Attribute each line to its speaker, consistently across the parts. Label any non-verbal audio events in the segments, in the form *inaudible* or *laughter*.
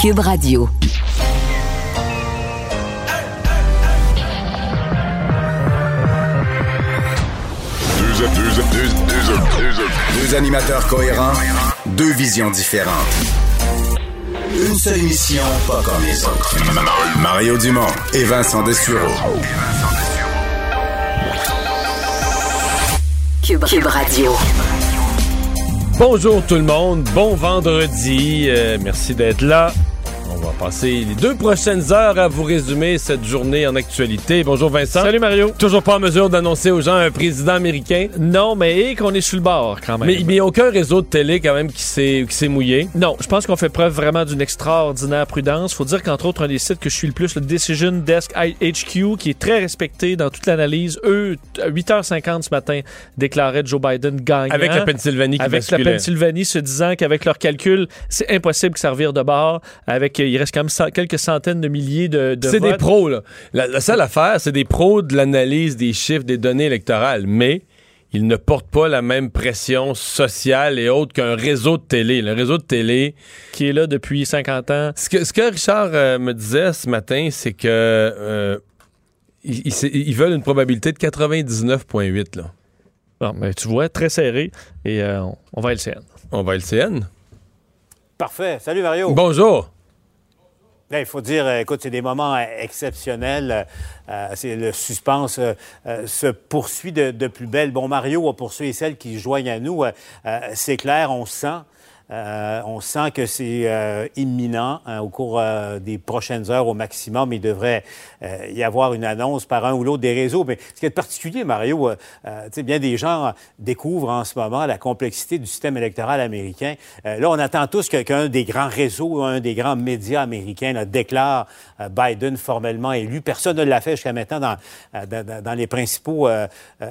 Speaker 1: Cube Radio.
Speaker 2: Deux animateurs cohérents, deux visions différentes. Une seule émission, pas comme les autres. Mario Dumont et Vincent Dessureau.
Speaker 1: Cube, Cube Radio.
Speaker 3: Bonjour tout le monde, bon vendredi, euh, merci d'être là. On va passer les deux prochaines heures à vous résumer cette journée en actualité. Bonjour Vincent.
Speaker 4: Salut Mario.
Speaker 3: Toujours pas en mesure d'annoncer aux gens un président américain?
Speaker 4: Non, mais qu'on est sur le bord quand même.
Speaker 3: Mais il n'y a aucun réseau de télé quand même qui s'est mouillé.
Speaker 4: Non, je pense qu'on fait preuve vraiment d'une extraordinaire prudence. Faut dire qu'entre autres, un des sites que je suis le plus, le Decision Desk HQ, qui est très respecté dans toute l'analyse, eux, à 8h50 ce matin, déclaraient Joe Biden gagnant.
Speaker 3: Avec la Pennsylvanie qui
Speaker 4: Avec la. Pennsylvanie se disant qu'avec leurs calculs, c'est impossible que ça revire de bord. Avec, il reste quand même cent- quelques centaines de milliers de, de
Speaker 3: C'est des pros, là. La, la seule affaire, c'est des pros de l'analyse des chiffres, des données électorales. Mais ils ne portent pas la même pression sociale et autres qu'un réseau de télé. Le réseau de télé,
Speaker 4: qui est là depuis 50 ans.
Speaker 3: Ce que, ce que Richard euh, me disait ce matin, c'est que euh, ils, ils- ils veulent une probabilité de 99,8. Là.
Speaker 4: Bon, mais tu vois, très serré. Et euh, on, on va à LCN.
Speaker 3: On va à LCN.
Speaker 5: Parfait. Salut Mario.
Speaker 3: Bonjour.
Speaker 5: Là, il faut dire, euh, écoute, c'est des moments euh, exceptionnels. Euh, c'est le suspense euh, euh, se poursuit de, plus belle. Bon, Mario, pour ceux et celles qui joignent à nous, euh, euh, c'est clair, on sent. Euh, on sent que c'est euh, imminent hein, au cours euh, des prochaines heures au maximum. Il devrait y avoir une annonce par un ou l'autre des réseaux. Mais ce qui est particulier, Mario, bien des gens découvrent en ce moment la complexité du système électoral américain. Là, on attend tous qu'un des grands réseaux, un des grands médias américains là, déclare Biden formellement élu. Personne ne l'a fait jusqu'à maintenant dans, les principaux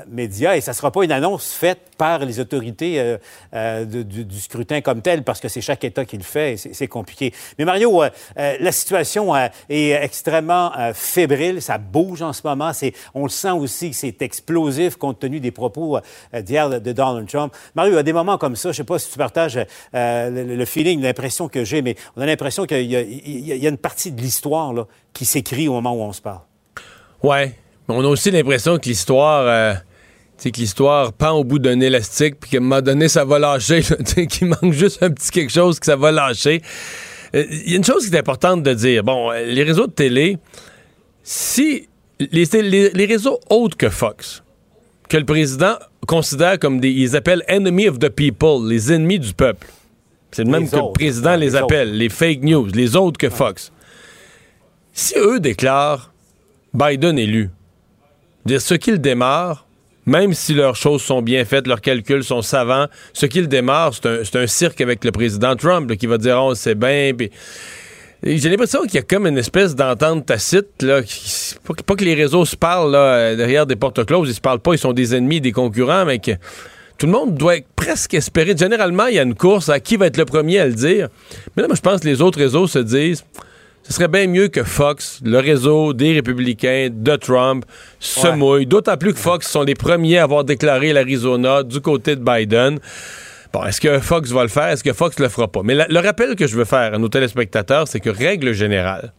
Speaker 5: médias. Et ça ne sera pas une annonce faite par les autorités du scrutin comme tel, parce que c'est chaque État qui le fait et c'est compliqué. Mais Mario, euh, euh, la situation euh, est extrêmement fébrile. Ça bouge en ce moment. On le sent aussi c'est explosif compte tenu des propos d'hier de, Donald Trump. Mario, à des moments comme ça, je ne sais pas si tu partages le, feeling, l'impression que j'ai, mais on a l'impression qu'il y, a- une partie de l'histoire qui s'écrit au moment où on se parle.
Speaker 3: Ouais. Mais on a aussi l'impression que l'histoire. Euh, sais, que l'histoire pend au bout d'un élastique, puis qu'à un moment donné, ça va lâcher. *laughs* qu'il manque juste un petit quelque chose que ça va lâcher. Euh, Il y a une chose qui est importante de dire. Bon, euh, les réseaux de télé, si les, les- les réseaux autres que Fox, que le président considère comme des. Ils appellent enemy of the people, les ennemis du peuple. C'est le même
Speaker 5: Les
Speaker 3: que le président les
Speaker 5: les
Speaker 3: appelle, les fake news, les autres que Fox. Si eux déclarent Biden élu, dire ce qu'ils démarrent, même si leurs choses sont bien faites, leurs calculs sont savants, ce qu'ils démarrent, c'est un, c'est un cirque avec le président Trump qui va dire on sait bien. J'ai l'impression qu'il y a comme une espèce d'entente tacite, là, pas, que- pas que les réseaux se parlent là, euh, derrière des portes closes, ils se parlent pas, ils sont des ennemis, des concurrents, mais que tout le monde doit presque espérer. Généralement, il y a une course à qui va être le premier à le dire. Mais là, moi, je pense que les autres réseaux se disent ce serait bien mieux que Fox, le réseau des républicains de Trump, se
Speaker 5: Ouais.
Speaker 3: mouille. D'autant plus que Fox sont les premiers à avoir déclaré l'Arizona du côté de Biden. Bon, est-ce que Fox va le faire? Est-ce que Fox le fera pas? Mais la- le rappel que je veux faire à nos téléspectateurs, c'est que règle générale,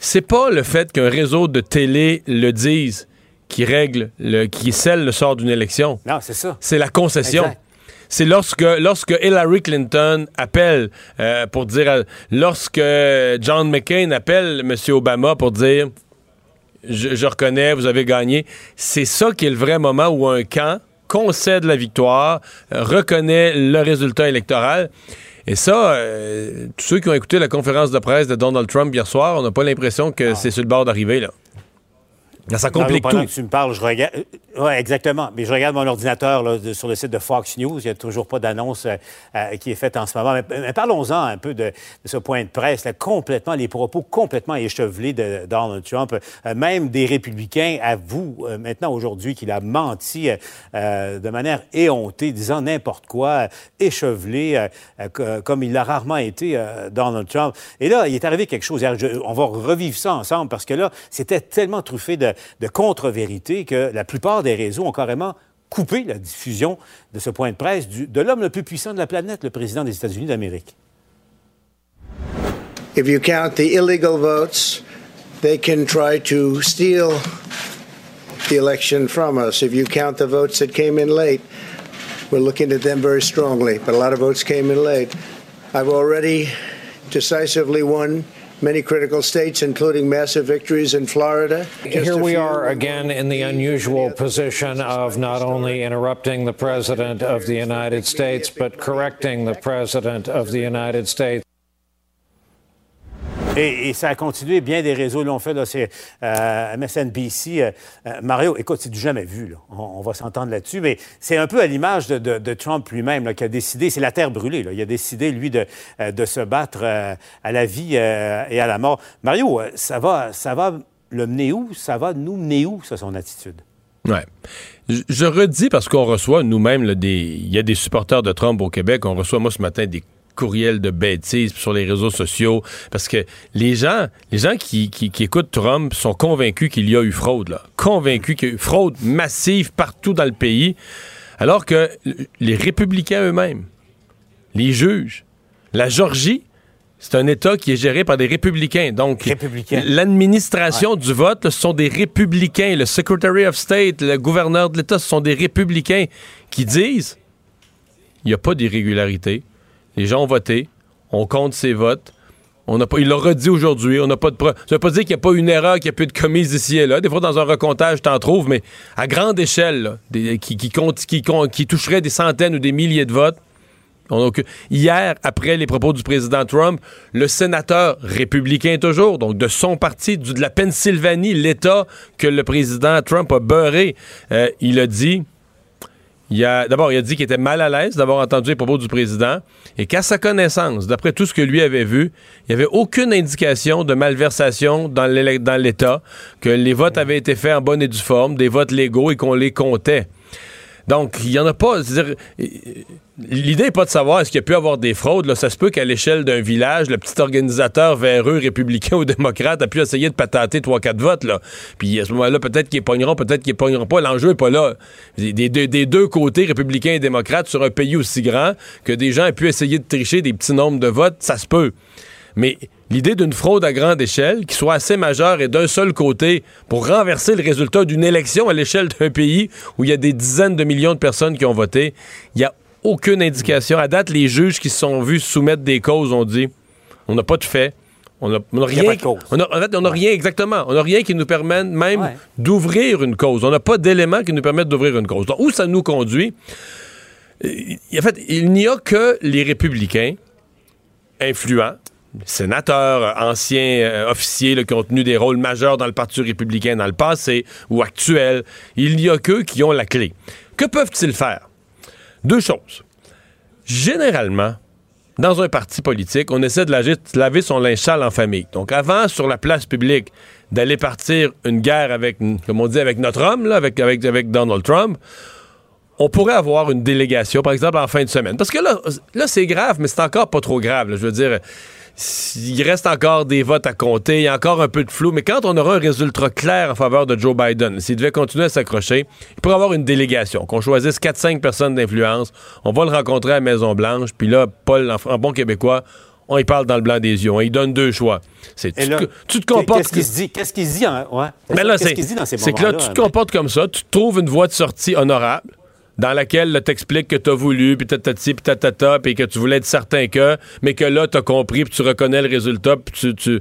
Speaker 3: c'est pas le fait qu'un réseau de télé le dise qui règle, le, qui scelle le sort d'une élection.
Speaker 5: Non, c'est ça.
Speaker 3: C'est la concession.
Speaker 5: Exact.
Speaker 3: C'est lorsque, lorsque Hillary Clinton appelle euh, pour dire, lorsque John McCain appelle M. Obama pour dire, je, je reconnais, vous avez gagné, c'est ça qui est le vrai moment où un camp concède la victoire, reconnaît le résultat électoral. Et ça, euh, tous ceux qui ont écouté la conférence de presse de Donald Trump hier soir, on n'a pas l'impression que c'est sur le bord d'arriver, là. Là, ça complique tout.
Speaker 5: que tu me parles, je regarde. Oui, exactement. Mais je regarde mon ordinateur là, de- sur le site de Fox News. Il n'y a toujours pas d'annonce euh, euh, qui est faite en ce moment. Mais, mais parlons-en un peu de, de ce point de presse. Là, complètement, les propos complètement échevelés de Donald Trump. Euh, même des républicains avouent euh, maintenant aujourd'hui qu'il a menti euh, euh, de manière éhontée, disant n'importe quoi, euh, échevelé, euh, euh, co- comme il l'a rarement été euh, Donald Trump. Et là, il est arrivé quelque chose. Je- on va revivre ça ensemble parce que là, c'était tellement truffé de, de contre-vérités que la plupart des réseaux ont carrément coupé la diffusion de ce point de presse du- de l'homme le plus puissant de la planète, le président des États-Unis d'Amérique.
Speaker 1: If you count the illegal votes, they can try to steal the election from us. If you count the votes that came in late, we're looking at them very strongly. But a lot of votes came in late. I've already decisively won many critical states, including massive victories in Florida.
Speaker 6: Here we are again in the unusual position of not only interrupting the President of the United States, but correcting the President of the United States.
Speaker 5: Et, ça a continué, bien des réseaux l'ont fait, c'est euh, MSNBC. Euh, euh, Mario, écoute, c'est du jamais vu. On, va s'entendre là-dessus, mais c'est un peu à l'image de, Trump lui-même, qui a décidé, c'est la terre brûlée, il a décidé, lui, de, de se battre à la vie et à la mort. Mario, ça va, ça va le mener où? Ça va nous mener où, ça, son attitude?
Speaker 3: Ouais. Je, redis parce qu'on reçoit nous-mêmes des. Il y a des supporters de Trump au Québec. On reçoit, moi, ce matin, des courriels de bêtises sur les réseaux sociaux. Parce que les gens, les gens qui, écoutent Trump sont convaincus qu'il y a eu fraude, là. Convaincus qu'il y a eu fraude massive partout dans le pays. Alors que les républicains eux-mêmes, les juges, la Georgie, c'est un État qui est géré par des républicains. Donc, l'administration du vote, ce sont des républicains. Le Secretary of State, le gouverneur de l'État, ce sont des républicains qui disent il n'y a pas d'irrégularité. Les gens ont voté. On compte ces votes. On pas, il l'a redit aujourd'hui. On n'a pas de preuves. Ça veut pas dire qu'il n'y a pas une erreur qui a pu être commise ici et là. Des fois, dans un recomptage, t'en trouves, mais à grande échelle, qui, toucherait des centaines ou des milliers de votes. hier, après les propos du président Trump, le sénateur républicain toujours, donc de son parti, de la Pennsylvanie, l'État que le président Trump a beurré, euh, il a dit D'abord, il a dit qu'il était mal à l'aise d'avoir entendu les propos du président et qu'à sa connaissance, d'après tout ce que lui avait vu, il n'y avait aucune indication de malversation dans l'État, que les votes avaient été faits en bonne et due forme, des votes légaux et qu'on les comptait. Donc, il n'y en a pas. L'idée n'est pas de savoir est-ce qu'il y a pu avoir des fraudes. Là. Ça se peut qu'à l'échelle d'un village, le petit organisateur véreux, républicain *laughs* ou démocrate, a pu essayer de patater 3-4 votes. Là. Puis à ce moment-là, peut-être qu'ils pogneront, peut-être qu'ils pogneront pas. L'enjeu n'est pas là. Des, deux côtés, républicains et démocrates, sur un pays aussi grand, que des gens aient pu essayer de tricher des petits nombres de votes, ça se peut. Mais l'idée d'une fraude à grande échelle, qui soit assez majeure et d'un seul côté pour renverser le résultat d'une élection à l'échelle d'un pays où il y a des dizaines de millions de personnes qui ont voté, il n'y a aucune indication. À date, les juges qui se sont vus soumettre des causes ont dit on n'a pas de fait. On n'a rien. On a, en fait, on n'a rien exactement. On n'a rien qui nous permette même d'ouvrir une cause. On n'a pas d'éléments qui nous permettent d'ouvrir une cause. Donc, où ça nous conduit? En fait, il n'y a que les républicains influents sénateurs, anciens euh, officiers qui ont tenu des rôles majeurs dans le Parti républicain dans le passé ou actuel. Il n'y a qu'eux qui ont la clé. Que peuvent-ils faire? Deux choses. Généralement, dans un parti politique, on essaie de laver son linge sale en famille. Donc, avant, sur la place publique, d'aller partir une guerre avec, comme on dit, avec notre homme, avec, avec, avec Donald Trump, on pourrait avoir une délégation, par exemple, en fin de semaine. Parce que là, là c'est grave, mais c'est encore pas trop grave. Je veux dire, il reste encore des votes à compter, il y a encore un peu de flou, mais quand on aura un résultat clair en faveur de Joe Biden, s'il devait continuer à s'accrocher, il pourrait avoir une délégation, qu'on choisisse 4-5 personnes d'influence, on va le rencontrer à la Maison-Blanche, puis là, Paul, en, bon québécois, on y parle dans le blanc des yeux, on y donne deux choix.
Speaker 5: C'est, tu, te comportes... Qu'est-ce qu'il se dit? Qu'est-ce qu'il se dit? Ouais?
Speaker 3: Mais là, c'est, c'est que là, tu te comportes comme ça, tu trouves une voie de sortie honorable, dans laquelle t'expliques que t'as voulu, puis tatati, puis tatata, puis que tu voulais être certain que, mais que là, t'as compris, puis tu reconnais le résultat, puis tu,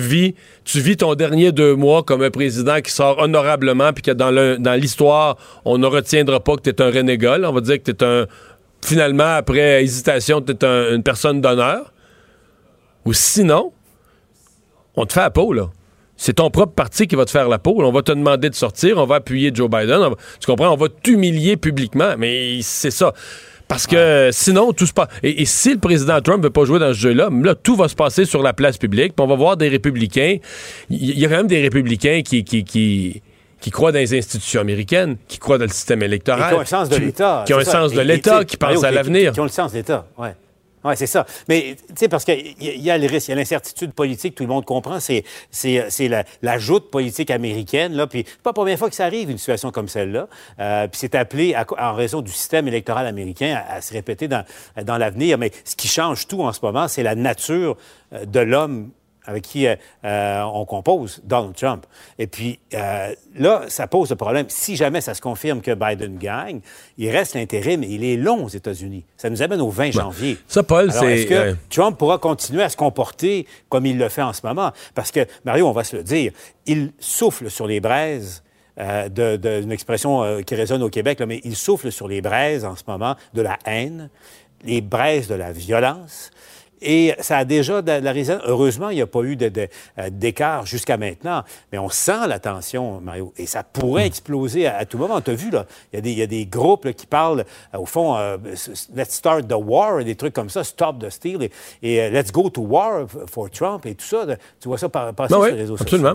Speaker 3: vis, tu vis ton dernier deux mois comme un président qui sort honorablement, puis que dans, l'histoire, on ne retiendra pas que t'es un renégat. on va dire que t'es un... Finalement, après hésitation, t'es un, une personne d'honneur. Ou sinon, on te fait la peau, là c'est ton propre parti qui va te faire la peau. On va te demander de sortir, on va appuyer Joe Biden. tu comprends? On va t'humilier publiquement. Mais c'est ça. Parce que sinon, tout se passe. Et, si le président Trump ne veut pas jouer dans ce jeu-là, là, tout va se passer sur la place publique. Puis on va voir des républicains. Il y, a quand même des républicains qui, qui, qui, qui croient dans les institutions américaines, qui croient dans le système électoral.
Speaker 5: qui ont un sens de l'État.
Speaker 3: Qui ont un sens de l'État, qui pensent à l'avenir.
Speaker 5: Qui ont le sens de l'État, ouais. Oui, c'est ça. Mais, tu sais, parce qu'il y, a le risque, il y a l'incertitude politique, tout le monde comprend, c'est, la, la joute politique américaine, là, puis pas la première fois que ça arrive, une situation comme celle-là. Euh, puis c'est appelé, en raison du système électoral américain, à, à se répéter dans, dans l'avenir. Mais ce qui change tout en ce moment, c'est la nature euh, de l'homme avec qui euh, euh, on compose, Donald Trump. Et puis euh, là, ça pose le problème. Si jamais ça se confirme que Biden gagne, il reste l'intérim et il est long aux États-Unis. Ça nous amène au 20 janvier.
Speaker 3: ça, Paul, c'est-
Speaker 5: Est-ce que. Trump pourra continuer à se comporter comme il le fait en ce moment? Parce que, Mario, on va se le dire, il souffle sur les braises. euh, de- de- d'une expression euh, qui résonne au Québec, là, mais il souffle sur les braises en ce moment de la haine, les braises de la violence. Et ça a déjà de la raison. Heureusement, il n'y a pas eu euh, d'écart jusqu'à maintenant. Mais on sent la tension, Mario. Et ça pourrait exploser à, à tout moment. Tu as vu, là, il y a des, il y a des groupes là, qui parlent, euh, au fond, euh, Let's start the war, des trucs comme ça, Stop the steal, et, et, euh, Let's go to war for Trump, et tout ça. tu vois ça par- passer
Speaker 3: Ben
Speaker 5: sur
Speaker 3: oui,
Speaker 5: les réseaux
Speaker 3: absolument.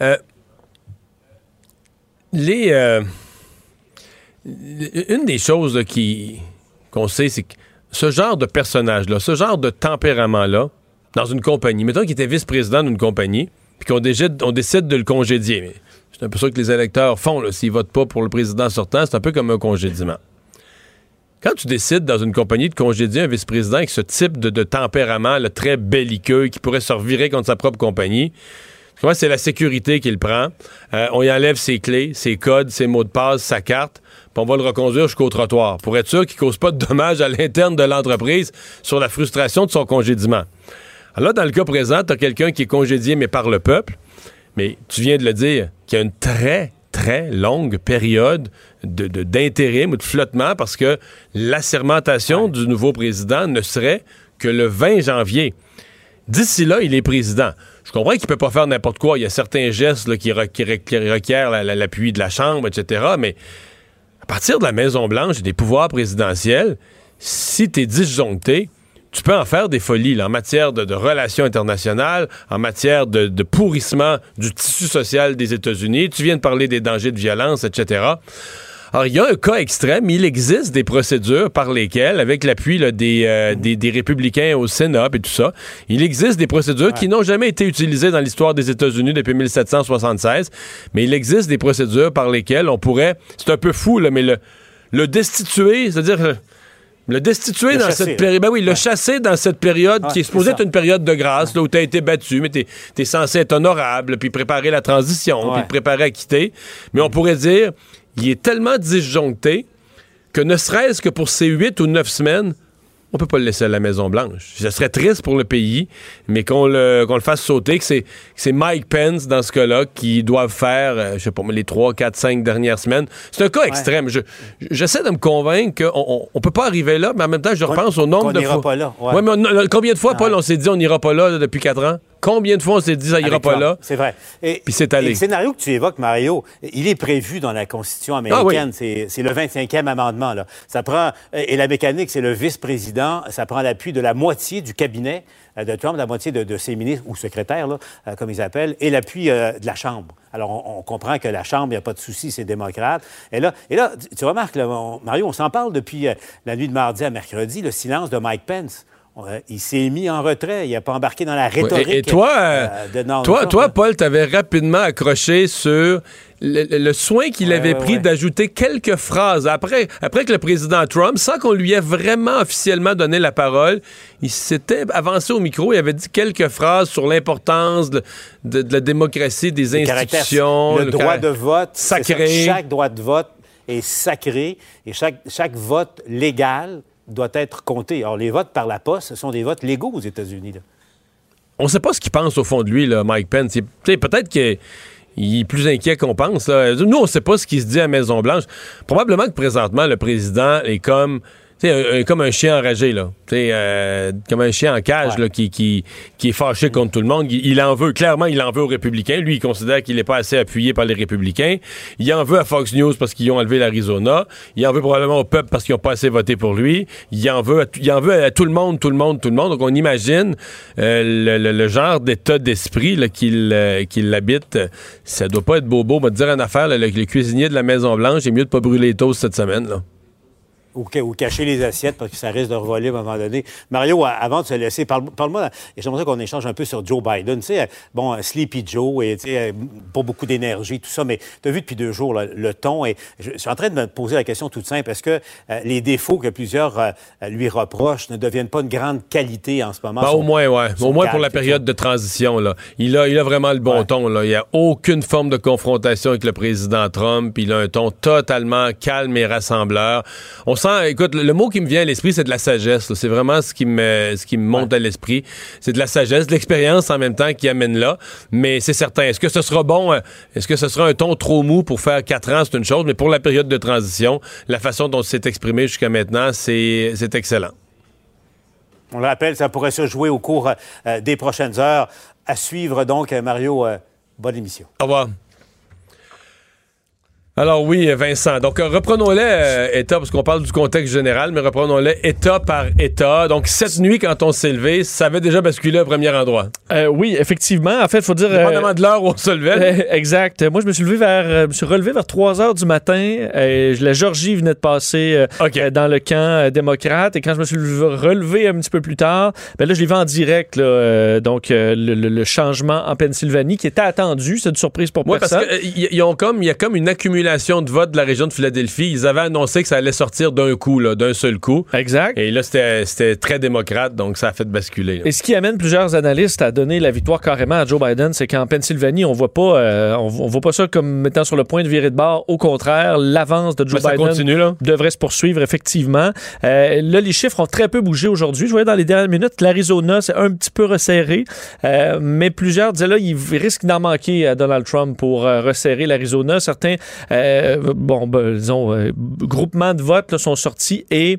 Speaker 5: sociaux.
Speaker 3: Les, une des choses qu'on sait, c'est que ce genre de personnage-là, ce genre de tempérament-là, dans une compagnie, mettons qu'il était vice-président d'une compagnie, puis qu'on décide, de le congédier. C'est un peu ça que les électeurs font, s'ils votent pas pour le président sortant, c'est un peu comme un congédiement. Quand tu décides dans une compagnie de congédier un vice-président avec ce type de, tempérament très belliqueux qui pourrait se revirer contre sa propre compagnie, c'est la sécurité qui le prend. Euh, on y enlève ses clés, ses codes, ses mots de passe, sa carte, puis on va le reconduire jusqu'au trottoir pour être sûr qu'il ne cause pas de dommages à l'interne de l'entreprise sur la frustration de son congédiement. Alors là, dans le cas présent, tu as quelqu'un qui est congédié, mais par le peuple. Mais tu viens de le dire, qu'il y a une très, très longue période de- de- d'intérim ou de flottement parce que l'assermentation du nouveau président ne serait que le 20 janvier. D'ici là, il est président. Je comprends qu'il peut pas faire n'importe quoi. Il y a certains gestes là, qui, re- qui re- qui requièrent la- la- l'appui de la Chambre, etc. Mais partir de la Maison-Blanche et des pouvoirs présidentiels, si tu es disjoncté, tu peux en faire des folies en matière de, relations internationales, en matière de, de pourrissement du tissu social des États-Unis. Tu viens de parler des dangers de violence, etc. Alors, il y a un cas extrême. Il existe des procédures par lesquelles, avec l'appui des, euh, des, des républicains au Sénat et tout ça, il existe des procédures qui n'ont jamais été utilisées dans l'histoire des États-Unis depuis 1776, mais il existe des procédures par lesquelles on pourrait, c'est un peu fou, là, mais le, le destituer, c'est-à-dire le, le destituer
Speaker 5: Le
Speaker 3: dans
Speaker 5: chasser,
Speaker 3: cette période, ben oui, le chasser dans cette période qui est supposée être une période de grâce, là, où tu as été battu, mais tu es, censé être honorable, puis préparer la transition,
Speaker 5: Ouais.
Speaker 3: puis te préparer à quitter. Mais on pourrait dire, il est tellement disjoncté que ne serait-ce que pour ces huit ou neuf semaines, on peut pas le laisser à la Maison-Blanche. Ce serait triste pour le pays, mais qu'on le, qu'on le fasse sauter, que c'est, que c'est Mike Pence, dans ce cas-là, qui doivent faire, euh, je sais pas, les trois, quatre, cinq dernières semaines. C'est un cas extrême. Je- j'essaie de me convaincre qu'on on, peut pas arriver là, mais en même temps, je repense au nombre de
Speaker 5: n'ira
Speaker 3: fois.
Speaker 5: pas là, ouais.
Speaker 3: Ouais, mais on- combien de fois, Paul, on s'est dit on n'ira pas là, là, depuis quatre ans? Combien de fois on s'est dit ça ira
Speaker 5: Avec
Speaker 3: pas là?
Speaker 5: C'est vrai. Et,
Speaker 3: Puis c'est allé.
Speaker 5: et le scénario que tu évoques, Mario, il est prévu dans la Constitution américaine.
Speaker 3: Ah
Speaker 5: C'est c'est le 25e amendement. Là. Ça prend, et la mécanique, c'est le vice-président. Ça prend l'appui de la moitié du cabinet euh, de Trump, la moitié de, ses ministres ou secrétaires, euh, comme ils appellent, et l'appui euh, de la Chambre. Alors, on, comprend que la Chambre, il n'y a pas de souci, c'est démocrate. Et là, et là tu, remarques, Mario, on s'en parle depuis la nuit de mardi à mercredi, le silence de Mike Pence. Il s'est mis en retrait. Il n'a pas embarqué dans la
Speaker 3: Ouais,
Speaker 5: rhétorique.
Speaker 3: Et, et toi, euh,
Speaker 5: euh, de
Speaker 3: toi, toi. Paul, t'avais rapidement accroché sur le, soin qu'il
Speaker 5: Ouais,
Speaker 3: avait
Speaker 5: ouais,
Speaker 3: pris d'ajouter quelques phrases après, après que le président Trump, sans qu'on lui ait vraiment officiellement donné la parole, il s'était avancé au micro, il avait dit quelques phrases sur l'importance de, de- de la démocratie, des
Speaker 5: Le
Speaker 3: institutions,
Speaker 5: le, droit de vote.
Speaker 3: sacré.
Speaker 5: ça. Chaque droit de vote est sacré et chaque, chaque vote légal doit être compté. Alors, les votes par la poste, ce sont des votes légaux aux États-Unis.
Speaker 3: on sait pas ce qu'il pense au fond de lui, Mike Pence. Peut-être qu'il il est plus inquiet qu'on pense. Nous, on sait pas ce qui se dit à Maison-Blanche. Probablement que présentement, le président est comme... tu sais, un- comme un chien enragé, là. Euh, comme un chien en cage,
Speaker 5: Ouais.
Speaker 3: là, qui, qui, qui est fâché contre tout le monde. Il, il en veut, clairement, il en veut aux républicains. Lui, il considère qu'il n'est pas assez appuyé par les républicains. Il en veut à Fox News parce qu'ils ont enlevé l'Arizona. Il en veut probablement au peuple parce qu'ils n'ont pas assez voté pour lui. Il en veut à, il en veut à tout le monde, tout le monde, tout le monde. Donc, on imagine euh, le, le- le genre d'état d'esprit là, qu'il euh, qu'il habite. Ça doit pas être bobo. On va te dire une affaire, là, le, le cuisinier de la Maison-Blanche, c'est mieux de pas brûler les toasts cette semaine, là.
Speaker 5: Ou, cacher les assiettes parce que ça risque de revoler à un moment donné. Mario, avant de se laisser, parle-moi, j'aimerais qu'on échange un peu sur Joe Biden. Tu sais, bon, Sleepy Joe, et, tu sais, pas beaucoup d'énergie, tout ça, mais tu as vu depuis deux jours le ton. Et je, suis en train de me poser la question toute simple. Est-ce que euh, les défauts que plusieurs euh, lui reprochent ne deviennent pas une grande qualité en ce moment?
Speaker 3: Ben, au moins, ouais. Au moins pour la période de transition. Là. Il, a, il a vraiment le bon ton. Là. Il n'y a aucune forme de confrontation avec le président Trump. Il a un ton totalement calme et rassembleur. On écoute, le, mot qui me vient à l'esprit, c'est de la sagesse. C'est vraiment ce qui me, ce qui me monte à l'esprit. C'est de la sagesse, de l'expérience en même temps qui amène là. Mais c'est certain. Est-ce que ce sera bon? Euh, est-ce que ce sera un ton trop mou pour faire quatre ans? C'est une chose. Mais pour la période de transition, la façon dont c'est exprimé jusqu'à maintenant, c'est excellent.
Speaker 5: On le rappelle, ça pourrait se jouer au cours euh, des prochaines heures. À suivre donc, Mario, euh, bonne émission.
Speaker 3: Au revoir. Alors oui, Vincent. Donc euh, reprenons-les euh, État, parce qu'on parle du contexte général, mais reprenons-les État par État. Donc cette nuit, quand on s'est levé, ça avait déjà basculé au premier endroit.
Speaker 4: Euh, oui, effectivement. En fait, il faut dire...
Speaker 3: Dépendamment de l'heure où on se levait. *laughs*
Speaker 4: exact. Moi, je me suis levé vers... me suis relevé vers 3 heures du matin. la Georgie venait de passer dans le camp démocrate. Et quand je me suis relevé un petit peu plus tard, ben là, je l'ai vu en direct. Là, donc, le, changement en Pennsylvanie qui était attendu. C'est une surprise pour
Speaker 3: moi.
Speaker 4: personne.
Speaker 3: parce qu'ils ont comme... Il y a comme une accumulation de vote de la région de Philadelphie. Ils avaient annoncé que ça allait sortir d'un coup, d'un seul coup.
Speaker 4: Exact.
Speaker 3: Et là, c'était très démocrate, donc ça a fait basculer.
Speaker 4: Et ce qui amène plusieurs analystes à donner la victoire carrément à Joe Biden, c'est qu'en Pennsylvanie, on voit pas, euh, on, voit pas ça comme mettant sur le point de virer de bord. Au contraire, l'avance de Joe Biden devrait se poursuivre effectivement. Euh, là, les chiffres ont très peu bougé aujourd'hui. Je voyais dans les dernières minutes, l'Arizona, c'est un petit peu resserré, euh, mais plusieurs disaient là, il risque d'en manquer à Donald Trump pour resserrer l'Arizona. Certains bon, ben, disons, euh, groupements de votes sont sortis et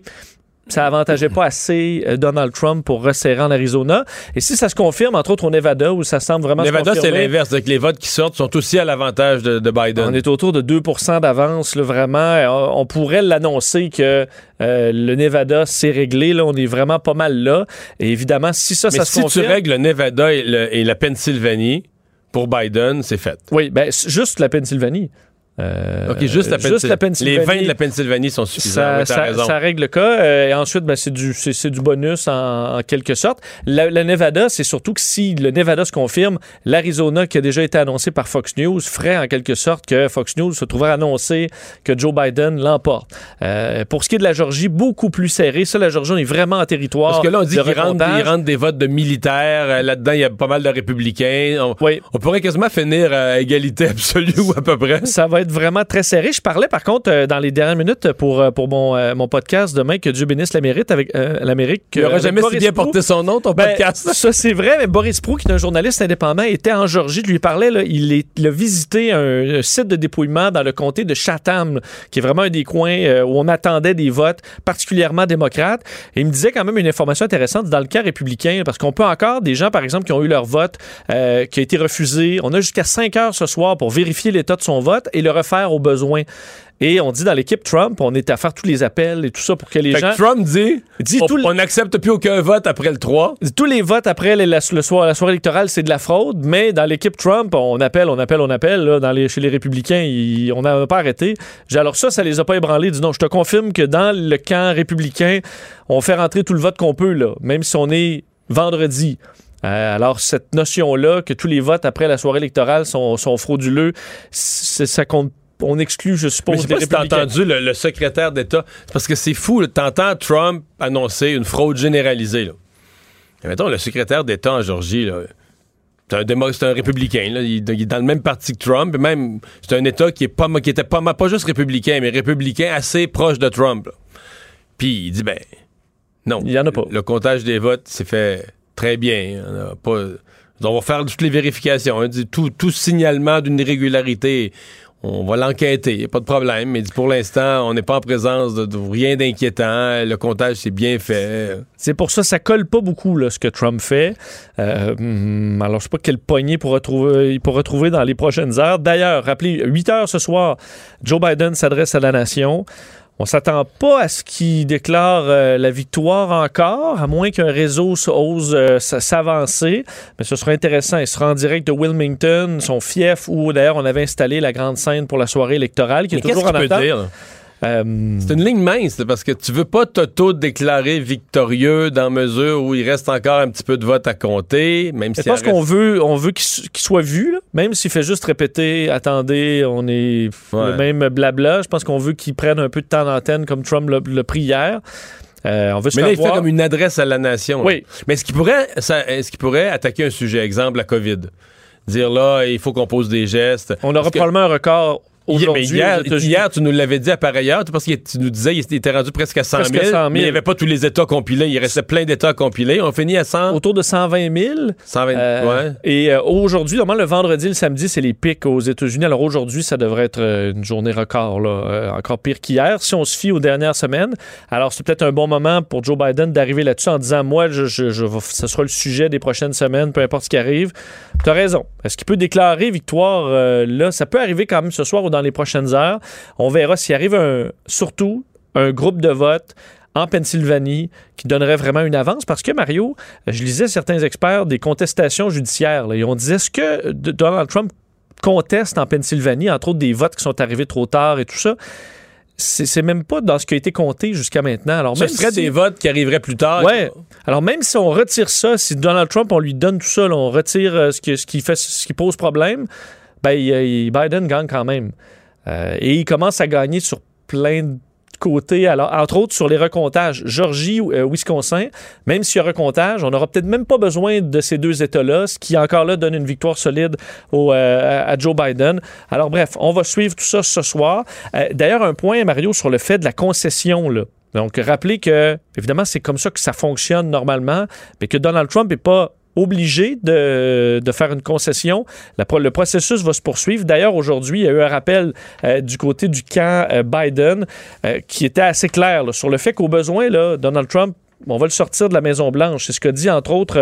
Speaker 4: ça avantageait pas assez euh, Donald Trump pour resserrer en Arizona. Et si ça se confirme, entre autres au Nevada, où ça semble vraiment
Speaker 3: Nevada, c'est l'inverse. Les votes qui sortent sont aussi à l'avantage de, Biden.
Speaker 4: On est autour de 2% d'avance, vraiment. On pourrait l'annoncer que le Nevada, c'est réglé. Là, on est vraiment pas mal là. Et évidemment, si ça, ça
Speaker 3: se
Speaker 4: confirme...
Speaker 3: si tu règles le Nevada et, la Pennsylvanie, pour Biden, c'est fait.
Speaker 4: Oui, ben, juste la Pennsylvanie.
Speaker 3: Euh, OK, juste la, Pennsylvanie. Les vins de la Pennsylvanie sont suffisants.
Speaker 4: Ça, règle le cas. Euh, et ensuite, ben, c'est du, du, bonus en, quelque sorte. Le, Nevada, c'est surtout que si le Nevada se confirme, l'Arizona, qui a déjà été annoncé par Fox News, ferait en quelque sorte que Fox News se trouverait annoncer que Joe Biden l'emporte. Euh, pour ce qui est de la Georgie, beaucoup plus serré. Ça, la Georgie, on est vraiment en territoire.
Speaker 3: Parce que là, on dit qu'il rentre, des votes de militaires. Là-dedans, il y a pas mal de républicains. On,
Speaker 4: oui.
Speaker 3: on pourrait quasiment finir à égalité *laughs* absolue ou à peu près.
Speaker 4: Ça va être vraiment très serré. Je parlais par contre euh, dans les dernières minutes pour, euh, pour mon, euh, mon podcast demain que Dieu bénisse l'Amérique avec l'Amérique.
Speaker 3: Il n'aura jamais si bien porté son nom, ton ben, podcast.
Speaker 4: Ça, c'est vrai, mais Boris Prou, qui est un journaliste indépendant, était en Georgie. Je lui parlais, là, il, est, il, a visité un, site de dépouillement dans le comté de Chatham, qui est vraiment un des coins où on attendait des votes particulièrement démocrates. Et il me disait quand même une information intéressante dans le cas républicain, parce qu'on peut encore, des gens, par exemple, qui ont eu leur vote qui a été refusé, on a jusqu'à 5 heures ce soir pour vérifier l'état de son vote et le refaire au besoin. Et on dit dans l'équipe Trump, on est à faire tous les appels et tout ça pour que les gens.
Speaker 3: Trump dit, on n'accepte plus aucun vote après le 3.
Speaker 4: Tous les votes après le soir, la soirée électorale, c'est de la fraude, mais dans l'équipe Trump, on appelle, on appelle, on appelle. dans les, chez les républicains, on n'a pas arrêté. Alors ça, ça les a pas ébranlés. Dis non, je te confirme que dans le camp républicain, on fait rentrer tout le vote qu'on peut, là, même si on est vendredi. Euh, alors, cette notion-là, que tous les votes après la soirée électorale sont, sont frauduleux, ça compte on exclut, je suppose,
Speaker 3: Mais je sais pas entendu le, secrétaire d'État. Parce que c'est fou, t'entends Trump annoncer une fraude généralisée. Là. mettons, le secrétaire d'État en Georgie, c'est un, un républicain. Il, est dans le même parti que Trump. Et même, c'est un État qui, est pas, qui était pas, pas juste républicain, mais républicain assez proche de Trump. Puis il dit, ben, non.
Speaker 4: Il y en a pas.
Speaker 3: Le comptage des votes s'est fait très bien. On, va faire toutes les vérifications. Hein. Tout, tout signalement d'une irrégularité on va l'enquêter, pas de problème. Mais pour l'instant, on n'est pas en présence de, rien d'inquiétant. Le comptage, c'est bien fait.
Speaker 4: C'est pour ça, ça colle pas beaucoup là, ce que Trump fait. Euh, hmm, alors, je sais pas quel poignet pour retrouver, il pourra retrouver dans les prochaines heures. D'ailleurs, rappelez, 8 heures ce soir, Joe Biden s'adresse à la nation. On s'attend pas à ce qu'il déclare euh, la victoire encore, à moins qu'un réseau ose euh, s'avancer. Mais ce sera intéressant. Il sera en direct de Wilmington, son fief, où d'ailleurs on avait installé la grande scène pour la soirée électorale, qui est toujours en attente. Euh,
Speaker 3: C'est une ligne mince, parce que tu veux pas t'auto-déclarer victorieux dans mesure où il reste encore un petit peu de vote à compter, même si
Speaker 4: je pense qu'on veut, on veut qu'il soit vu, là. même s'il fait juste répéter, attendez, on est
Speaker 3: Ouais.
Speaker 4: le même blabla. Je pense qu'on veut qu'il prenne un peu de temps d'antenne comme Trump l'a- pris hier. Euh, on veut se
Speaker 3: Mais là, il fait comme une adresse à la nation. là.
Speaker 4: Oui.
Speaker 3: Mais est-ce qu'il pourrait, pourrait attaquer un sujet, exemple la COVID? Dire là, il faut qu'on pose des gestes.
Speaker 4: On aura
Speaker 3: que-
Speaker 4: probablement un record.
Speaker 3: Mais hier, hier, tu nous l'avais dit à pareil heure, parce que tu nous disais qu'il était rendu presque à 100 000,
Speaker 4: Presque à 100 000.
Speaker 3: mais il n'y avait pas tous les États compilés. Il restait plein d'États compilés. On finit à 100,
Speaker 4: autour de 120 000.
Speaker 3: 120
Speaker 4: Euh,
Speaker 3: ouais.
Speaker 4: Et euh, aujourd'hui, normalement, le vendredi, le samedi, c'est les pics aux États-Unis. Alors aujourd'hui, ça devrait être euh, une journée record, là, euh, encore pire qu'hier, si on se fie aux dernières semaines. Alors c'est peut-être un bon moment pour Joe Biden d'arriver là-dessus en disant, moi, je, je, je vais- ce sera le sujet des prochaines semaines, peu importe ce qui arrive. Tu as raison. Est-ce qu'il peut déclarer victoire là? Ça peut arriver quand même ce soir ou dans les prochaines heures. On verra s'il arrive un, surtout un groupe de vote en Pennsylvanie qui donnerait vraiment une avance parce que Mario, je lisais certains experts des contestations judiciaires. là, et on disait est-ce que Donald Trump conteste en Pennsylvanie, entre autres des votes qui sont arrivés trop tard et tout ça? C'est c'est même pas dans ce qui a été compté jusqu'à maintenant. Alors
Speaker 3: Ce
Speaker 4: même
Speaker 3: serait
Speaker 4: si-
Speaker 3: des votes qui arriveraient plus tard.
Speaker 4: Ouais. Alors même si on retire ça, si Donald Trump on lui donne tout ça, là, on retire euh, ce, qui, ce qui fait ce qui pose problème, ben Biden gagne quand même. Euh, et il commence à gagner sur plein de côtés, alors entre autres sur les recomptages. Georgie, euh, Wisconsin, même s'il y a recomptage, on n'aura peut-être même pas besoin de ces deux États-là, ce qui encore là donne une victoire solide euh, à Joe Biden. Alors bref, on va suivre tout ça ce soir. Euh, D'ailleurs, un point, Mario, sur le fait de la concession. Donc, rappelez que, évidemment, c'est comme ça que ça fonctionne normalement, mais que Donald Trump n'est pas obligé de, faire une concession. Le processus va se poursuivre. D'ailleurs, aujourd'hui, il y a eu un rappel euh, du côté du camp euh, Biden euh, qui était assez clair sur le fait qu'au besoin, Donald Trump on va le sortir de la Maison-Blanche. C'est ce que dit, entre autres,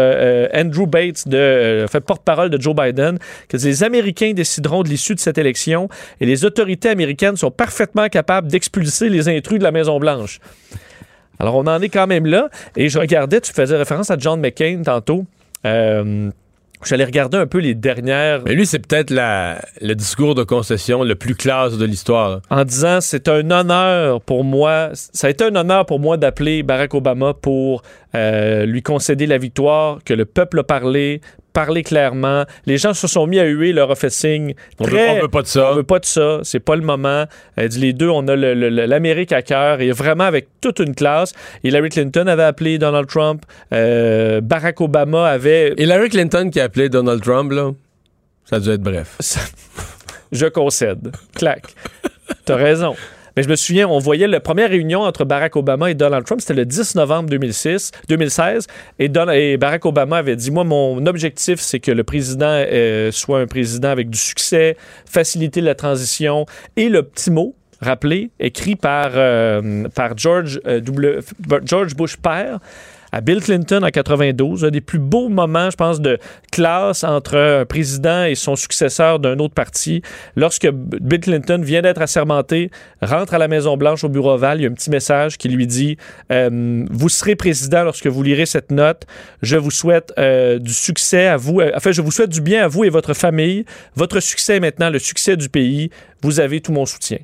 Speaker 4: Andrew Bates, de, porte-parole de Joe Biden, que les Américains décideront de l'issue de cette élection et les autorités américaines sont parfaitement capables d'expulser les intrus de la Maison-Blanche. Alors, on en est quand même là. Et je regardais, tu faisais référence à John McCain tantôt. Euh, J'allais regarder un peu les dernières
Speaker 3: Mais lui, c'est peut-être le discours de concession le plus classe de l'histoire.
Speaker 4: en disant c'est un honneur pour moi, ça a été un honneur pour moi d'appeler Barack Obama pour euh, lui concéder la victoire, que le peuple a parlé, parlé clairement. Les gens se sont mis à huer, leur fait signe.
Speaker 3: On veut,
Speaker 4: Très-
Speaker 3: on veut pas de ça.
Speaker 4: on veut pas de ça, c'est pas le moment. Elle dit les deux, on a l'Amérique à cœur et vraiment avec toute une classe. Hillary Clinton avait appelé Donald Trump, euh, Barack Obama avait
Speaker 3: Hillary Clinton qui a appelé Donald Trump, là, ça a dû être bref. *laughs*
Speaker 4: Je concède. Clac. T'as raison. Mais je me souviens, on voyait la première réunion entre Barack Obama et Donald Trump, c'était le 10 novembre 2006, 2016, et, Barack Obama avait dit, moi, mon objectif, c'est que le président euh, soit un président avec du succès, faciliter la transition, et le petit mot, rappelé, écrit par, euh, par George, euh, W- George Bush père, à Bill Clinton en 92, un des plus beaux moments, je pense, de classe entre un président et son successeur d'un autre parti. Lorsque Bill Clinton vient d'être assermenté, rentre à la Maison-Blanche au bureau ovale, il y a un petit message qui lui dit euh, Vous serez président lorsque vous lirez cette note. Je vous souhaite euh, du succès à vous. euh, Enfin, je vous souhaite du bien à vous et votre famille. Votre succès est maintenant le succès du pays. Vous avez tout mon soutien.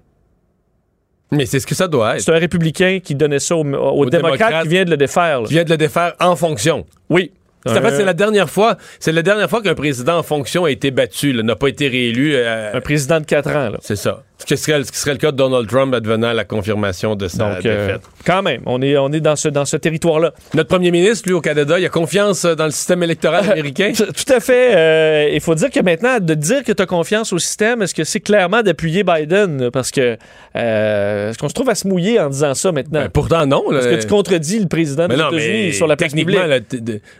Speaker 3: Mais c'est ce que ça doit être.
Speaker 4: C'est un républicain qui donnait ça aux, aux démocrates
Speaker 3: démocrates.
Speaker 4: qui vient de le défaire. là.
Speaker 3: Viens de le défaire en fonction.
Speaker 4: Oui.
Speaker 3: C'est la dernière fois, c'est la dernière fois qu'un président en fonction a été battu, n'a pas été réélu. euh,
Speaker 4: un président de 4 ans. Là.
Speaker 3: c'est ça. Ce qui, serait, ce qui serait le cas de Donald Trump advenant la confirmation de sa
Speaker 4: Donc, euh,
Speaker 3: défaite.
Speaker 4: quand même, on est, on est dans ce, dans ce territoire-là.
Speaker 3: Notre premier ministre, lui, au Canada, il a confiance euh, dans le système électoral américain. *laughs*
Speaker 4: Tout à fait. euh, Il faut dire que maintenant, de dire que tu as confiance au système, est-ce que c'est clairement d'appuyer Biden? Parce que euh, est-ce qu'on se trouve à se mouiller en disant ça maintenant?
Speaker 3: Ben, pourtant, non.
Speaker 4: Est-ce que tu contredis le président
Speaker 3: Mais
Speaker 4: des États-Unis sur la
Speaker 3: techniquement,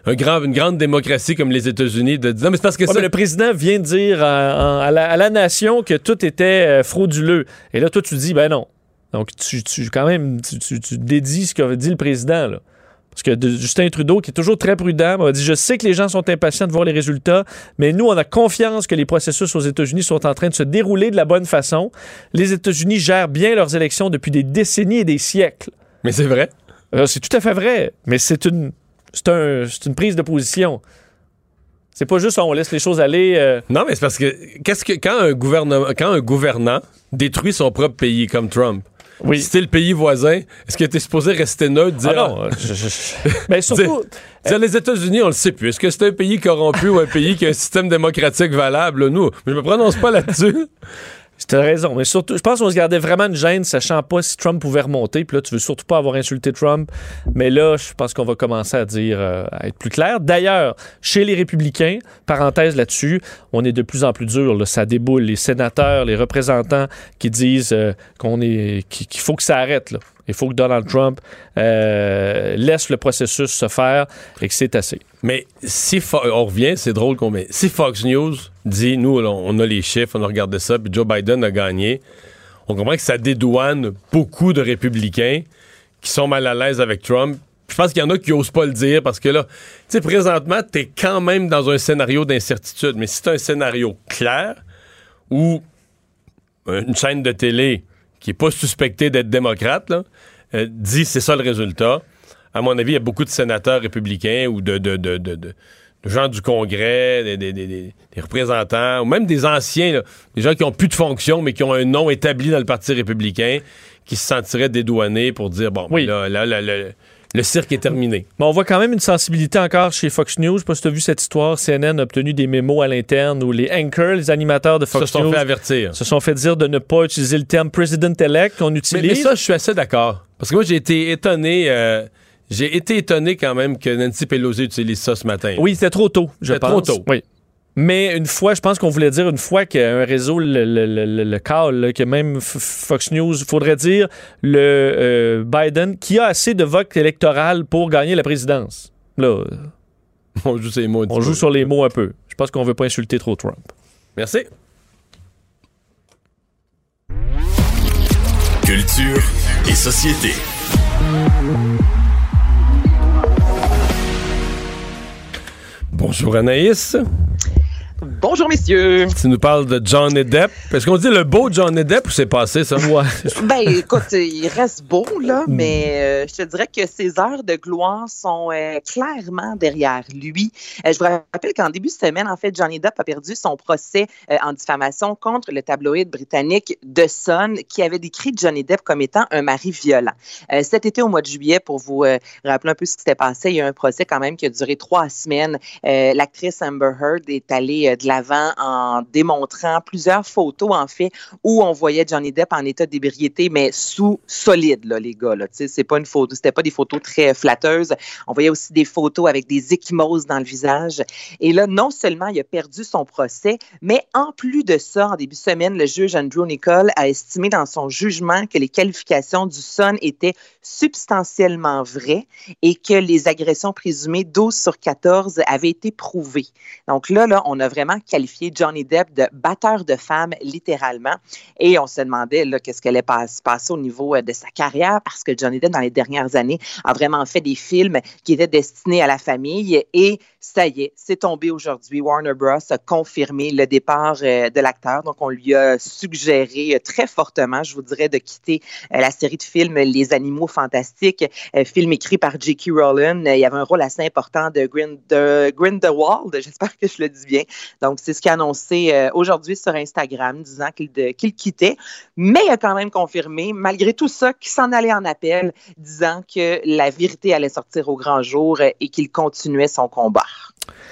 Speaker 3: un grand, une grande démocratie comme les États-Unis, de dire non, mais c'est parce que
Speaker 4: Ouais,
Speaker 3: ça,
Speaker 4: mais le président vient dire à, à la, à la nation que tout était euh, frauduleux. Et là, toi, tu dis, ben non. Donc, tu, tu quand même, tu, tu, tu dédies ce qu'a dit le président, là. Parce que de- Justin Trudeau, qui est toujours très prudent, m'a dit Je sais que les gens sont impatients de voir les résultats, mais nous, on a confiance que les processus aux États-Unis sont en train de se dérouler de la bonne façon. Les États-Unis gèrent bien leurs élections depuis des décennies et des siècles.
Speaker 3: mais c'est vrai.
Speaker 4: Euh, c'est tout à fait vrai, mais c'est une, c'est un- c'est une prise de position. C'est pas juste on laisse les choses aller. euh,
Speaker 3: Non, mais c'est parce que qu'est-ce que quand un gouvernement, quand un gouvernant détruit son propre pays comme Trump, Oui. Si le pays voisin, est-ce qu'il était supposé rester neutre, dire.
Speaker 4: Ah non, euh, *laughs* Mais surtout.
Speaker 3: Dire, les États-Unis, on le sait plus. Est-ce que c'est un pays corrompu ou un pays qui a un système démocratique valable? Nous, je me prononce pas là-dessus. *laughs*
Speaker 4: T'as raison, mais surtout, je pense qu'on se gardait vraiment une gêne, sachant pas si Trump pouvait remonter. Puis là, tu veux surtout pas avoir insulté Trump. Mais là, je pense qu'on va commencer à dire, euh, à être plus clair. D'ailleurs, chez les républicains, parenthèse là-dessus, on est de plus en plus dur. Ça déboule. Les sénateurs, les représentants qui disent euh, qu'on est, qu'il faut que ça arrête. Là. Il faut que Donald Trump euh, laisse le processus se faire et que c'est assez.
Speaker 3: Mais si on revient, c'est drôle qu'on met. Si Fox News dit, nous, on a les chiffres, on a regardé ça, puis Joe Biden a gagné, on comprend que ça dédouane beaucoup de républicains qui sont mal à l'aise avec Trump. Je pense qu'il y en a qui n'osent pas le dire parce que là, tu sais, présentement, tu es quand même dans un scénario d'incertitude. Mais si c'est un scénario clair où une chaîne de télé qui n'est pas suspecté d'être démocrate, euh, dit c'est ça le résultat. À mon avis, il y a beaucoup de sénateurs républicains ou de, de, gens du Congrès, des, représentants, ou même des anciens, des gens qui ont plus de fonction, mais qui ont un nom établi dans le Parti républicain, qui se sentiraient dédouanés pour dire, bon, oui. là, là, là, le cirque est terminé.
Speaker 4: Mais on voit quand même une sensibilité encore chez Fox News. Je sais pas si tu as vu cette histoire. CNN a obtenu des mémos à l'interne où les anchors, les animateurs de Fox
Speaker 3: se sont fait avertir.
Speaker 4: Se sont fait dire de ne pas utiliser le terme president-elect qu'on utilise.
Speaker 3: Mais, ça, je suis assez d'accord. Parce que moi, j'ai été étonné. Euh, j'ai été étonné quand même que Nancy Pelosi utilise ça ce matin.
Speaker 4: Oui, c'était trop tôt, je pense.
Speaker 3: trop tôt.
Speaker 4: Oui. Mais une fois, je pense qu'on voulait dire une fois qu'un réseau le, le, call, que même Fox News, il faudrait dire le euh, Biden qui a assez de votes électoral pour gagner la présidence. Là, *laughs*
Speaker 3: on joue, ces mots
Speaker 4: on joue sur les mots un peu. Je pense qu'on veut pas insulter trop Trump.
Speaker 3: Merci.
Speaker 2: Culture et société.
Speaker 3: Bonjour Anaïs.
Speaker 7: Bonjour, messieurs.
Speaker 3: Tu nous parles de Johnny Depp. Est-ce qu'on dit le beau Johnny Depp ou c'est passé, ça? *laughs*
Speaker 7: Ouais. ben, écoute, il reste beau, là, hmm. mais euh, je te dirais que ses heures de gloire sont euh, clairement derrière lui. Euh, je vous rappelle qu'en début de semaine, en fait, Johnny Depp a perdu son procès en diffamation contre le tabloïd britannique The Sun, qui avait décrit Johnny Depp comme étant un mari violent. cet été, au mois de juillet, pour vous rappeler un peu ce qui s'était passé, il y a eu un procès quand même qui a duré trois semaines. L'actrice Amber Heard est allée de l'avant en démontrant plusieurs photos, en fait, où on voyait Johnny Depp en état d'ébriété, mais sous solide, là, les gars. Là. C'est pas une photo, c'était pas des photos très flatteuses. On voyait aussi des photos avec des échymoses dans le visage. Et là, non seulement il a perdu son procès, mais en plus de ça, en début de semaine, le juge Andrew Nicole a estimé dans son jugement que les qualifications du Sun étaient substantiellement vraies et que les agressions présumées 12 sur 14 avaient été prouvées. Donc là, là, on a vraiment qualifié Johnny Depp de batteur de femmes, littéralement. Et on se demandait qu'est-ce qu'elle allait se passer au niveau euh, de sa carrière, parce que Johnny Depp, dans les dernières années, a vraiment fait des films qui étaient destinés à la famille. Et ça y est, c'est tombé aujourd'hui. Warner Bros. a confirmé le départ euh, de l'acteur. Donc, on lui a suggéré euh, très fortement, je vous dirais, de quitter la série de films Les Animaux Fantastiques, film écrit par J.K. Rowling. Il y avait un rôle assez important de, de Grindelwald, j'espère que je le dis bien, donc, c'est ce qu'il a annoncé euh, aujourd'hui sur Instagram, disant qu'il quittait. Mais il a quand même confirmé, malgré tout ça, qu'il s'en allait en appel, disant que la vérité allait sortir au grand jour et qu'il continuait son combat.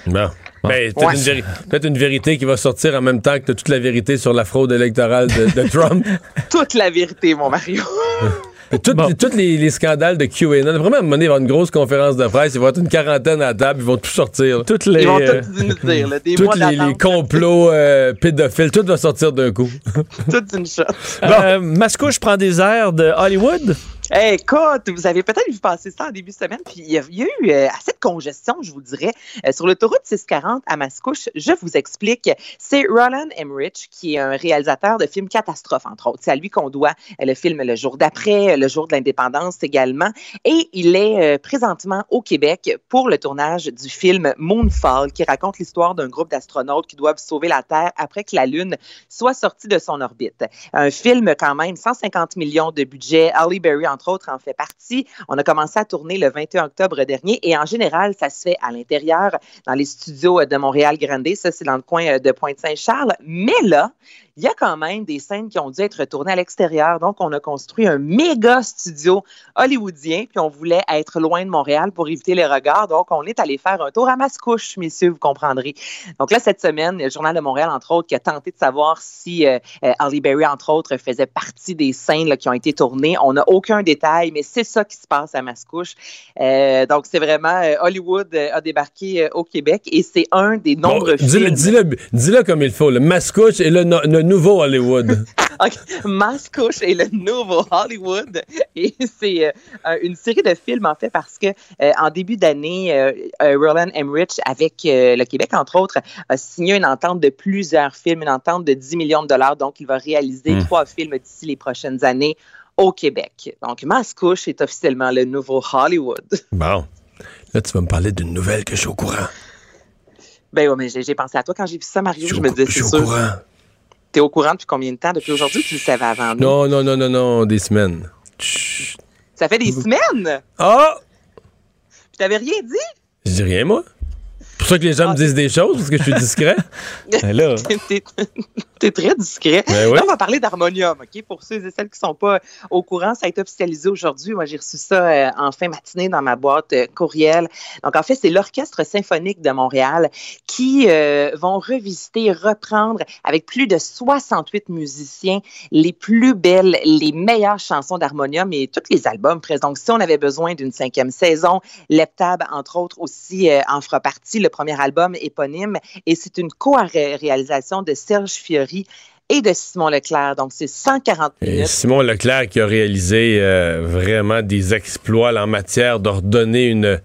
Speaker 3: Bon. Ben, peut-être une, vérité qui va sortir en même temps que toute la vérité sur la fraude électorale de, Trump. *laughs*
Speaker 7: toute la vérité, mon Mario. *laughs*
Speaker 3: Tous les, scandales de QAnon, vraiment, à un moment donné, il va avoir une grosse conférence de presse, il va y avoir une quarantaine à table, ils vont tout sortir.
Speaker 7: Toutes les, ils vont tout nous dire, des
Speaker 3: les, complots euh, pédophiles, tout va sortir d'un coup. *laughs*
Speaker 7: Toute une shot.
Speaker 4: Euh, Mascouche prend des airs de Hollywood?
Speaker 7: Écoute, vous avez peut-être vu passer ça en début de semaine, puis il y a, eu euh, assez de congestion, je vous dirais, euh, sur l'autoroute 640 à Mascouche. Je vous explique. C'est Roland Emmerich, qui est un réalisateur de films catastrophes, entre autres. C'est à lui qu'on doit euh, le film Le jour d'après, Le jour de l'indépendance également. Et il est présentement au Québec pour le tournage du film Moonfall, qui raconte l'histoire d'un groupe d'astronautes qui doivent sauver la Terre après que la Lune soit sortie de son orbite. Un film quand même, 150 millions de budget. Berry, entre autres, en fait partie. On a commencé à tourner le 21 octobre dernier et en général, ça se fait à l'intérieur, dans les studios de Montréal Grande. Ça, c'est dans le coin de Pointe-Saint-Charles. Mais là, il y a quand même des scènes qui ont dû être tournées à l'extérieur. Donc, on a construit un méga studio hollywoodien, puis on voulait être loin de Montréal pour éviter les regards. Donc, on est allé faire un tour à Mascouche, messieurs, vous comprendrez. Donc là, cette semaine, le Journal de Montréal, entre autres, qui a tenté de savoir si euh, euh Holly Berry, entre autres, faisait partie des scènes là, qui ont été tournées. On n'a aucun détail, mais c'est ça qui se passe à Mascouche. Euh, donc, c'est vraiment euh, Hollywood a débarqué au Québec et c'est un des nombreux
Speaker 3: bon,
Speaker 7: films.
Speaker 3: Dis-le, dis-le comme il faut. Le Mascouche est le, no, le nouveau Hollywood. *laughs*
Speaker 7: okay. Mascouche est le nouveau Hollywood. Et c'est euh, une série de films, en fait, parce que euh, en début d'année, euh, Roland Emmerich, avec le Québec, entre autres, a signé une entente de plusieurs films, une entente de 10 millions de dollars. Donc, il va réaliser mmh. trois films d'ici les prochaines années au Québec. Donc, Mascouche est officiellement le nouveau Hollywood. *laughs*
Speaker 3: Bon. Là, tu vas me parler d'une nouvelle que je suis au courant.
Speaker 7: Ben oui, mais j'ai pensé à toi quand j'ai vu ça, Mario. Je, je me disais, c'est sûr.
Speaker 3: au courant.
Speaker 7: T'es au courant depuis combien de temps? Depuis aujourd'hui, tu le savais avant nous?
Speaker 3: Non, non, non, non, non, des semaines.
Speaker 7: Chut. Ça fait des semaines?
Speaker 3: Ah!
Speaker 7: Puis t'avais rien dit?
Speaker 3: Je dis rien, moi. C'est pour ça que les gens ah. me disent des choses, parce que je suis discret. *laughs* là.
Speaker 7: T'es très discret.
Speaker 3: Ben oui.
Speaker 7: Là, on va parler d'harmonium, OK? Pour ceux et celles qui ne sont pas au courant, ça a été officialisé aujourd'hui. Moi, j'ai reçu ça euh, en fin matinée dans ma boîte euh, courriel. Donc, en fait, c'est l'Orchestre symphonique de Montréal qui euh, vont revisiter, reprendre avec plus de 68 musiciens les plus belles, les meilleures chansons d'harmonium et tous les albums présents. Donc, si on avait besoin d'une cinquième saison, Leptab, entre autres, aussi euh, en fera partie, le premier album éponyme. Et c'est une co-réalisation de Serge Fiori et de Simon Leclerc. Donc, c'est 140 minutes.
Speaker 3: Et Simon Leclerc qui a réalisé euh, vraiment des exploits en matière d'ordonner une,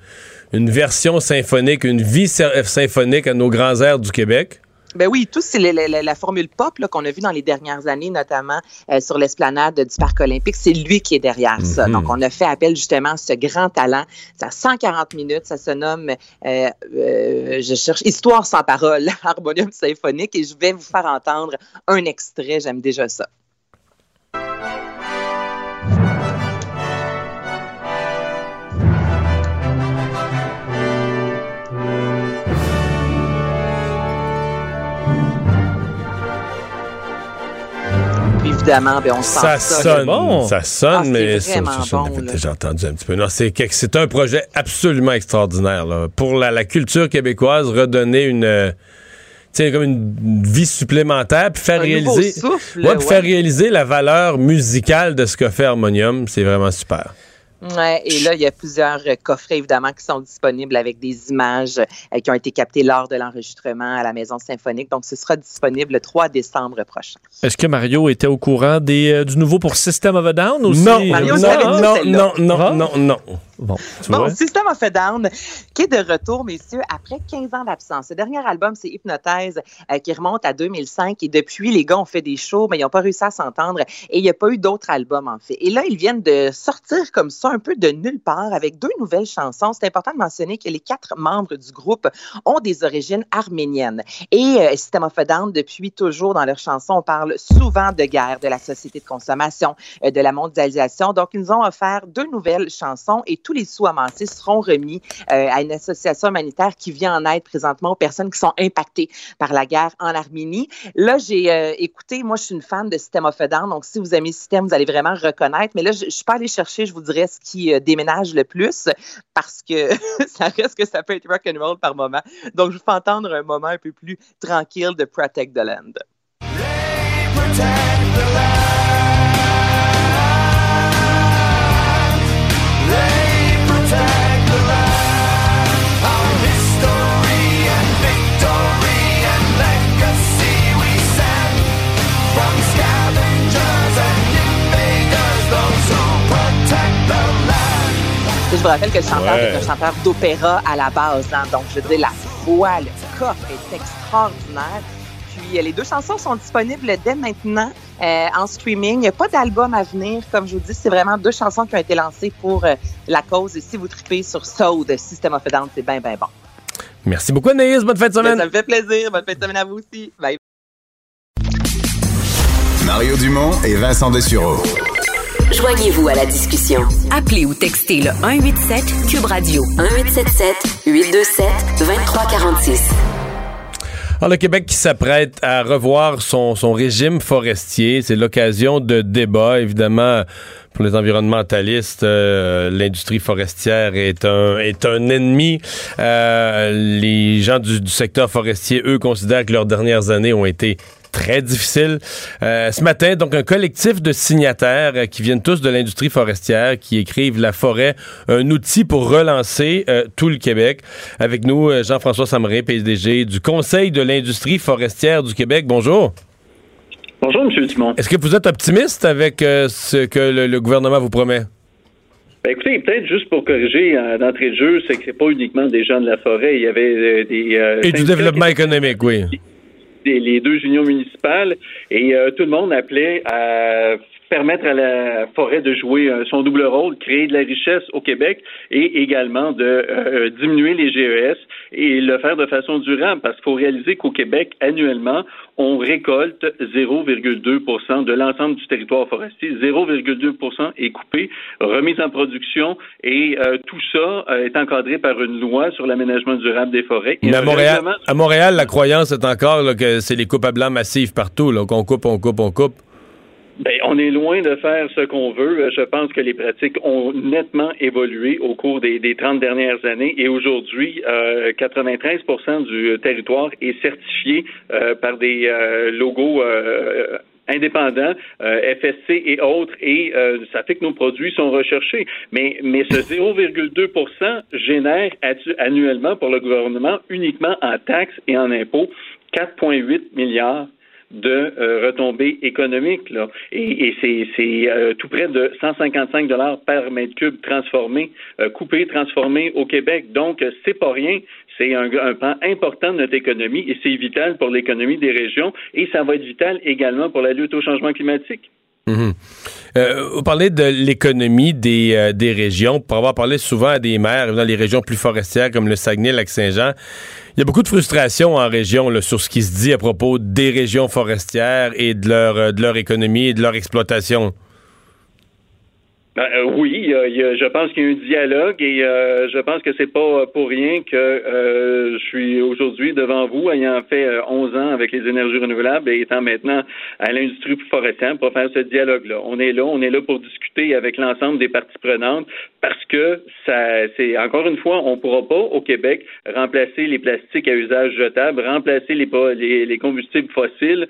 Speaker 3: une version symphonique, une vie symphonique à nos grands airs du Québec.
Speaker 7: Ben oui, tout c'est la, la, la, formule pop qu'on a vu dans les dernières années, notamment euh, sur l'esplanade du Parc olympique. C'est lui qui est derrière ça.
Speaker 3: Mhm.
Speaker 7: Donc, on a fait appel justement à ce grand talent. Ça a 140 minutes. Ça se nomme, euh, euh, je cherche, Histoire sans parole, *laughs* harmonium symphonique. Et je vais vous faire entendre un extrait. J'aime déjà ça. Évidemment, ben on sent
Speaker 3: ça.
Speaker 7: Ça
Speaker 3: sonne,
Speaker 4: bon.
Speaker 3: ça sonne,
Speaker 7: Ah, c'est
Speaker 3: mais ça, ça, ça, on
Speaker 7: bon,
Speaker 3: avait
Speaker 7: là.
Speaker 3: déjà entendu un petit peu. Non, c'est que- c'est un projet absolument extraordinaire là. pour la, la culture québécoise, redonner une euh, tu sais, comme une vie supplémentaire, puis faire
Speaker 7: Un
Speaker 3: réaliser,
Speaker 7: souffle,
Speaker 3: ouais, puis
Speaker 7: ouais.
Speaker 3: faire réaliser la valeur musicale de ce qu'a fait Harmonium, c'est vraiment super.
Speaker 7: Ouais, et là, il y a plusieurs euh, coffrets, évidemment, qui sont disponibles avec des images euh, qui ont été captées lors de l'enregistrement à la Maison symphonique. Donc, ce sera disponible le 3 décembre prochain.
Speaker 4: Est-ce que Mario était au courant des, euh, du nouveau pour System of a Down aussi?
Speaker 3: Non,
Speaker 7: Mario
Speaker 3: non, non,
Speaker 7: celle-là.
Speaker 3: non, non,
Speaker 4: Ah.
Speaker 3: non, non.
Speaker 4: Bon, tu
Speaker 7: Bon,
Speaker 4: vois?
Speaker 7: System of a Down, qui est de retour, messieurs, après 15 ans d'absence? Ce dernier album, c'est Hypnotize, euh, qui remonte à 2005. Et depuis, les gars ont fait des shows, mais ils n'ont pas réussi à s'entendre. Et il n'y a pas eu d'autres albums, en fait. Et là, ils viennent de sortir comme ça, un peu de nulle part, avec deux nouvelles chansons. C'est important de mentionner que les quatre membres du groupe ont des origines arméniennes. Et euh, System of a Down, depuis toujours, dans leurs chansons, on parle souvent de guerre, de la société de consommation, euh, de la mondialisation. Donc, ils nous ont offert deux nouvelles chansons et tous les sous amassés seront remis euh, à une association humanitaire qui vient en aide présentement aux personnes qui sont impactées par la guerre en Arménie. Là, j'ai euh, écouté, moi, je suis une fan de System of a Down, donc si vous aimez System, vous allez vraiment reconnaître. Mais là, je ne suis pas allée chercher, je vous dirais, ce qui euh, déménage le plus parce que *laughs* ça reste que ça peut être rock and roll par moment. Donc, je vous fais entendre un moment un peu plus tranquille de Protect the Land. Je vous rappelle que le chanteur
Speaker 3: Ouais.
Speaker 7: est un chanteur d'opéra à la base. hein. donc, je veux dire, la voix, le coffre est extraordinaire. Puis, euh, les deux chansons sont disponibles dès maintenant euh, en streaming. Il n'y a pas d'album à venir. Comme je vous dis, c'est vraiment deux chansons qui ont été lancées pour euh, la cause. Et si vous tripez sur Soul de System of a Down, c'est bien, bien bon.
Speaker 3: Merci beaucoup, Anaïs. Bonne fin de
Speaker 7: Ça
Speaker 3: semaine.
Speaker 7: me fait plaisir. Bonne fin de semaine à vous aussi. Bye.
Speaker 2: Mario Dumont et Vincent Dessureau.
Speaker 8: Joignez-vous à la discussion. Appelez ou textez le 187 Cube Radio 1877 827 2346.
Speaker 3: Alors, le Québec qui s'apprête à revoir son, son régime forestier, c'est l'occasion de débats, évidemment. Pour les environnementalistes, euh, l'industrie forestière est un, est un ennemi. Euh, les gens du, du secteur forestier, eux, considèrent que leurs dernières années ont été très difficile. Euh, ce matin, donc, un collectif de signataires euh, qui viennent tous de l'industrie forestière, qui écrivent La forêt, un outil pour relancer euh, tout le Québec. Avec nous, Jean-François Samré, PDG du Conseil de l'industrie forestière du Québec. Bonjour.
Speaker 9: Bonjour, M. Dumont.
Speaker 3: Est-ce que vous êtes optimiste avec ce que le, gouvernement vous promet?
Speaker 9: Ben écoutez, peut-être juste pour corriger d'entrée de jeu, c'est que c'est pas uniquement des gens de la forêt. Il y avait des.
Speaker 3: Et du développement économique, oui
Speaker 9: les deux unions municipales. Et euh, tout le monde appelait à permettre à la forêt de jouer euh, son double rôle, créer de la richesse au Québec et également de euh, diminuer les GES et le faire de façon durable parce qu'il faut réaliser qu'au Québec, annuellement, on récolte 0,2% de l'ensemble du territoire forestier. 0,2% est coupé, remis en production et tout ça est encadré par une loi sur l'aménagement durable des forêts.
Speaker 3: Mais à Montréal, à Montréal, la croyance est encore que c'est les coupes à blanc massives partout, qu'on coupe, on coupe, on coupe.
Speaker 9: Ben, on est loin de faire ce qu'on veut. Je pense que les pratiques ont nettement évolué au cours des, des 30 dernières années et aujourd'hui, euh, 93% du territoire est certifié euh, par des euh, logos euh, indépendants, FSC et autres, et ça fait que nos produits sont recherchés. Mais, mais ce 0,2% génère annuellement pour le gouvernement uniquement en taxes et en impôts 4,8 milliards de euh, retombées économiques. Et, c'est euh, tout près de 155 dollars par mètre cube transformé, euh, coupé, transformé au Québec. Donc, c'est pas rien. C'est un, un pan important de notre économie et c'est vital pour l'économie des régions et ça va être vital également pour la lutte au changement climatique.
Speaker 3: Mhm. vous parlez de l'économie des, des régions. Pour avoir parlé souvent à des maires dans les régions plus forestières comme le Saguenay, Lac-Saint-Jean, il y a beaucoup de frustration en région sur ce qui se dit à propos des régions forestières et de leur, euh, de leur économie et de leur exploitation.
Speaker 9: Ben, euh, oui, je pense qu'il y a un dialogue et euh, je pense que c'est pas pour rien que euh, je suis aujourd'hui devant vous, ayant fait 11 ans avec les énergies renouvelables et étant maintenant à l'industrie forestière pour faire ce dialogue-là. On est là, on est là pour discuter avec l'ensemble des parties prenantes parce que ça, c'est encore une fois, on pourra pas au Québec remplacer les plastiques à usage jetable, remplacer les, les, les combustibles fossiles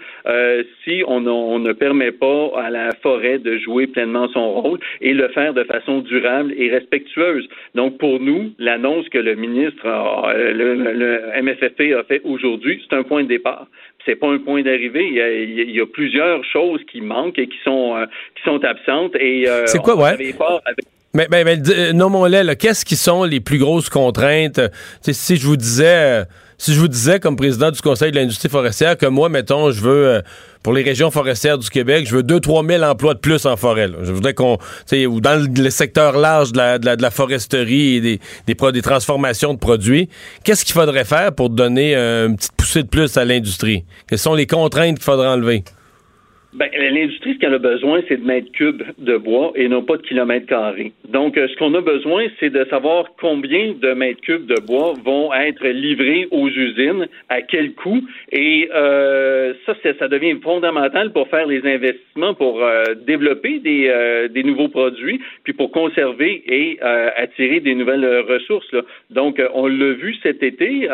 Speaker 9: si on, on ne permet pas à la forêt de jouer pleinement son rôle. Et le faire de façon durable et respectueuse. Donc, pour nous, l'annonce que le ministre, le, MFFP a fait aujourd'hui, c'est un point de départ. C'est pas un point d'arrivée. Il, y a plusieurs choses qui manquent et qui sont euh, qui sont absentes. Et
Speaker 3: euh, c'est quoi, ouais? Mais, mais, mais euh, nommons-les. Qu'est-ce qui sont les plus grosses contraintes? Si je vous disais si je vous disais, comme président du Conseil de l'industrie forestière, que moi, mettons, je veux, euh, pour les régions forestières du Québec, je veux 2-3 000 emplois de plus en forêt. Je voudrais qu'on, ou dans le secteur large de la, foresterie et des, des, des transformations de produits, qu'est-ce qu'il faudrait faire pour donner une petite poussée de plus à l'industrie? Quelles sont les contraintes qu'il faudrait enlever?
Speaker 9: Ben, l'industrie, ce qu'elle a besoin, c'est de mètres cubes de bois et non pas de kilomètres carrés. Donc, euh, ce qu'on a besoin, c'est de savoir combien de mètres cubes de bois vont être livrés aux usines, à quel coût. Et euh, ça, ça devient fondamental pour faire les investissements, pour euh, développer des, des nouveaux produits, puis pour conserver et attirer des nouvelles ressources. Là. Donc, on l'a vu cet été,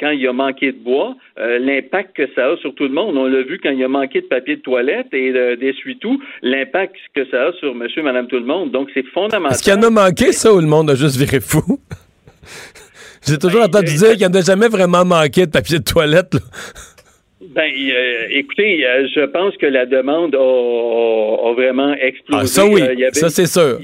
Speaker 9: quand il y a manqué de bois, l'impact que ça a sur tout le monde. On l'a vu quand il y a manqué de papier de toilette et d'essuie-tout, l'impact que ça a sur monsieur, madame, tout le monde. Donc, c'est fondamental.
Speaker 3: Est-ce qu'il y en a manqué, ça, ou le monde a juste viré fou? *laughs* J'ai toujours ben, entendu euh, dire qu'il n'y en a jamais vraiment manqué de papier de toilette.
Speaker 9: Ben, euh, écoutez, euh, je pense que la demande a, vraiment explosé. Ah,
Speaker 3: ça oui, ça c'est sûr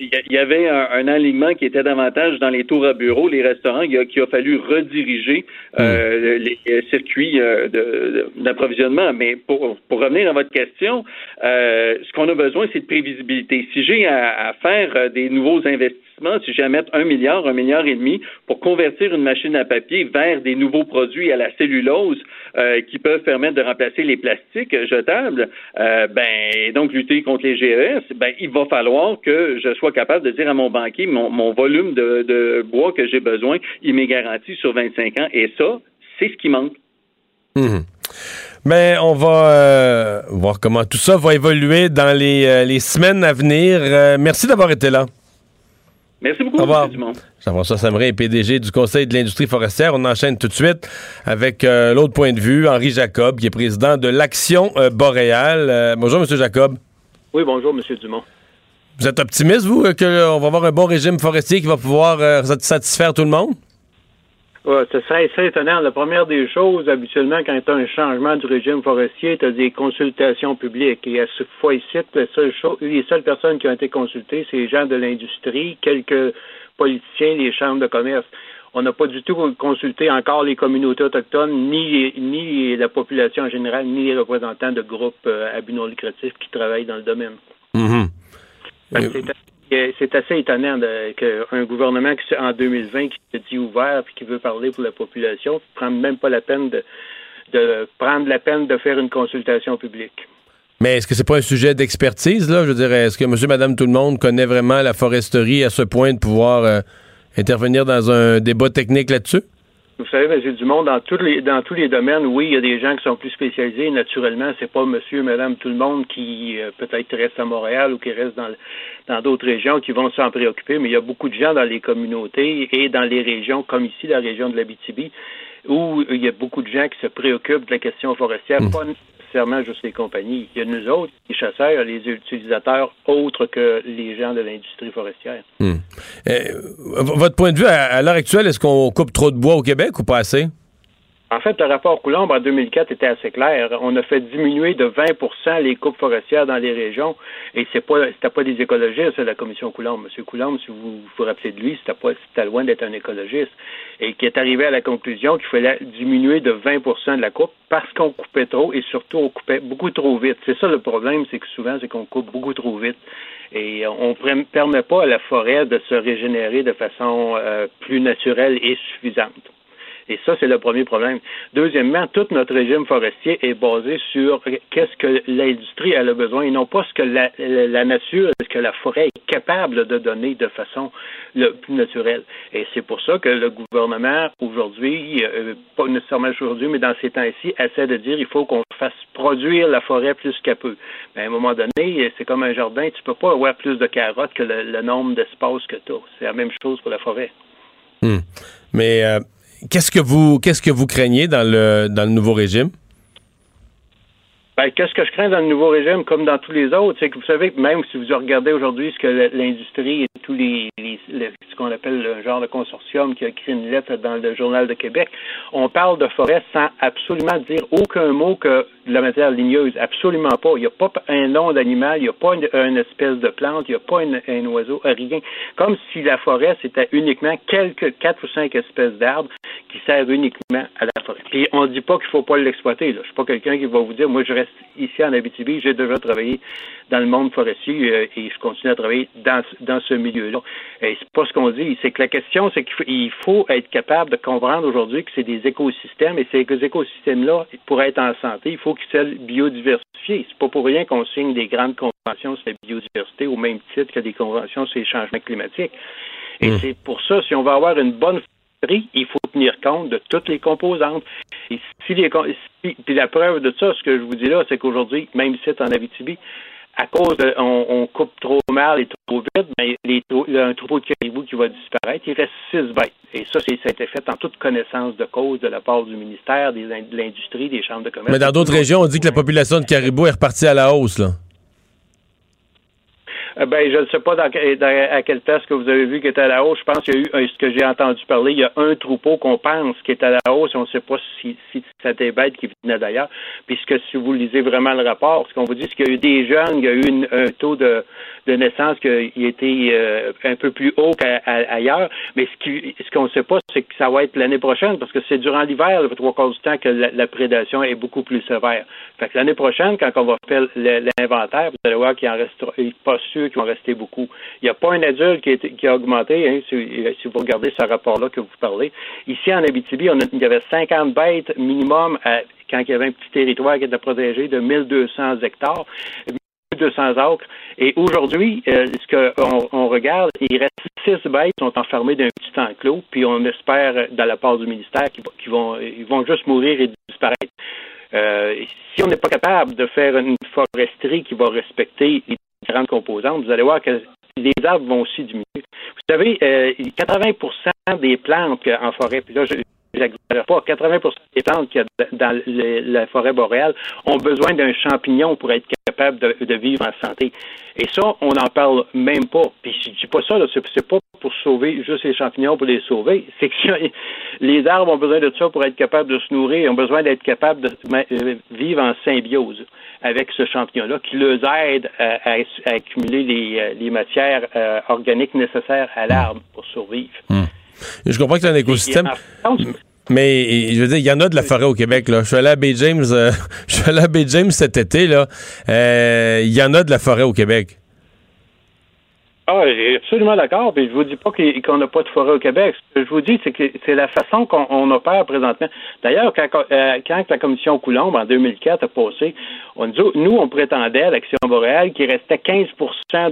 Speaker 9: il y avait un, alignement qui était davantage dans les tours à bureaux, les restaurants, il a, qu'il a fallu rediriger euh, hmm. les circuits euh, d'approvisionnement. Mais pour, pour revenir à votre question, euh, ce qu'on a besoin, c'est de prévisibilité. Si j'ai à, faire des nouveaux investissements, si j'ai à mettre un milliard, un milliard et demi pour convertir une machine à papier vers des nouveaux produits à la cellulose qui peuvent permettre de remplacer les plastiques jetables, ben donc lutter contre les GES, ben il va falloir que je sois capable de dire à mon banquier, mon, volume de, bois que j'ai besoin, il m'est garanti sur 25 ans. Et ça, c'est ce qui manque.
Speaker 3: Mhm. Mais on va euh, voir comment tout ça va évoluer dans les, euh, semaines à venir. Euh, merci d'avoir été là.
Speaker 9: Merci beaucoup,
Speaker 3: Au revoir.
Speaker 9: M. Dumont.
Speaker 3: Jean-François Samré, PDG du Conseil de l'industrie forestière. On enchaîne tout de suite avec euh, l'autre point de vue, Henri Jacob, qui est président de l'Action euh, boréale. Euh, bonjour, M. Jacob.
Speaker 10: Oui, bonjour, M. Dumont.
Speaker 3: Vous êtes optimiste, vous, euh, qu'on va avoir un bon régime forestier qui va pouvoir euh, satisfaire tout le monde?
Speaker 10: Ouais, ce serait assez étonnant. La première des choses, habituellement, quand tu as un changement du régime forestier, tu as des consultations publiques. Et à ce fois ici, la seule chose- les seules personnes qui ont été consultées, c'est les gens de l'industrie, quelques politiciens, les chambres de commerce. On n'a pas du tout consulté encore les communautés autochtones, ni, ni la population en général, ni les représentants de groupes euh, à but non lucratif qui travaillent dans le domaine. Fait que C'est assez étonnant qu'un gouvernement qui, en 2020 qui se dit ouvert et qui veut parler pour la population ne prend même pas la peine de, prendre la peine de faire une consultation publique.
Speaker 3: Mais est-ce que c'est pas un sujet d'expertise, là? Je dire, est-ce que monsieur, madame, tout le monde connaît vraiment la foresterie à ce point de pouvoir euh, intervenir dans un débat technique là-dessus?
Speaker 10: Vous savez, M. Dumont, dans tous les dans tous les domaines, oui, il y a des gens qui sont plus spécialisés. Naturellement, c'est pas monsieur, madame, tout le monde qui euh, peut-être reste à Montréal ou qui reste dans dans d'autres régions qui vont s'en préoccuper, mais il y a beaucoup de gens dans les communautés et dans les régions, comme ici, la région de l'Abitibi, où il y a beaucoup de gens qui se préoccupent de la question forestière, pas nécessairement juste les compagnies. Il y a nous autres, les chasseurs, les utilisateurs autres que les gens de l'industrie forestière.
Speaker 3: Hmm. V- votre point de vue, à l'heure actuelle, est-ce qu'on coupe trop de bois au Québec ou pas assez?
Speaker 10: En fait, le rapport Coulomb en 2004 était assez clair. On a fait diminuer de 20% les coupes forestières dans les régions, et c'est pas, c'était pas des écologistes, c'est la commission Coulomb. Monsieur Coulomb, si vous vous rappelez de lui, c'était pas, c'était loin d'être un écologiste, et qui est arrivé à la conclusion qu'il fallait diminuer de 20% de la coupe parce qu'on coupait trop, et surtout on coupait beaucoup trop vite. C'est ça le problème, c'est que souvent, c'est qu'on coupe beaucoup trop vite. Et on ne permet pas à la forêt de se régénérer de façon euh, plus naturelle et suffisante. Et ça, c'est le premier problème. Deuxièmement, tout notre régime forestier est basé sur qu'est-ce que l'industrie a besoin et non pas ce que la, nature, ce que la forêt est capable de donner de façon le plus naturelle. Et c'est pour ça que le gouvernement, aujourd'hui, euh, pas nécessairement aujourd'hui, mais dans ces temps-ci, essaie de dire il faut qu'on fasse produire la forêt plus qu'à peu. Mais à un moment donné, c'est comme un jardin, tu peux pas avoir plus de carottes que le, nombre d'espace que tu as. C'est la même chose pour la forêt.
Speaker 3: Hmm. Mais euh, qu'est-ce que vous qu'est-ce que vous craignez dans le dans le nouveau régime?
Speaker 10: Ben, qu'est-ce que je crains dans le nouveau régime, comme dans tous les autres, c'est que vous savez, même si vous regardez aujourd'hui ce que l'industrie et tous les, ce qu'on appelle le genre de consortium qui a écrit une lettre dans le Journal de Québec, on parle de forêt sans absolument dire aucun mot que de la matière ligneuse. Absolument pas. Il n'y a pas un nom d'animal, il n'y a pas une, espèce de plante, il n'y a pas un oiseau, rien. Comme si la forêt, c'était uniquement quelques quatre ou cinq espèces d'arbres qui servent uniquement à la forêt. Et on ne dit pas qu'il ne faut pas l'exploiter. Je ne suis pas quelqu'un qui va vous dire, moi, je reste ici en Abitibi, j'ai déjà travaillé dans le monde forestier euh, et je continue à travailler dans, dans ce milieu-là. Et c'est pas ce qu'on dit. C'est que la question, c'est qu'il faut être capable de comprendre aujourd'hui que c'est des écosystèmes et ces écosystèmes-là, pour être en santé, il faut qu'ils soient biodiversifiés. C'est pas pour rien qu'on signe des grandes conventions sur la biodiversité au même titre que des conventions sur les changements climatiques. Et mmh. c'est pour ça, si on va avoir une bonne il faut tenir compte de toutes les composantes. Et si les si, puis la preuve de ça, ce que je vous dis là, c'est qu'aujourd'hui, même ici en Abitibi, à cause de, on, on, coupe trop mal et trop vite, mais les, un troupeau de caribou qui va disparaître, il reste six bêtes. Et ça, ça a été fait en toute connaissance de cause de la part du ministère, des, de l'industrie, des chambres de commerce.
Speaker 3: Mais dans d'autres régions, on dit que la population de caribou est repartie à la hausse, là.
Speaker 10: Ben, je ne sais pas dans, à quel test que vous avez vu qui était à la hausse. Je pense qu'il y a eu, ce que j'ai entendu parler, il y a un troupeau qu'on pense qui est à la hausse. On ne sait pas si, si c'était des bêtes qui venaient d'ailleurs. Puisque si vous lisez vraiment le rapport, ce qu'on vous dit, c'est qu'il y a eu des jeunes, il y a eu un taux de, de naissance qui était euh, un peu plus haut qu'ailleurs. Mais ce qui, ce qu'on ne sait pas, c'est que ça va être l'année prochaine, parce que c'est durant l'hiver, le trois quarts du temps, que la, prédation est beaucoup plus sévère. Fait que l'année prochaine, quand on va faire l'inventaire, vous allez voir qu'il en n'est pas sûr qu'il va en rester beaucoup. Il n'y a pas un adulte qui, qui a augmenté, hein, si, vous regardez ce rapport-là que vous parlez. Ici, en Abitibi, il y avait 50 bêtes minimum à, quand il y avait un petit territoire qui était protégé de 1200 hectares. 200 acres. Et aujourd'hui, euh, ce qu'on on regarde, il reste six bêtes qui sont enfermées d'un petit enclos, puis on espère, de la part du ministère, qu'ils vont, ils vont juste mourir et disparaître. Euh, si on n'est pas capable de faire une foresterie qui va respecter les différentes composantes, vous allez voir que les arbres vont aussi diminuer. Vous savez, 80% euh, des plantes en forêt, puis là, je, n'exagère pas, 80% des plantes qu'il y a dans la forêt boréale ont besoin d'un champignon pour être capable de, vivre en santé. Et ça, on n'en parle même pas. Puis je dis pas ça, c'est pas pour sauver juste les champignons pour les sauver. *laughs* C'est que les arbres ont besoin de ça pour être capables de se nourrir, ils ont besoin d'être capables de euh, vivre en symbiose avec ce champignon-là qui les aide à, accumuler les, euh, les matières euh, organiques nécessaires à l'arbre pour survivre.
Speaker 3: Hmm. Je comprends que c'est un écosystème. Mais je veux dire, il y en a de la forêt au Québec. Là. Je suis allé à Bay James, *laughs* je suis allé à cet été. Là. il y en a de la forêt au Québec.
Speaker 10: Ah, j'ai absolument d'accord. Puis je vous dis pas qu'on n'a pas de forêt au Québec. Ce que je vous dis, c'est que c'est la façon qu'on opère présentement. D'ailleurs, quand, euh, quand, la commission Coulombe en 2004 a passé, on nous, on prétendait à l'Action boréale qu'il restait 15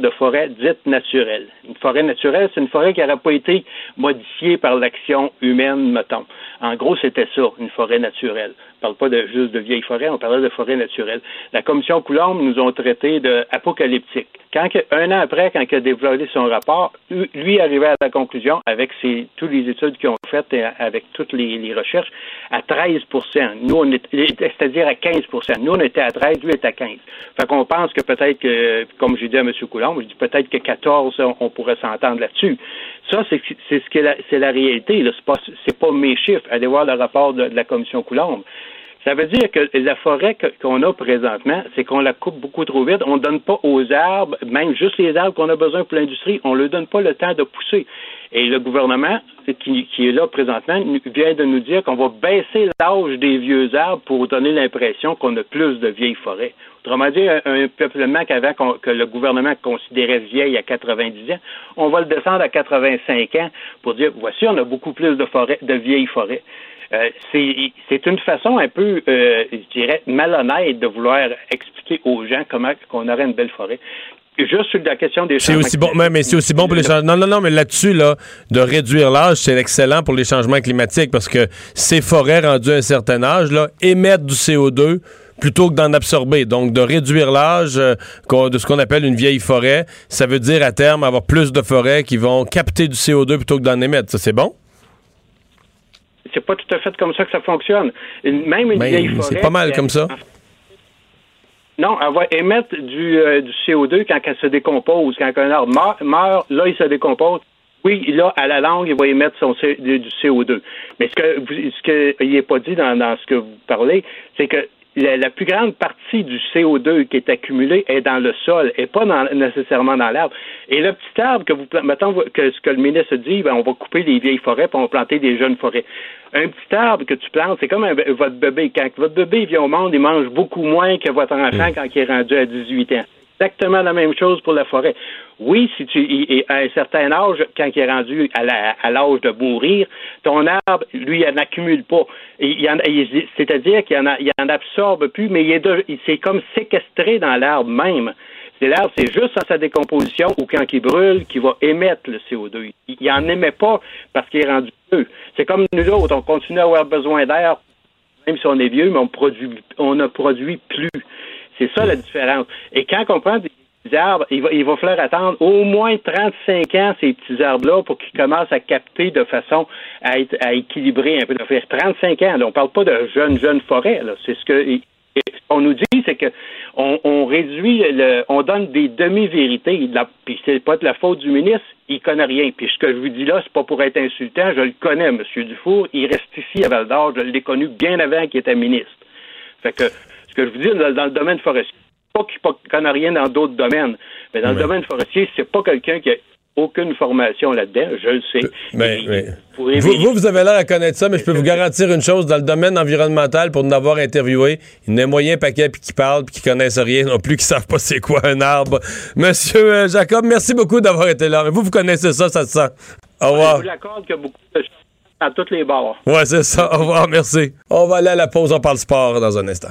Speaker 10: de forêt dite naturelle. Une forêt naturelle, c'est une forêt qui n'aurait pas été modifiée par l'action humaine, mettons. En gros, c'était ça, une forêt naturelle. On ne parle pas de, juste de vieilles forêts, on parlait de forêt naturelle. La commission Coulombe nous ont traité d'apocalyptique. Quand, un an après, quand il a développé son rapport, lui arrivait à la conclusion, avec ses, toutes les études qu'ils ont faites et avec toutes les, recherches, à 13 Nous, on c'est-à-dire à 15% Nous, on était à 13, lui était à 15 Fait qu'on pense que peut-être que, comme j'ai dit à M. Coulombe, je dis peut-être que 14, on, pourrait s'entendre là-dessus. Ça, c'est ce que la réalité. C'est pas, pas mes chiffres. Allez voir le rapport de la commission Coulombe. Ça veut dire que la forêt qu'on a présentement, c'est qu'on la coupe beaucoup trop vite. On ne donne pas aux arbres, même juste les arbres qu'on a besoin pour l'industrie, on ne leur donne pas le temps de pousser. Et le gouvernement, qui, est là présentement, vient de nous dire qu'on va baisser l'âge des vieux arbres pour donner l'impression qu'on a plus de vieilles forêts. Autrement dit, un, peuplement qu'avant que le gouvernement considérait vieille à 90 ans, on va le descendre à 85 ans pour dire voici, on a beaucoup plus de forêts, de vieilles forêts. Euh, c'est une façon un peu, euh, je dirais, malhonnête de vouloir expliquer aux gens comment qu'on aurait une belle forêt. Juste sur la question des
Speaker 3: aussi bon, mais, c'est aussi bon pour les changements. Non, non, non, mais là-dessus, là, de réduire l'âge, c'est excellent pour les changements climatiques parce que ces forêts rendues à un certain âge, là, émettent du CO2 plutôt que d'en absorber. Donc, de réduire l'âge euh, de ce qu'on appelle une vieille forêt, ça veut dire à terme avoir plus de forêts qui vont capter du CO2 plutôt que d'en émettre. Ça, c'est bon?
Speaker 10: C'est pas tout à fait comme ça que ça fonctionne. Même une ben, vieille forêt.
Speaker 3: C'est pas mal comme ça.
Speaker 10: Non, elle va émettre du, euh, du CO2 quand elle se décompose. Quand un arbre meurt, là, il se décompose. Oui, là, à la langue, il va émettre son, du CO2. Mais ce que ce que il n'est pas dit dans, dans ce que vous parlez, c'est que la, plus grande partie du CO2 qui est accumulé est dans le sol et pas nécessairement dans l'arbre. Et le petit arbre que vous mettons que ce que le ministre dit, ben, on va couper les vieilles forêts puis on va planter des jeunes forêts. Un petit arbre que tu plantes, c'est comme votre bébé. Quand votre bébé vient au monde, il mange beaucoup moins que votre enfant quand il est rendu à 18 ans exactement la même chose pour la forêt. Oui, si tu à un certain âge, quand il est rendu à l'âge de mourir, ton arbre, lui, il n'accumule pas. C'est-à-dire qu'il en, absorbe plus, mais il est comme séquestré dans l'arbre même. C'est l'arbre, c'est juste à sa décomposition ou quand il brûle qu'il va émettre le CO2. Il n'en émet pas parce qu'il est rendu vieux. C'est comme nous autres, on continue à avoir besoin d'air, même si on est vieux, mais on produit, on ne produit plus. C'est ça la différence. Et quand on prend des arbres, il va, il va falloir attendre au moins 35 ans, ces petits arbres-là, pour qu'ils commencent à capter de façon à, être, à équilibrer un peu. Faire 35 ans. Là, on parle pas de jeunes, jeunes forêts. C'est ce que on nous dit, c'est que on, réduit, le, on donne des demi-vérités. Puis c'est pas de la faute du ministre, il connaît rien. Puis ce que je vous dis là, c'est pas pour être insultant, je le connais, M. Dufour. Il reste ici à Val d'Or, je l'ai connu bien avant qu'il était ministre. Fait que que je vous dis dans, le domaine forestier, pas qu'il ne connaît rien dans d'autres domaines, mais dans le domaine forestier, c'est pas quelqu'un qui a aucune formation là-dedans, je le sais.
Speaker 3: Mais, Vous, vous, avez l'air à connaître ça, mais je peux vous garantir une chose, dans le domaine environnemental, pour nous avoir interviewé, il y a moyen paquet qui parlent puis qui connaissent rien non plus, qui savent pas c'est quoi un arbre. Monsieur euh, Jacob, merci beaucoup d'avoir été là. Mais vous, vous connaissez ça, ça se sent. Au revoir.
Speaker 10: Je vous l'accorde qu'il y a beaucoup de à toutes les bords.
Speaker 3: Ouais, c'est ça. Au revoir, merci. On va aller à la pause, on parle sport dans un instant.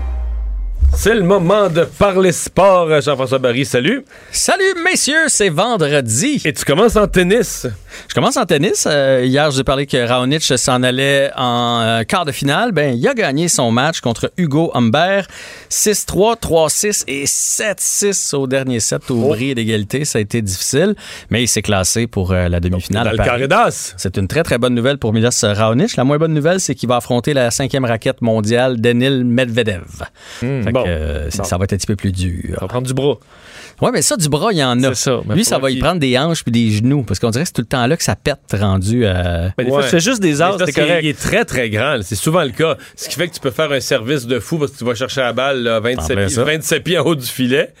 Speaker 3: C'est le moment de parler sport. Jean-François Barry, salut.
Speaker 11: Salut messieurs, c'est vendredi.
Speaker 3: Et tu commences en tennis.
Speaker 11: Je commence en tennis. Euh, hier, je vous ai parlé que Raonic s'en allait en euh, quart de finale. Ben, il a gagné son match contre Hugo Humbert. 6-3, 3-6 et 7-6 au dernier set au bris d'égalité. Ça a été difficile, mais il s'est classé pour euh, la demi-finale. C'est une très, très bonne nouvelle pour Milos Raonic. La moins bonne nouvelle, c'est qu'il va affronter la cinquième raquette mondiale, Denil Medvedev. Que,
Speaker 4: bon.
Speaker 11: euh, c'est-
Speaker 4: Bon.
Speaker 11: ça va être un petit peu plus dur.
Speaker 4: Ça va prendre du bras.
Speaker 11: Ouais, mais ça, du bras, il y en a.
Speaker 4: C'est ça, mais
Speaker 11: Lui, ça va y prendre des hanches puis des genoux. Parce qu'on dirait que c'est tout le temps là que ça pète rendu. euh,
Speaker 4: Mais des fois,
Speaker 3: Ouais.
Speaker 4: tu fais juste des as,
Speaker 3: c'est
Speaker 4: correct.
Speaker 3: qu'il est très, très grand. C'est souvent le cas. Ce qui fait que tu peux faire un service de fou parce que tu vas chercher la balle là, 27,
Speaker 11: plein
Speaker 3: pieds,
Speaker 11: ça.
Speaker 3: 27 pieds en haut du filet.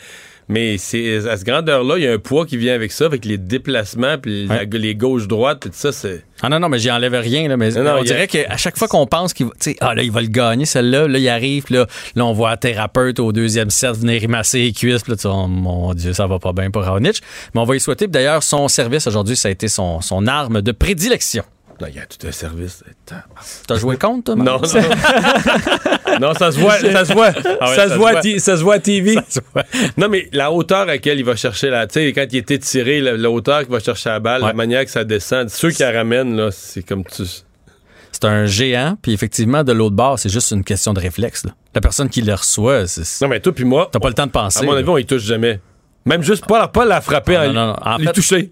Speaker 3: Mais c'est à cette grandeur-là, il y a un poids qui vient avec ça, avec les déplacements, puis la- les gauches-droites, tout ça, c'est...
Speaker 11: Ah non, non, mais j'y enlève rien. Là, mais
Speaker 3: Non, non,
Speaker 11: on
Speaker 3: y a-
Speaker 11: dirait qu'à chaque fois qu'on pense qu'il va, ah, là, il va le gagner, celle-là, là, il arrive, puis là, là, on voit un thérapeute au deuxième set venir rimasser les cuisses, puis là, tu oh, mon Dieu, ça va pas bien pour Raonic. Mais on va y souhaiter. D'ailleurs, son service aujourd'hui, ça a été son, son arme de prédilection.
Speaker 3: Non, il y a tout un service.
Speaker 11: T'as joué contre, toi?
Speaker 3: Non, non. *laughs* non, ça se voit, ça se voit,
Speaker 11: Ah ouais,
Speaker 3: ça, se voit, ça se voit à TV. Non, mais la hauteur à laquelle il va chercher la, tu sais, quand il est étiré, la, la hauteur qu'il va chercher la balle, la manière que ça descend, ceux qui la ramènent, là, c'est comme tu.
Speaker 11: C'est un géant, puis effectivement, de l'autre bord, c'est juste une question de réflexe. là. La personne qui le reçoit, c'est-
Speaker 3: Non, mais toi puis moi,
Speaker 11: t'as pas le temps de penser.
Speaker 3: à mon
Speaker 11: là.
Speaker 3: avis, on y touche jamais. Même juste pas, pas la frapper,
Speaker 11: Ah, non, non, en fait-
Speaker 3: toucher.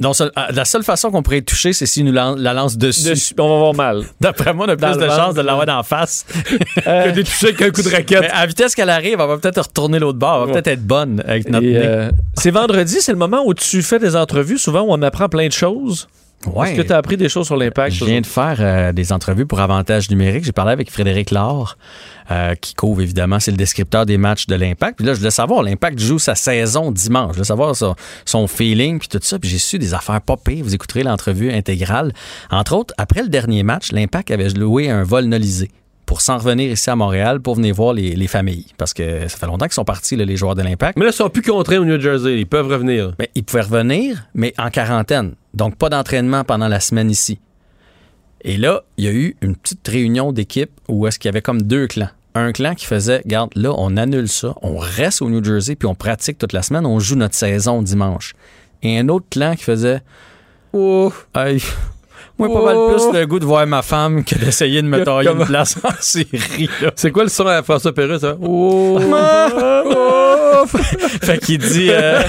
Speaker 11: Non, ah, la seule façon qu'on pourrait être touché, c'est s'il nous lan- la lance dessus.
Speaker 4: Dessus, on va avoir mal.
Speaker 11: D'après moi, on a plus de chances de l'avoir d'en face. *laughs*
Speaker 3: Que de toucher avec un coup de raquette.
Speaker 11: Mais à la vitesse qu'elle arrive, elle va peut-être retourner l'autre bord. Elle va peut-être être bonne avec notre
Speaker 4: euh, c'est vendredi, c'est le moment où tu fais des entrevues, souvent où on apprend plein de choses?
Speaker 11: Ouais.
Speaker 4: Est-ce que tu as appris des choses sur l'impact?
Speaker 11: Je viens de faire euh, des entrevues pour Avantage numérique. J'ai parlé avec Frédéric Laure, euh, qui couvre évidemment, c'est le descripteur des matchs de l'Impact. Puis là, je voulais savoir, l'Impact joue sa saison dimanche. Je voulais savoir son, son feeling, puis tout ça. Puis j'ai su des affaires pas pires. Vous écouterez l'entrevue intégrale. Entre autres, après le dernier match, l'Impact avait loué un vol nolisé pour s'en revenir ici à Montréal pour venir voir les, les familles. Parce que ça fait longtemps qu'ils sont partis, là, les joueurs de l'Impact.
Speaker 3: Mais là, ils sont plus contraints au New Jersey. Ils peuvent revenir.
Speaker 11: Mais ils pouvaient revenir, mais en quarantaine. Donc, pas d'entraînement pendant la semaine ici. Et là, il y a eu une petite réunion d'équipe où est-ce qu'il y avait comme deux clans. Un clan qui faisait, garde, là, on annule ça, on reste au New Jersey, puis on pratique toute la semaine, on joue notre saison dimanche. Et un autre clan qui faisait, oh, hey, moi, pas mal plus le goût de voir ma femme que d'essayer de me *laughs* tailler une place en série.
Speaker 3: C'est quoi le son à François Pérus, ça?
Speaker 11: Oh! *laughs* *laughs* fait qu'il dit, euh,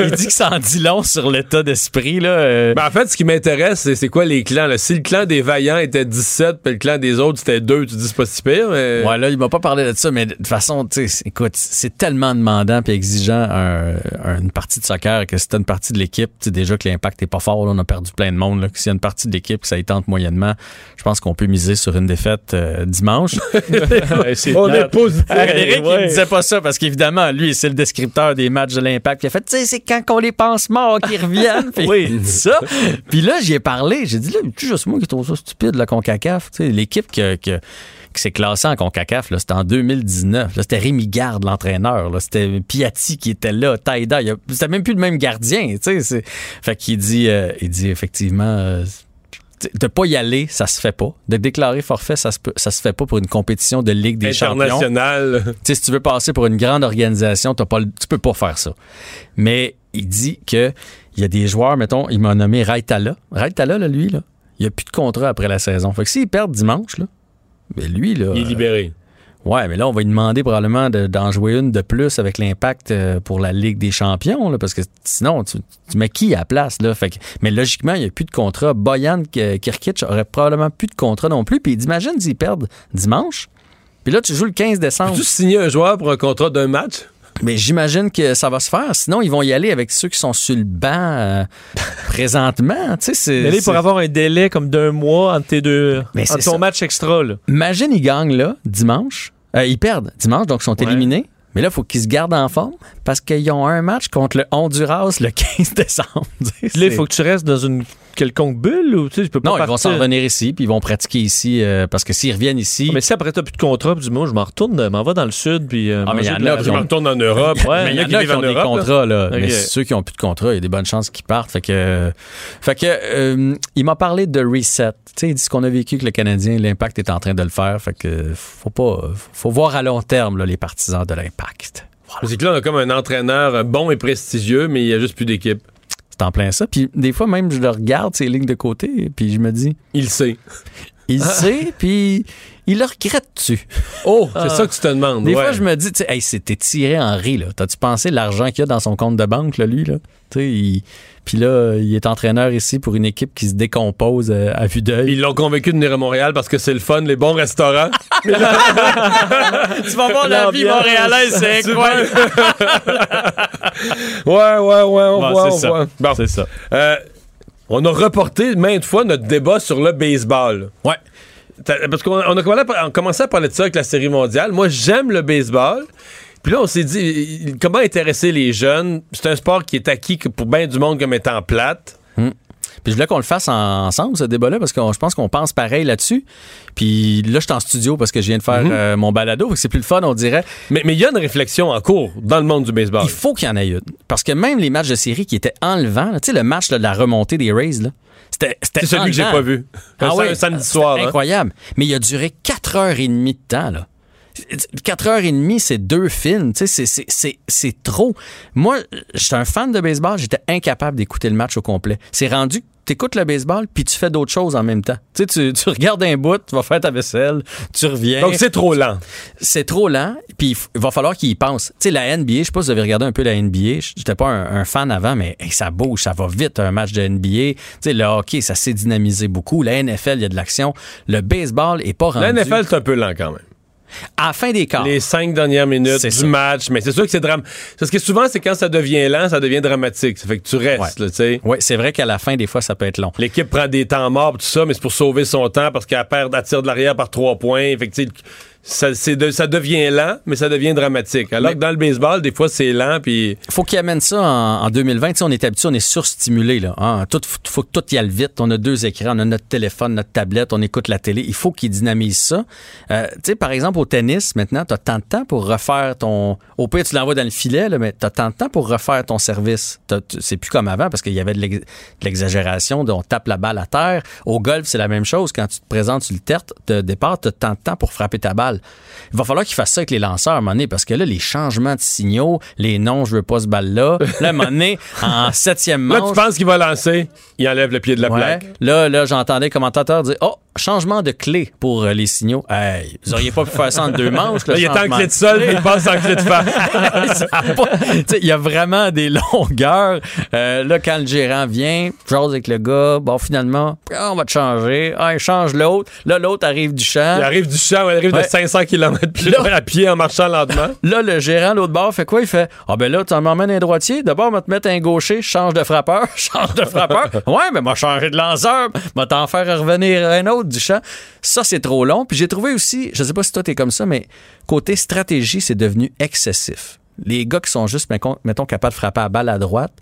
Speaker 11: il dit que ça en dit long sur l'état d'esprit là. euh.
Speaker 3: Ben, en fait, ce qui m'intéresse, c'est, quoi les clans? Là? Si le clan des vaillants était 17, puis le clan des autres c'était 2, tu dis c'est pas si pire, mais.
Speaker 11: Ouais, là, il m'a pas parlé de ça, mais de toute façon, écoute, c'est tellement demandant puis exigeant un- un- une partie de soccer que si t'as une partie de l'équipe, déjà que l'impact est pas fort, là, on a perdu plein de monde, là, que s'il y a une partie de l'équipe que ça y tente moyennement, je pense qu'on peut miser sur une défaite euh, dimanche. *laughs*
Speaker 3: On est positif.
Speaker 11: Frédéric,
Speaker 4: ouais.
Speaker 11: il disait pas ça parce qu'évidemment, lui, c'est le descripteur des matchs de l'impact. Puis il a fait, tu sais, c'est quand qu'on les pense morts qu'ils reviennent. *laughs* Puis
Speaker 4: Oui.
Speaker 11: il dit ça. Puis là, j'y ai parlé. J'ai dit, là, tu juste moi qui trouve ça stupide, la CONCACAF. Tu sais, l'équipe que, que- qui s'est classée en CONCACAF, là, c'était en 2019. Là, c'était Rémi Garde, l'entraîneur. Là, c'était Piatti qui était là, Taïda. Il y a- C'était même plus le même gardien. Tu sais, c'est- fait qu'il dit, euh, il dit effectivement, euh, de pas y aller, ça se fait pas. De déclarer forfait, ça se, peut- ça se fait pas pour une compétition de Ligue des Champions.
Speaker 3: International.
Speaker 11: Tu sais, si tu veux passer pour une grande organisation, t'as pas, tu peux pas faire ça. Mais il dit que il y a des joueurs, mettons, il m'a nommé Raitala. Raitala, là, lui, là, il a plus de contrat après la saison. Fait que s'il perd dimanche, là, ben lui, là.
Speaker 3: Il est libéré.
Speaker 11: Ouais, mais là, on va lui demander probablement de- d'en jouer une de plus avec l'impact euh, pour la Ligue des Champions, là, parce que sinon, tu, tu mets qui à la place, là? Fait que- mais logiquement, il n'y a plus de contrat. Boyan Kirkic aurait probablement plus de contrat non plus. Puis imagine s'ils perdent dimanche. Puis là, tu joues le 15 décembre.
Speaker 3: Peux-tu signer un joueur pour un contrat d'un match?
Speaker 11: Mais j'imagine que ça va se faire. Sinon, ils vont y aller avec ceux qui sont sur le banc euh, *laughs* présentement. Tu sais, c'est-
Speaker 4: pour avoir un délai comme d'un mois entre tes deux.
Speaker 11: Mais
Speaker 4: entre ton
Speaker 11: ça.
Speaker 4: match extra, là.
Speaker 11: Imagine, ils gagnent là, dimanche. Euh, ils perdent dimanche, donc ils sont
Speaker 4: Ouais.
Speaker 11: éliminés. Mais là, il faut qu'ils se gardent en forme parce qu'ils ont un match contre le Honduras le *laughs* 15 décembre.
Speaker 4: Là, il faut que tu restes dans une quelconque bulle ou tu sais, je peux pas
Speaker 11: Non, ils vont s'en revenir ici, puis ils vont pratiquer ici, euh, parce que s'ils reviennent ici.
Speaker 4: Mais si après t'as plus de contrat, puis du moins je m'en retourne, euh, m'en va dans le sud, puis. euh,
Speaker 11: Ah, mais il y en a qui ont-
Speaker 3: retourne en Europe.
Speaker 4: Ouais,
Speaker 11: mais il y en a qui,
Speaker 3: vivent en
Speaker 11: ont des contrats, là.
Speaker 4: Ok.
Speaker 11: Mais ceux qui ont plus de contrat, il y a des bonnes chances qu'ils partent. Fait que, fait que euh, il m'a parlé de reset. Tu sais, il dit ce qu'on a vécu avec le Canadien, l'impact est en train de le faire. Fait que faut pas, faut voir à long terme là, les partisans de l'impact.
Speaker 3: Mais C'est que là, on a comme un entraîneur euh, bon et prestigieux, mais il y a juste plus d'équipe.
Speaker 11: C'est en plein ça. Puis des fois même, je le regarde ces lignes de côté, puis je me dis,
Speaker 3: Il sait.
Speaker 11: il sait, puis il le regrette-tu?
Speaker 3: Oh, c'est ça que tu te demandes.
Speaker 11: Des
Speaker 3: ouais.
Speaker 11: fois, je me dis, tu sais, hey, c'était tiré en riz, là. T'as-tu pensé l'argent qu'il y a dans son compte de banque, là, lui, là? Tu sais, il- Puis là, il est entraîneur ici pour une équipe qui se décompose euh, à vue d'œil.
Speaker 3: Ils l'ont convaincu de venir à Montréal parce que c'est le fun, les bons restaurants. *laughs*
Speaker 11: tu vas voir la vie montréalaise, c'est incroyable. *laughs*
Speaker 3: ouais, ouais, ouais, on
Speaker 11: Bon,
Speaker 3: voit, on
Speaker 11: ça.
Speaker 3: voit. Bon.
Speaker 11: C'est ça.
Speaker 3: Euh, on a reporté maintes fois notre débat sur le baseball.
Speaker 11: Ouais.
Speaker 3: Parce qu'on on a commencé à, on commençait à parler de ça avec la série mondiale. Moi, j'aime le baseball. Puis là, on s'est dit, comment intéresser les jeunes? C'est un sport qui est acquis pour bien du monde comme étant plate.
Speaker 11: Puis je voulais qu'on le fasse en- ensemble, ce débat-là, parce que je pense qu'on pense pareil là-dessus. Puis là, je suis en studio parce que je viens de faire euh, mon balado, c'est plus le fun, on dirait.
Speaker 3: Mais mais il y a une réflexion en cours dans le monde du baseball.
Speaker 11: Il faut qu'il y en ait une. Parce que même les matchs de série qui étaient enlevants, tu sais, le match là, de la remontée des Rays, là, c'était
Speaker 3: C'est celui que j'ai pas vu.
Speaker 11: Ah
Speaker 3: Un- samedi
Speaker 11: c'était
Speaker 3: soir, hein?
Speaker 11: Incroyable. Mais il a duré 4 heures et demie de temps, là. 4 heures et demie, c'est deux films. Tu sais, c'est- c'est- c'est c'est trop. Moi, j'étais un fan de baseball, j'étais incapable d'écouter le match au complet. C'est rendu que tu écoutes le baseball, puis tu fais d'autres choses en même temps. Tu sais, tu, tu regardes un bout, tu vas faire ta vaisselle, tu reviens.
Speaker 3: Donc c'est trop lent.
Speaker 11: C'est trop lent, puis il va falloir qu'il y pense. Tu sais, la NBA, je sais pas si vous avez regardé un peu la NBA, j'étais pas un, un fan avant, mais hey, ça bouge, ça va vite, un match de NBA. Tu sais, le hockey, ça s'est dynamisé beaucoup. La NFL, il y a de l'action. Le baseball est pas rendu...
Speaker 3: La NFL, c'est un peu lent quand même.
Speaker 11: À la fin des quarts.
Speaker 3: Les cinq dernières minutes du
Speaker 11: ça.
Speaker 3: match. Mais c'est sûr que c'est drame. Parce que souvent, c'est quand ça devient lent, ça devient dramatique. Ça fait que tu restes, tu sais.
Speaker 11: Oui, c'est vrai qu'à la fin, des fois, ça peut être long.
Speaker 3: L'équipe prend des temps morts, tout ça, mais c'est pour sauver son temps parce qu'elle perd, elle tire de l'arrière par trois points. Fait que, tu sais, ça, c'est de- ça devient lent, mais ça devient dramatique. Alors
Speaker 11: Mais-
Speaker 3: que dans le baseball, des fois, c'est lent, puis
Speaker 11: faut qu'il amène ça en, en 2020. Tu sais, on est habitué, on est surstimulé. Là. Hein? Tout, faut, faut que tout y aille vite. On a deux écrans, on a notre téléphone, notre tablette, on écoute la télé. Il faut qu'il dynamise ça. Euh, tu sais, par exemple, au tennis, maintenant, tu as tant de temps pour refaire ton... Au pire, tu l'envoies dans le filet, là, mais tu as tant de temps pour refaire ton service. Tu- C'est plus comme avant parce qu'il y avait de l'ex- de l'exagération, on tape la balle à terre. Au golf, c'est la même chose. Quand tu te présentes sur le terre de départ, tu as tant de temps pour frapper ta balle. Il va falloir qu'il fasse ça avec les lanceurs à un moment donné, parce que là, les changements de signaux, les noms, je veux pas ce balle-là. Là, à un moment donné, en septième
Speaker 3: là,
Speaker 11: manche.
Speaker 3: tu penses qu'il va lancer, il enlève le pied de la
Speaker 11: Ouais.
Speaker 3: plaque.
Speaker 11: Là, là j'entendais le commentateur dire Oh, changement de clé pour euh, les signaux. Hey, vous auriez pas pu faire ça en deux manches.
Speaker 3: Là, il est en clé de sol, puis il passe en clé de *laughs*
Speaker 11: sais, Il y a vraiment des longueurs. Euh, là, quand le gérant vient, j'ose avec le gars, bon, finalement, ah, on va te changer. Ah, il change l'autre. Là, l'autre arrive du champ.
Speaker 3: Il arrive du champ, il arrive
Speaker 11: Ouais.
Speaker 3: de 500 km plus
Speaker 11: Là-
Speaker 3: loin à pied en marchant lentement. *laughs*
Speaker 11: Là, le gérant, l'autre bord, fait quoi? Il fait Ah, ben là, tu m'emmènes un droitier. D'abord, on va te mettre un gaucher, change de frappeur, *laughs* change de frappeur. ouais, mais m'a changé de lanceur, m'a t'en faire revenir un autre du champ. Ça, c'est trop long. Puis j'ai trouvé aussi, je sais pas si toi, t'es comme ça, mais côté stratégie, c'est devenu excessif. Les gars qui sont juste, mettons, mettons, capables de frapper à balle à droite,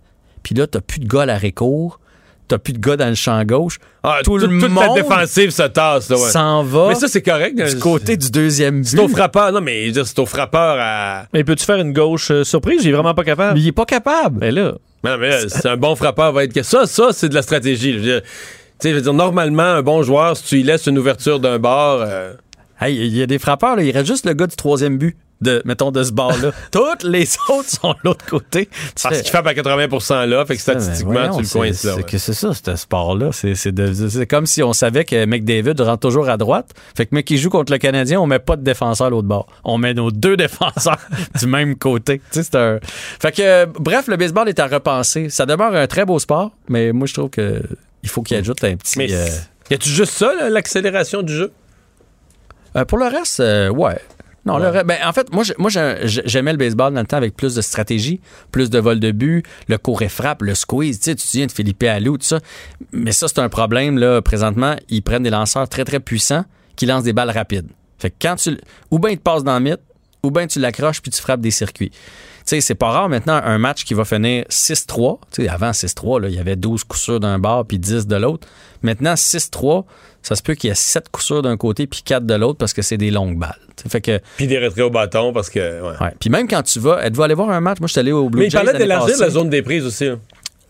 Speaker 11: puis là, t'as plus de gars à court, t'as plus de gars dans le champ gauche.
Speaker 3: Ah,
Speaker 11: Tout le
Speaker 3: toute, toute
Speaker 11: monde
Speaker 3: la défensive se tasse. Là, ouais.
Speaker 11: s'en va
Speaker 3: Mais ça, c'est correct.
Speaker 11: du côté du deuxième but.
Speaker 3: C'est au frappeur. Non, mais c'est au frappeur à.
Speaker 4: Mais peux-tu faire une gauche euh, surprise? J'ai vraiment pas capable.
Speaker 11: Mais il est pas capable.
Speaker 4: Mais là,
Speaker 3: Non, mais là, c'est un bon frappeur va être que ça, ça, c'est de la stratégie. Je veux dire, tu sais, je veux dire, normalement, un bon joueur, si tu lui laisses une ouverture d'un bord, euh,
Speaker 11: Hey, il y a des frappeurs, là, il reste juste le gars du troisième but, de, mettons, de ce bar-là. *laughs* Toutes les autres sont de l'autre côté. Tu
Speaker 3: parce
Speaker 11: fais-
Speaker 3: qu'il frappe à 80% là, fait que statistiquement,
Speaker 11: Mais voyons,
Speaker 3: tu le là.
Speaker 11: C'est
Speaker 3: ouais.
Speaker 11: que c'est ça, ce sport-là. C'est comme si on savait que McDavid rentre toujours à droite. Fait que mec qui joue contre le Canadien, on met pas de défenseur à l'autre bord. On met nos deux *laughs* défenseurs *laughs* du même côté. Tu sais, c'est un... Fait que, euh, bref, le baseball est à repenser. Ça demeure un très beau sport, mais moi, je trouve que il faut qu'il ajoute un petit...
Speaker 3: Mais
Speaker 11: euh,
Speaker 3: y a-tu juste ça, l'accélération du jeu?
Speaker 11: Euh, pour le reste, euh, ouais. Non, le reste- ben, en fait, moi, moi j'ai- j'ai- j'aimais le baseball dans le temps avec plus de stratégie, plus de vol de but, le court et frappe, le squeeze. Tu sais, tu te souviens de Philippe Allou, tout ça. Mais ça, c'est un problème, là. Présentement, ils prennent des lanceurs très, très puissants qui lancent des balles rapides. Fait que quand tu. Ou bien ils te passent dans le mythe, ou bien tu l'accroches puis tu frappes des circuits. Sais, c'est pas rare maintenant un match qui va finir 6-3. Tu sais, avant 6-3, là, il y avait 12 coups sûrs d'un bord puis 10 de l'autre. Maintenant, 6-3, ça se peut qu'il y ait 7 coups sûrs d'un côté puis 4 de l'autre parce que c'est des longues balles. Fait que,
Speaker 3: Puis des retraits au bâton parce que. Ouais.
Speaker 11: Puis même quand tu vas, êtes-vous allé voir un match? Moi, je suis allé au Blue
Speaker 3: Mais il parlait d'élargir la zone des prises aussi. hein.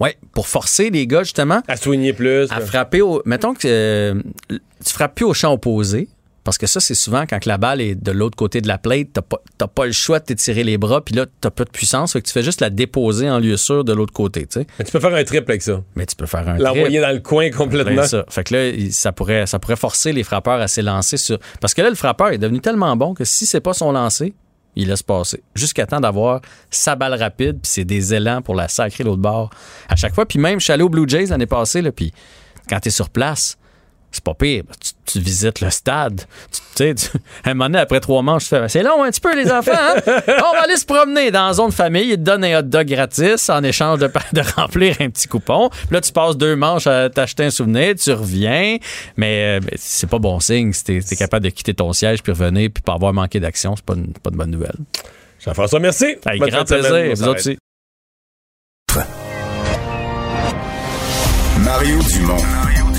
Speaker 11: Ouais, pour forcer les gars, justement,
Speaker 3: À soigner plus.
Speaker 11: à frapper au. Mettons que euh, tu frappes plus au champ opposé. Parce que ça, c'est souvent quand la balle est de l'autre côté de la plate, t'as pas, pas le choix de t'étirer les bras, puis là, t'as pas de puissance, fait que tu fais juste la déposer en lieu sûr de l'autre côté, tu sais.
Speaker 3: Mais tu peux faire un triple avec ça.
Speaker 11: Mais tu peux faire un
Speaker 3: L'envoyer
Speaker 11: trip.
Speaker 3: dans le coin complètement.
Speaker 11: Ça. Fait que là, ça pourrait, ça pourrait forcer les frappeurs à s'élancer sur. Parce que là, le frappeur est devenu tellement bon que si c'est pas son lancer, il laisse passer. Jusqu'à temps d'avoir sa balle rapide, puis c'est des élans pour la sacrer l'autre bord à chaque fois. Puis même, je suis allé au Blue Jays l'année passée, là, puis quand t'es sur place, c'est pas pire. Tu, tu visites le stade. Tu sais, tu- à *laughs* un moment donné, après trois manches, tu fais C'est long un petit peu, les enfants. hein? *laughs* On va aller se promener dans la zone famille. Ils te donnent un hot dog gratis en échange de, *laughs* de remplir un petit coupon. Puis là, tu passes deux manches à t'acheter un souvenir, tu reviens. Mais, euh, mais c'est pas bon signe si t'es t'es capable de quitter ton siège puis revenir puis pas avoir manqué d'action. C'est pas une, pas une bonne nouvelle.
Speaker 3: Jean-François, merci.
Speaker 11: Avec
Speaker 3: Bonne
Speaker 11: grand
Speaker 3: de
Speaker 11: plaisir. Vous aussi.
Speaker 2: Mario Dumont,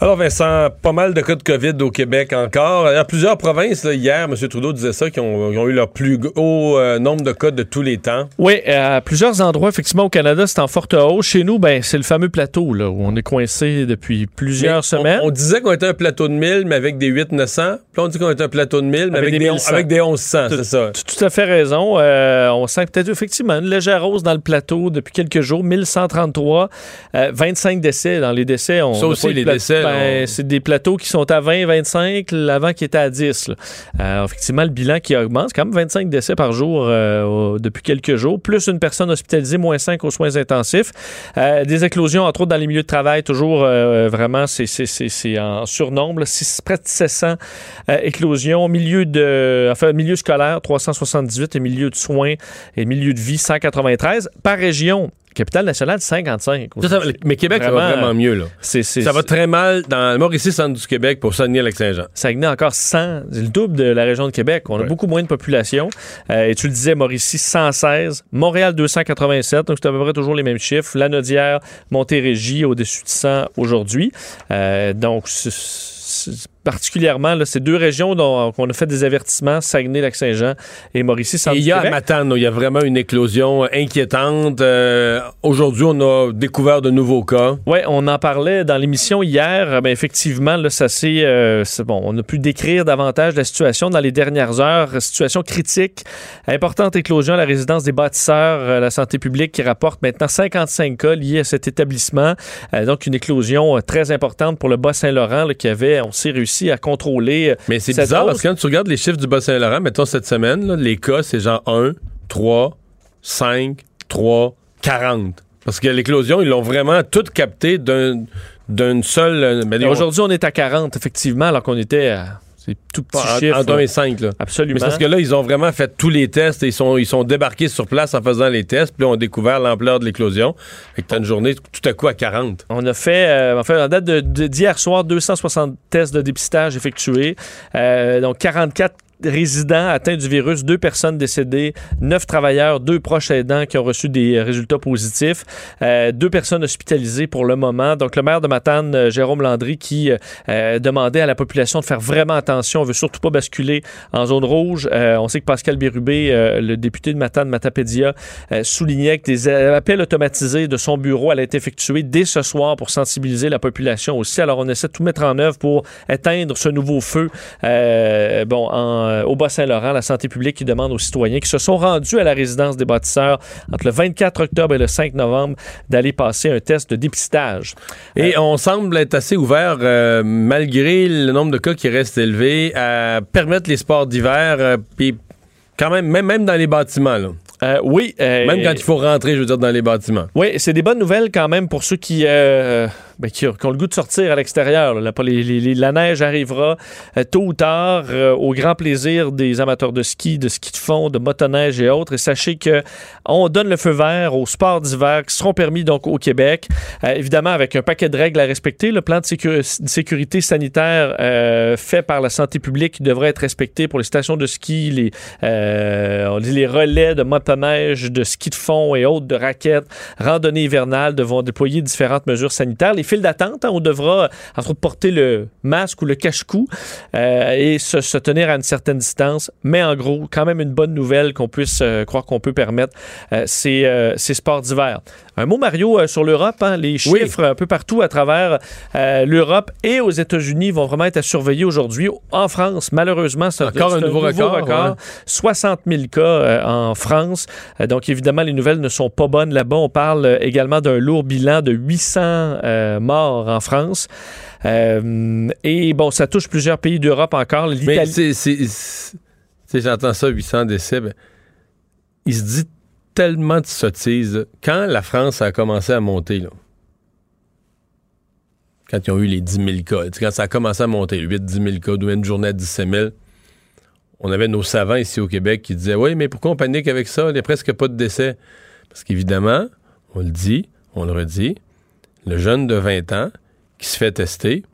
Speaker 3: Alors Vincent, pas mal de cas de COVID au Québec encore. Il y a plusieurs provinces, là, hier, M. Trudeau disait ça, qui ont, eu leur plus haut euh, nombre de cas de tous les temps.
Speaker 4: Oui, à plusieurs endroits, effectivement, au Canada, c'est en forte hausse. Chez nous, ben, c'est le fameux plateau là, où on est coincé depuis plusieurs
Speaker 3: Mais
Speaker 4: semaines.
Speaker 3: On, disait qu'on était un plateau de 1000, mais avec des 800-900. Puis on dit qu'on était un plateau de 1000, mais avec,
Speaker 4: Avec des
Speaker 3: des,
Speaker 4: 1100.
Speaker 3: avec des 1100, c'est ça.
Speaker 4: Tu as tout à fait raison. Euh, on sent peut-être effectivement une légère hausse dans le plateau depuis quelques jours. 1133, euh, 25 décès. Dans les décès, on
Speaker 3: Ça aussi, les décès,
Speaker 4: ben, c'est des plateaux qui sont à 20, 25, l'avant qui était à 10. là. Euh, effectivement, le bilan qui augmente, c'est quand même 25 décès par jour euh, depuis quelques jours, plus une personne hospitalisée, moins 5 aux soins intensifs. Euh, des éclosions, entre autres dans les milieux de travail, toujours vraiment, c'est- c'est c'est- c'est en surnombre. Six- près de 700 euh, éclosions. Milieu de, enfin, milieu scolaire, 378 et milieu de soins et milieu de vie, 193. Par région, capitale nationale, 55.
Speaker 3: Ça, ça va- mais Québec, ça va
Speaker 4: Vraiment,
Speaker 3: mieux. Là. Ça va très mal dans le Mauricie, centre du Québec, pour Saguenay-Lac-Saint-Jean.
Speaker 4: Saguenay encore 100, c'est le double de la région de Québec. On a
Speaker 3: Ouais.
Speaker 4: beaucoup moins de population. Euh, et tu le disais, Mauricie 116, Montréal 287, donc c'est à peu près toujours les mêmes chiffres. Lanaudière, Montérégie au-dessus de 100 aujourd'hui. Euh, donc, c'est- c'est- particulièrement, là, ces deux régions dont on a fait des avertissements, Saguenay-Lac-Saint-Jean et Mauricie, centre
Speaker 3: il y a à. Matane, il y a vraiment une éclosion inquiétante. Euh, Aujourd'hui, on a découvert de nouveaux cas.
Speaker 4: Oui, on en parlait dans l'émission hier. Euh, Ben, effectivement, là, ça c'est euh, bon. On a pu décrire davantage la situation dans les dernières heures. Situation critique. Importante éclosion à la résidence des bâtisseurs, euh, la santé publique qui rapporte maintenant 55 cas liés à cet établissement. Euh, donc, une éclosion euh, très importante pour le Bas-Saint-Laurent qui avait, on s'est réussi à contrôler. euh,
Speaker 3: Mais c'est bizarre
Speaker 4: hausse.
Speaker 3: parce que quand tu regardes les chiffres du Bas-Saint-Laurent, mettons cette semaine, là, les cas, c'est genre 1, 3, 5, 3, 40. Parce que l'éclosion, ils l'ont vraiment tout capté d'un d'une seule. euh,
Speaker 4: Aujourd'hui, on est à 40, effectivement, alors qu'on était à c'est tout petit
Speaker 3: en-
Speaker 4: chiffre.
Speaker 3: entre 1
Speaker 4: là.
Speaker 3: et 5. Là.
Speaker 4: Absolument.
Speaker 3: Mais parce que là, ils ont vraiment fait tous les tests et ils sont, ils sont débarqués sur place en faisant les tests. Puis là, on a découvert l'ampleur de l'éclosion. Fait que t'as une journée tout à coup à 40.
Speaker 4: On a fait, euh, en fait, en date d'hier soir, 260 tests de dépistage effectués. Euh, donc, 44 résidents atteints du virus, deux personnes décédées, neuf travailleurs, deux proches aidants qui ont reçu des résultats positifs, euh, deux personnes hospitalisées pour le moment. Donc, le maire de Matane, euh, Jérôme Landry, qui euh, euh, demandait à la population de faire vraiment attention. On veut surtout pas basculer en zone rouge. Euh, on sait que Pascal Bérubé, euh, le député de Matane, Matapédia, soulignait que des appels automatisés de son bureau allaient être effectués dès ce soir pour sensibiliser la population aussi. Alors, on essaie de tout mettre en œuvre pour éteindre ce nouveau feu. Bon, en, euh, au Bas-Saint-Laurent, la santé publique qui demande aux citoyens qui se sont rendus à la résidence des bâtisseurs entre le 24 octobre et le 5 novembre d'aller passer un test de dépistage.
Speaker 3: Et on semble être assez ouvert, euh, malgré le nombre de cas qui reste élevé, à permettre les sports d'hiver, euh, puis quand même, même, même dans les bâtiments. Là.
Speaker 4: Euh, oui. euh,
Speaker 3: Même quand il faut rentrer, je veux dire, dans les bâtiments.
Speaker 4: Oui, c'est des bonnes nouvelles quand même pour ceux qui, euh, ben, qui, ont le goût de sortir à l'extérieur. La, les- les- la neige arrivera euh, tôt ou tard euh, au grand plaisir des amateurs de ski, de ski de fond, de motoneige et autres. Et sachez que on donne le feu vert aux sports d'hiver qui seront permis donc au Québec. Euh, évidemment, avec un paquet de règles à respecter. Le plan de, sécu- de sécurité sanitaire euh, fait par la santé publique devrait être respecté pour les stations de ski, les, les relais de motoneige, de ski de fond et autres, de raquettes, randonnées hivernales devront déployer différentes mesures sanitaires. Files d'attente, hein, on devra entre autres porter le masque ou le cache-cou euh, et se, se tenir à une certaine distance. Mais en gros, quand même une bonne nouvelle qu'on puisse euh, croire qu'on peut permettre euh, ces, euh, ces sports d'hiver. Un mot, Mario, sur l'Europe. hein, les chiffres un peu partout à travers l'Europe et aux États-Unis vont vraiment être à surveiller aujourd'hui. En France, malheureusement, c'est
Speaker 3: Encore un nouveau record, ouais.
Speaker 4: 60 000 cas en France. Donc, évidemment, les nouvelles ne sont pas bonnes là-bas. On parle également d'un lourd bilan de 800 euh, morts en France. Euh, et bon, ça touche plusieurs pays d'Europe encore.
Speaker 3: Mais
Speaker 4: L'Italie.
Speaker 3: tu sais, J'entends ça, 800 décès. ben, il se dit tellement de sottises. Quand la France a commencé à monter, là, quand ils ont eu les 10 000 cas, quand ça a commencé à monter, 8-10 000 cas, d'où une journée à 17 000, on avait nos savants ici au Québec qui disaient Oui, mais pourquoi on panique avec ça? Il n'y a presque pas de décès. Parce qu'évidemment, on le dit, on le redit, le jeune de 20 ans qui se fait tester,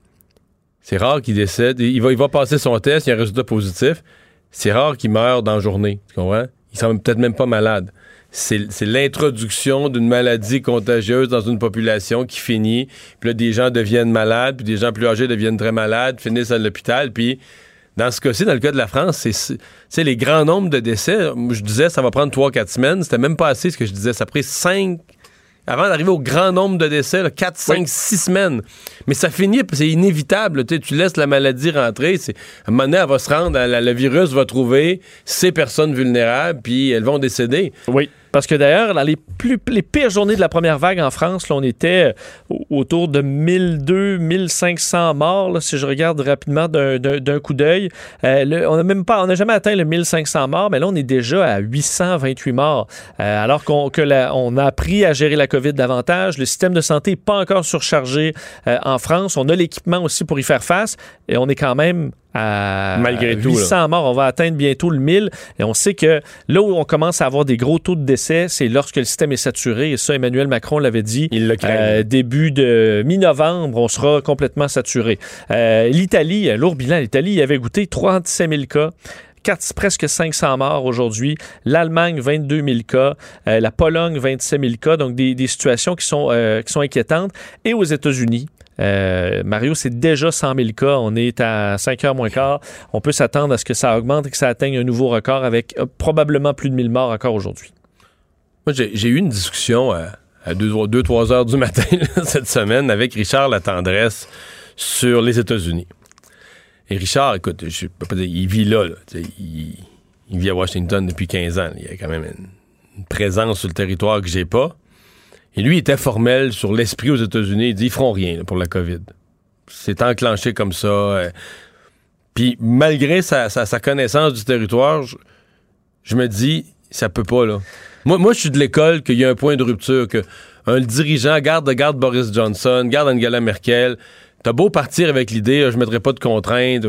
Speaker 3: c'est rare qu'il décède. Il va, passer son test, il y a un résultat positif. C'est rare qu'il meure dans la journée. Tu comprends? Il semble peut-être même pas malade. C'est l'introduction d'une maladie contagieuse dans une population qui finit. Puis là, des gens deviennent malades, puis des gens plus âgés deviennent très malades, finissent à l'hôpital. Puis dans ce cas-ci, dans le cas de la France, c'est les grands nombres de décès. Je disais, ça va prendre 3-4 semaines. C'était même pas assez ce que je disais. Ça a pris 5 avant d'arriver au grand nombre de décès, 4, 5, 6 semaines. Mais ça finit, c'est inévitable. Tu sais, tu laisses la maladie rentrer. c'est- À un moment donné, elle va se rendre, le virus va trouver ces personnes vulnérables, puis elles vont décéder.
Speaker 4: Oui. Parce que d'ailleurs, dans les, plus, pires journées de la première vague en France, on était euh, au- autour de 1200, 1500 morts, si je regarde rapidement d'un- coup d'œil. Euh, on n'a même pas, on n'a jamais atteint le 1500 morts, mais là, on est déjà à 828 morts. Euh, alors qu'on on a appris à gérer la COVID davantage. Le système de santé n'est pas encore surchargé en France. On a l'équipement aussi pour y faire face et on est quand même à
Speaker 3: Malgré tout, là.
Speaker 4: 800 morts. On va atteindre bientôt le 1000. Et on sait que là où on commence à avoir des gros taux de décès, c'est lorsque le système est saturé. Et ça, Emmanuel Macron l'avait dit.
Speaker 3: Il le.
Speaker 4: Euh, début de mi-novembre, on sera complètement saturé. Euh, L'Italie, lourd bilan. L'Italie avait goûté 37 000 cas. Quatre- presque 500 morts aujourd'hui. L'Allemagne, 22 000 cas. Euh, la Pologne, 27 000 cas. Donc, des, des situations qui sont, euh, qui sont inquiétantes. Et aux États-Unis, euh, Mario, c'est déjà 100 000 cas. On est à 5 heures moins quart. On peut s'attendre à ce que ça augmente et que ça atteigne un nouveau record avec euh, probablement plus de 1000 morts encore aujourd'hui.
Speaker 3: Moi, j'ai eu une discussion à, 2-3 heures du *laughs* matin cette semaine avec Richard Latendresse sur les États-Unis. Et Richard, écoute, je peux pas dire, il vit là, là, il vit à Washington depuis 15 ans. Il y a quand même une, une présence sur le territoire que j'ai pas. Et lui, il était formel sur l'esprit aux États-Unis. Il dit, ils feront rien pour la COVID. C'est enclenché comme ça. euh. Puis malgré sa, sa- sa connaissance du territoire, je, me dis, ça peut pas, là. Moi, je suis de l'école qu'il y a un point de rupture, que un dirigeant garde, garde Boris Johnson, garde Angela Merkel. T'as beau partir avec l'idée, je mettrai pas de contraintes.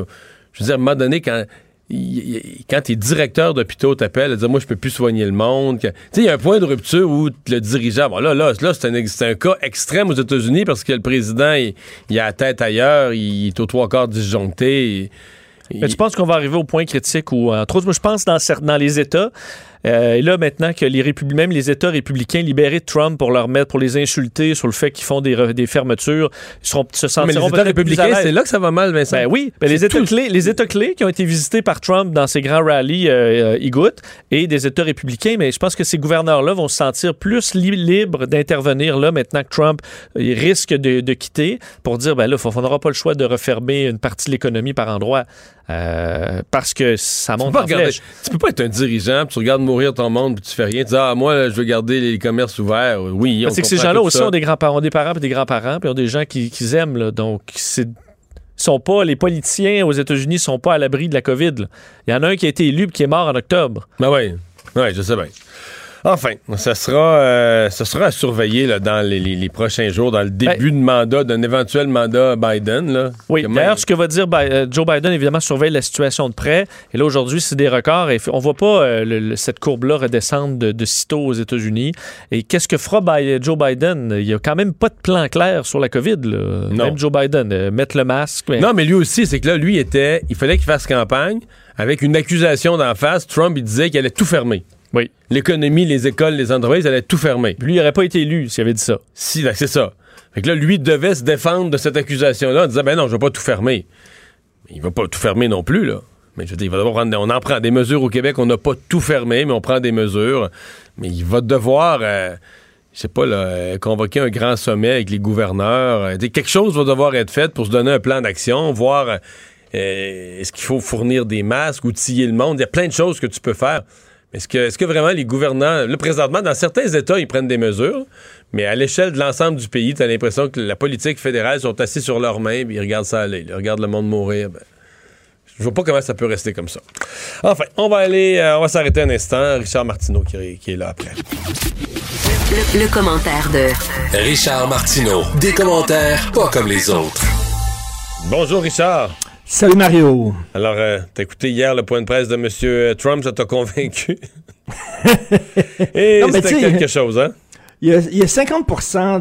Speaker 3: Je veux dire, à un moment donné, quand, quand tes directeurs d'hôpitaux t'appellent et disent Moi, je peux plus soigner le monde. Tu sais, il y a un point de rupture où le dirigeant, bon, là, là, là c'est un, cas extrême aux États-Unis parce que le président, il, il a la tête ailleurs, il est aux trois quarts disjoncté. il-
Speaker 4: Mais tu penses qu'on va arriver au point critique où, entre autres, moi, je pense dans, dans les États, euh, et là, maintenant que les Républi- même les États républicains libérés de Trump pour leur mettre, pour les insulter sur le fait qu'ils font des, re- des fermetures, ils seront, se
Speaker 3: mais
Speaker 4: sentiront
Speaker 3: les États républicains, c'est là que ça va mal, Vincent.
Speaker 4: Ben oui, ben les, États
Speaker 3: tout.
Speaker 4: clés, les États clés qui ont été visités par Trump dans ses grands rallyes, euh, euh, y goûtent, et des États républicains, mais je pense que ces gouverneurs-là vont se sentir plus li- libres d'intervenir là maintenant que Trump euh, il risque de, de quitter pour dire, ben là, on n'aura pas le choix de refermer une partie de l'économie par endroit euh, parce que ça
Speaker 3: Tu peux,
Speaker 4: monte en
Speaker 3: regarder-
Speaker 4: flèche.
Speaker 3: tu peux pas être un dirigeant, puis tu regardes mourir ton monde, puis tu fais rien. Tu dis, ah, moi, je veux garder les commerces ouverts. Oui, on
Speaker 4: C'est que ces gens-là aussi
Speaker 3: ça.
Speaker 4: ont des grands-parents, ont des parents et des grands-parents, puis ont des gens qui, qu'ils aiment. Là. Donc, c'est sont pas les politiciens aux États-Unis sont pas à l'abri de la COVID. Il y en a un qui a été élu puis qui est mort en octobre.
Speaker 3: Ben oui, ouais, je sais bien. Enfin, ça sera, euh, ça sera à surveiller là, dans les, les- les prochains jours, dans le début de mandat, d'un éventuel mandat Biden. Là.
Speaker 4: Oui, d'ailleurs, ce que va dire Bi- euh, Joe Biden, évidemment, surveille la situation de près. Et là, aujourd'hui, c'est des records. Et on voit pas euh, le- cette courbe-là redescendre de, de sitôt aux États-Unis. Et qu'est-ce que fera Bi- Joe Biden? Il y a quand même pas de plan clair sur la COVID. Là.
Speaker 3: Non.
Speaker 4: Même Joe Biden, euh, mettre le masque. mais-
Speaker 3: Non, mais lui aussi, c'est que là, lui était. Il fallait qu'il fasse campagne avec une accusation d'en face. Trump, il disait qu'il allait tout fermer.
Speaker 4: Oui.
Speaker 3: L'économie, les écoles, les entreprises, allaient tout fermer.
Speaker 4: Lui, il n'aurait pas été élu s'il avait dit ça.
Speaker 3: Si, ben, c'est ça. Fait que là, lui devait se défendre de cette accusation-là en disant Ben non, je vais pas tout fermer. Il va pas tout fermer non plus, là. Mais je veux dire, il va devoir prendre. On en prend des mesures au Québec, on n'a pas tout fermé, mais on prend des mesures. Mais il va devoir. euh, je sais pas, euh, convoquer un grand sommet avec les gouverneurs. Euh, quelque chose va devoir être fait pour se donner un plan d'action, voir est-ce qu'il faut fournir des masques, outiller le monde. Il y a plein de choses que tu peux faire. Est-ce que, est-ce que vraiment les gouvernants, là, présentement, dans certains États, ils prennent des mesures, mais à l'échelle de l'ensemble du pays, tu as l'impression que la politique fédérale sont assis sur leurs mains, puis ils regardent ça aller, ils regardent le monde mourir. Ben, je vois pas comment ça peut rester comme ça. Enfin, on va aller, euh, on va s'arrêter un instant. Richard Martineau qui, est- qui est là après.
Speaker 8: Le, le commentaire de
Speaker 12: Richard Martineau. Des commentaires pas comme les autres.
Speaker 3: Bonjour Richard.
Speaker 13: Salut Mario.
Speaker 3: Alors, euh, t'as écouté hier le point de presse de M. Trump, ça t'a convaincu? *laughs* Et
Speaker 13: mais
Speaker 3: c'était quelque chose, hein?
Speaker 13: Il y, a, il y a 50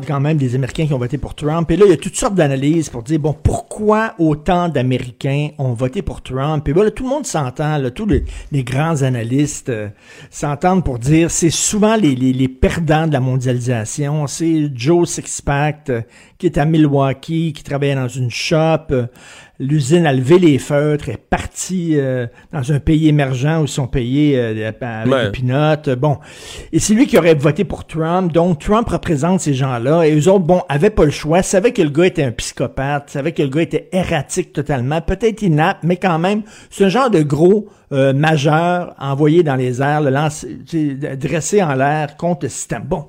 Speaker 13: quand même des Américains qui ont voté pour Trump. Et là, il y a toutes sortes d'analyses pour dire, bon, pourquoi autant d'Américains ont voté pour Trump? Et voilà, tout le monde s'entend, tous les, les grands analystes euh, s'entendent pour dire, c'est souvent les, les, les perdants de la mondialisation. C'est Joe Sixpack euh, qui est à Milwaukee, qui travaillait dans une shop. L'usine a levé les feutres, est partie euh, dans un pays émergent où ils sont payés euh, avec
Speaker 3: Ouais.
Speaker 13: des Bon. Et c'est lui qui aurait voté pour Trump. Donc, Trump représente ces gens-là. Et eux autres, bon, avaient pas le choix. Savaient que le gars était un psychopathe. Savaient que le gars était erratique totalement. Peut-être inapte, mais quand même, c'est un genre de gros euh, majeur envoyé dans les airs, le lancer, dressé en l'air contre le système. Bon.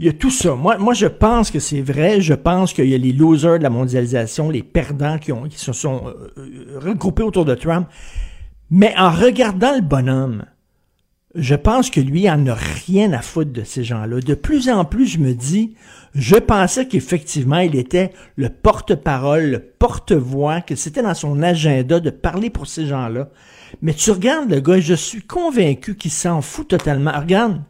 Speaker 13: Il y a tout ça. Moi, moi je pense que c'est vrai. Je pense qu'il y a les losers de la mondialisation, les perdants qui, ont, qui se sont euh, euh, regroupés autour de Trump. Mais en regardant le bonhomme, je pense que lui en a rien à foutre de ces gens-là. De plus en plus, je me dis, je pensais qu'effectivement, il était le porte-parole, le porte-voix, que c'était dans son agenda de parler pour ces gens-là. Mais tu regardes le gars, je suis convaincu qu'il s'en fout totalement. Regarde,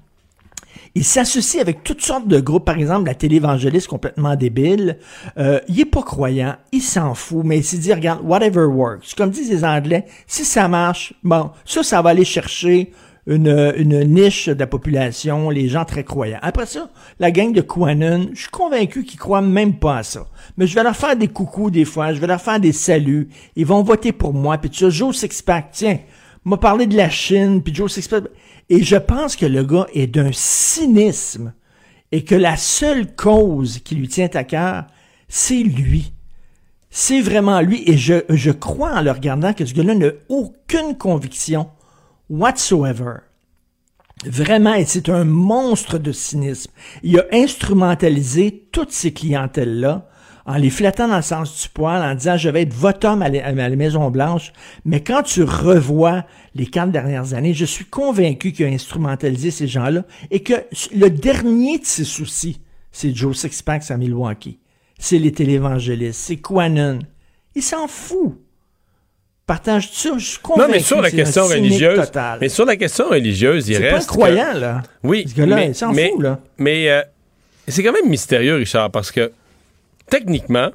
Speaker 13: il s'associe avec toutes sortes de groupes, par exemple la télévangéliste complètement débile. Euh, il est pas croyant, il s'en fout, mais il s'est dit, regarde, whatever works. Comme disent les Anglais, si ça marche, bon, ça, ça va aller chercher une, niche de la population, les gens très croyants. Après ça, la gang de Quanon, je suis convaincu qu'ils croient même pas à ça. Mais je vais leur faire des coucous des fois, je vais leur faire des saluts, ils vont voter pour moi, puis tu sais, Joe Sixpack, tiens, m'a parlé de la Chine, puis Joe Sixpack. Et je pense que le gars est d'un cynisme et que la seule cause qui lui tient à cœur, c'est lui. C'est vraiment lui. Et je, je crois en le regardant que ce gars-là n'a aucune conviction whatsoever. Vraiment, c'est un monstre de cynisme. Il a instrumentalisé toutes ces clientèles-là en les flattant dans le sens du poil, en disant je vais être votre homme à la, Maison Blanche. Mais quand tu revois les quatre dernières années, je suis convaincu qu'il a instrumentalisé ces gens-là et que le dernier de ses soucis, c'est Joe Sixpack à Milwaukee. C'est les télévangélistes, c'est Quanon. Il s'en fout. Partage ça, je suis convaincu.
Speaker 3: Non, mais sur la question religieuse,
Speaker 13: total.
Speaker 3: mais sur la question religieuse, il
Speaker 13: C'est pas
Speaker 3: reste.
Speaker 13: un croyant,
Speaker 3: que-
Speaker 13: là.
Speaker 3: Oui. Mais,
Speaker 13: il s'en
Speaker 3: mais-
Speaker 13: fout, là.
Speaker 3: Mais euh, c'est quand même mystérieux, Richard, parce que techniquement,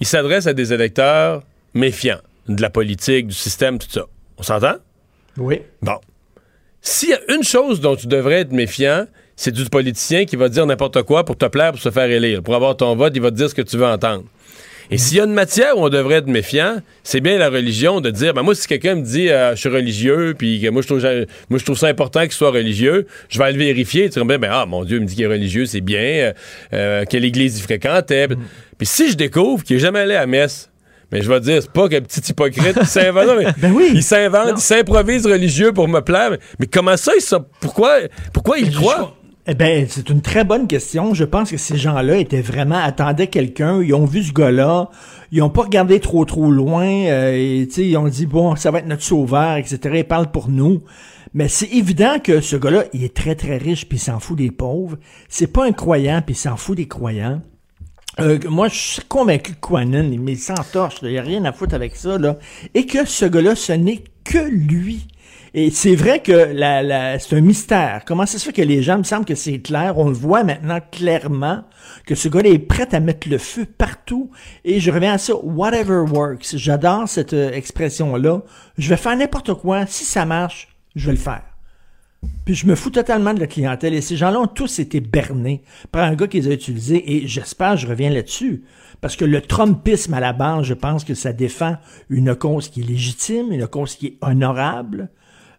Speaker 3: il s'adresse à des électeurs méfiants de la politique, du système, tout ça. On s'entend?
Speaker 13: Oui.
Speaker 3: Bon. S'il y a une chose dont tu devrais être méfiant, c'est du politicien qui va dire n'importe quoi pour te plaire, pour se faire élire. Pour avoir ton vote, il va te dire ce que tu veux entendre. Et s'il y a une matière où on devrait être méfiant, c'est bien la religion de dire, ben moi, si quelqu'un me dit, euh, je suis religieux, puis que moi, je trouve, moi, je trouve ça important qu'il soit religieux, je vais aller le vérifier. Tu dis, ben, ah, mon Dieu, il me dit qu'il est religieux, c'est bien, euh, euh, quelle église il fréquentait. Puis si je découvre qu'il est jamais allé à messe, mais je vais dire, c'est pas qu'un petit hypocrite qui s'invente. *laughs*
Speaker 13: Ben
Speaker 3: Il s'invente, il s'improvise religieux pour me plaire. Mais, mais comment ça, il pourquoi, pourquoi il croit?
Speaker 13: Eh ben, c'est une très bonne question. Je pense que ces gens-là étaient vraiment attendaient quelqu'un. Ils ont vu ce gars-là. Ils ont pas regardé trop trop loin. euh, et, ils ont dit bon, ça va être notre sauveur, etc. Ils parlent pour nous. Mais c'est évident que ce gars-là, il est très, très riche, puis il s'en fout des pauvres. C'est pas un croyant, puis il s'en fout des croyants. Euh, moi, je suis convaincu que Quanon, mais il s'entorche, il n'y a rien à foutre avec ça, là. Et que ce gars-là, ce n'est que lui. Et c'est vrai que c'est un mystère. Comment ça se fait que les gens, me semble que c'est clair, on le voit maintenant clairement, que ce gars-là est prêt à mettre le feu partout. Et je reviens à ça, whatever works. J'adore cette euh, expression-là. Je vais faire n'importe quoi. Si ça marche, je vais le faire. Puis je me fous totalement de la clientèle. Et ces gens-là ont tous été bernés par un gars qui les a utilisés. Et j'espère, je reviens là-dessus. Parce que le Trumpisme à la base, je pense que ça défend une cause qui est légitime, une cause qui est honorable.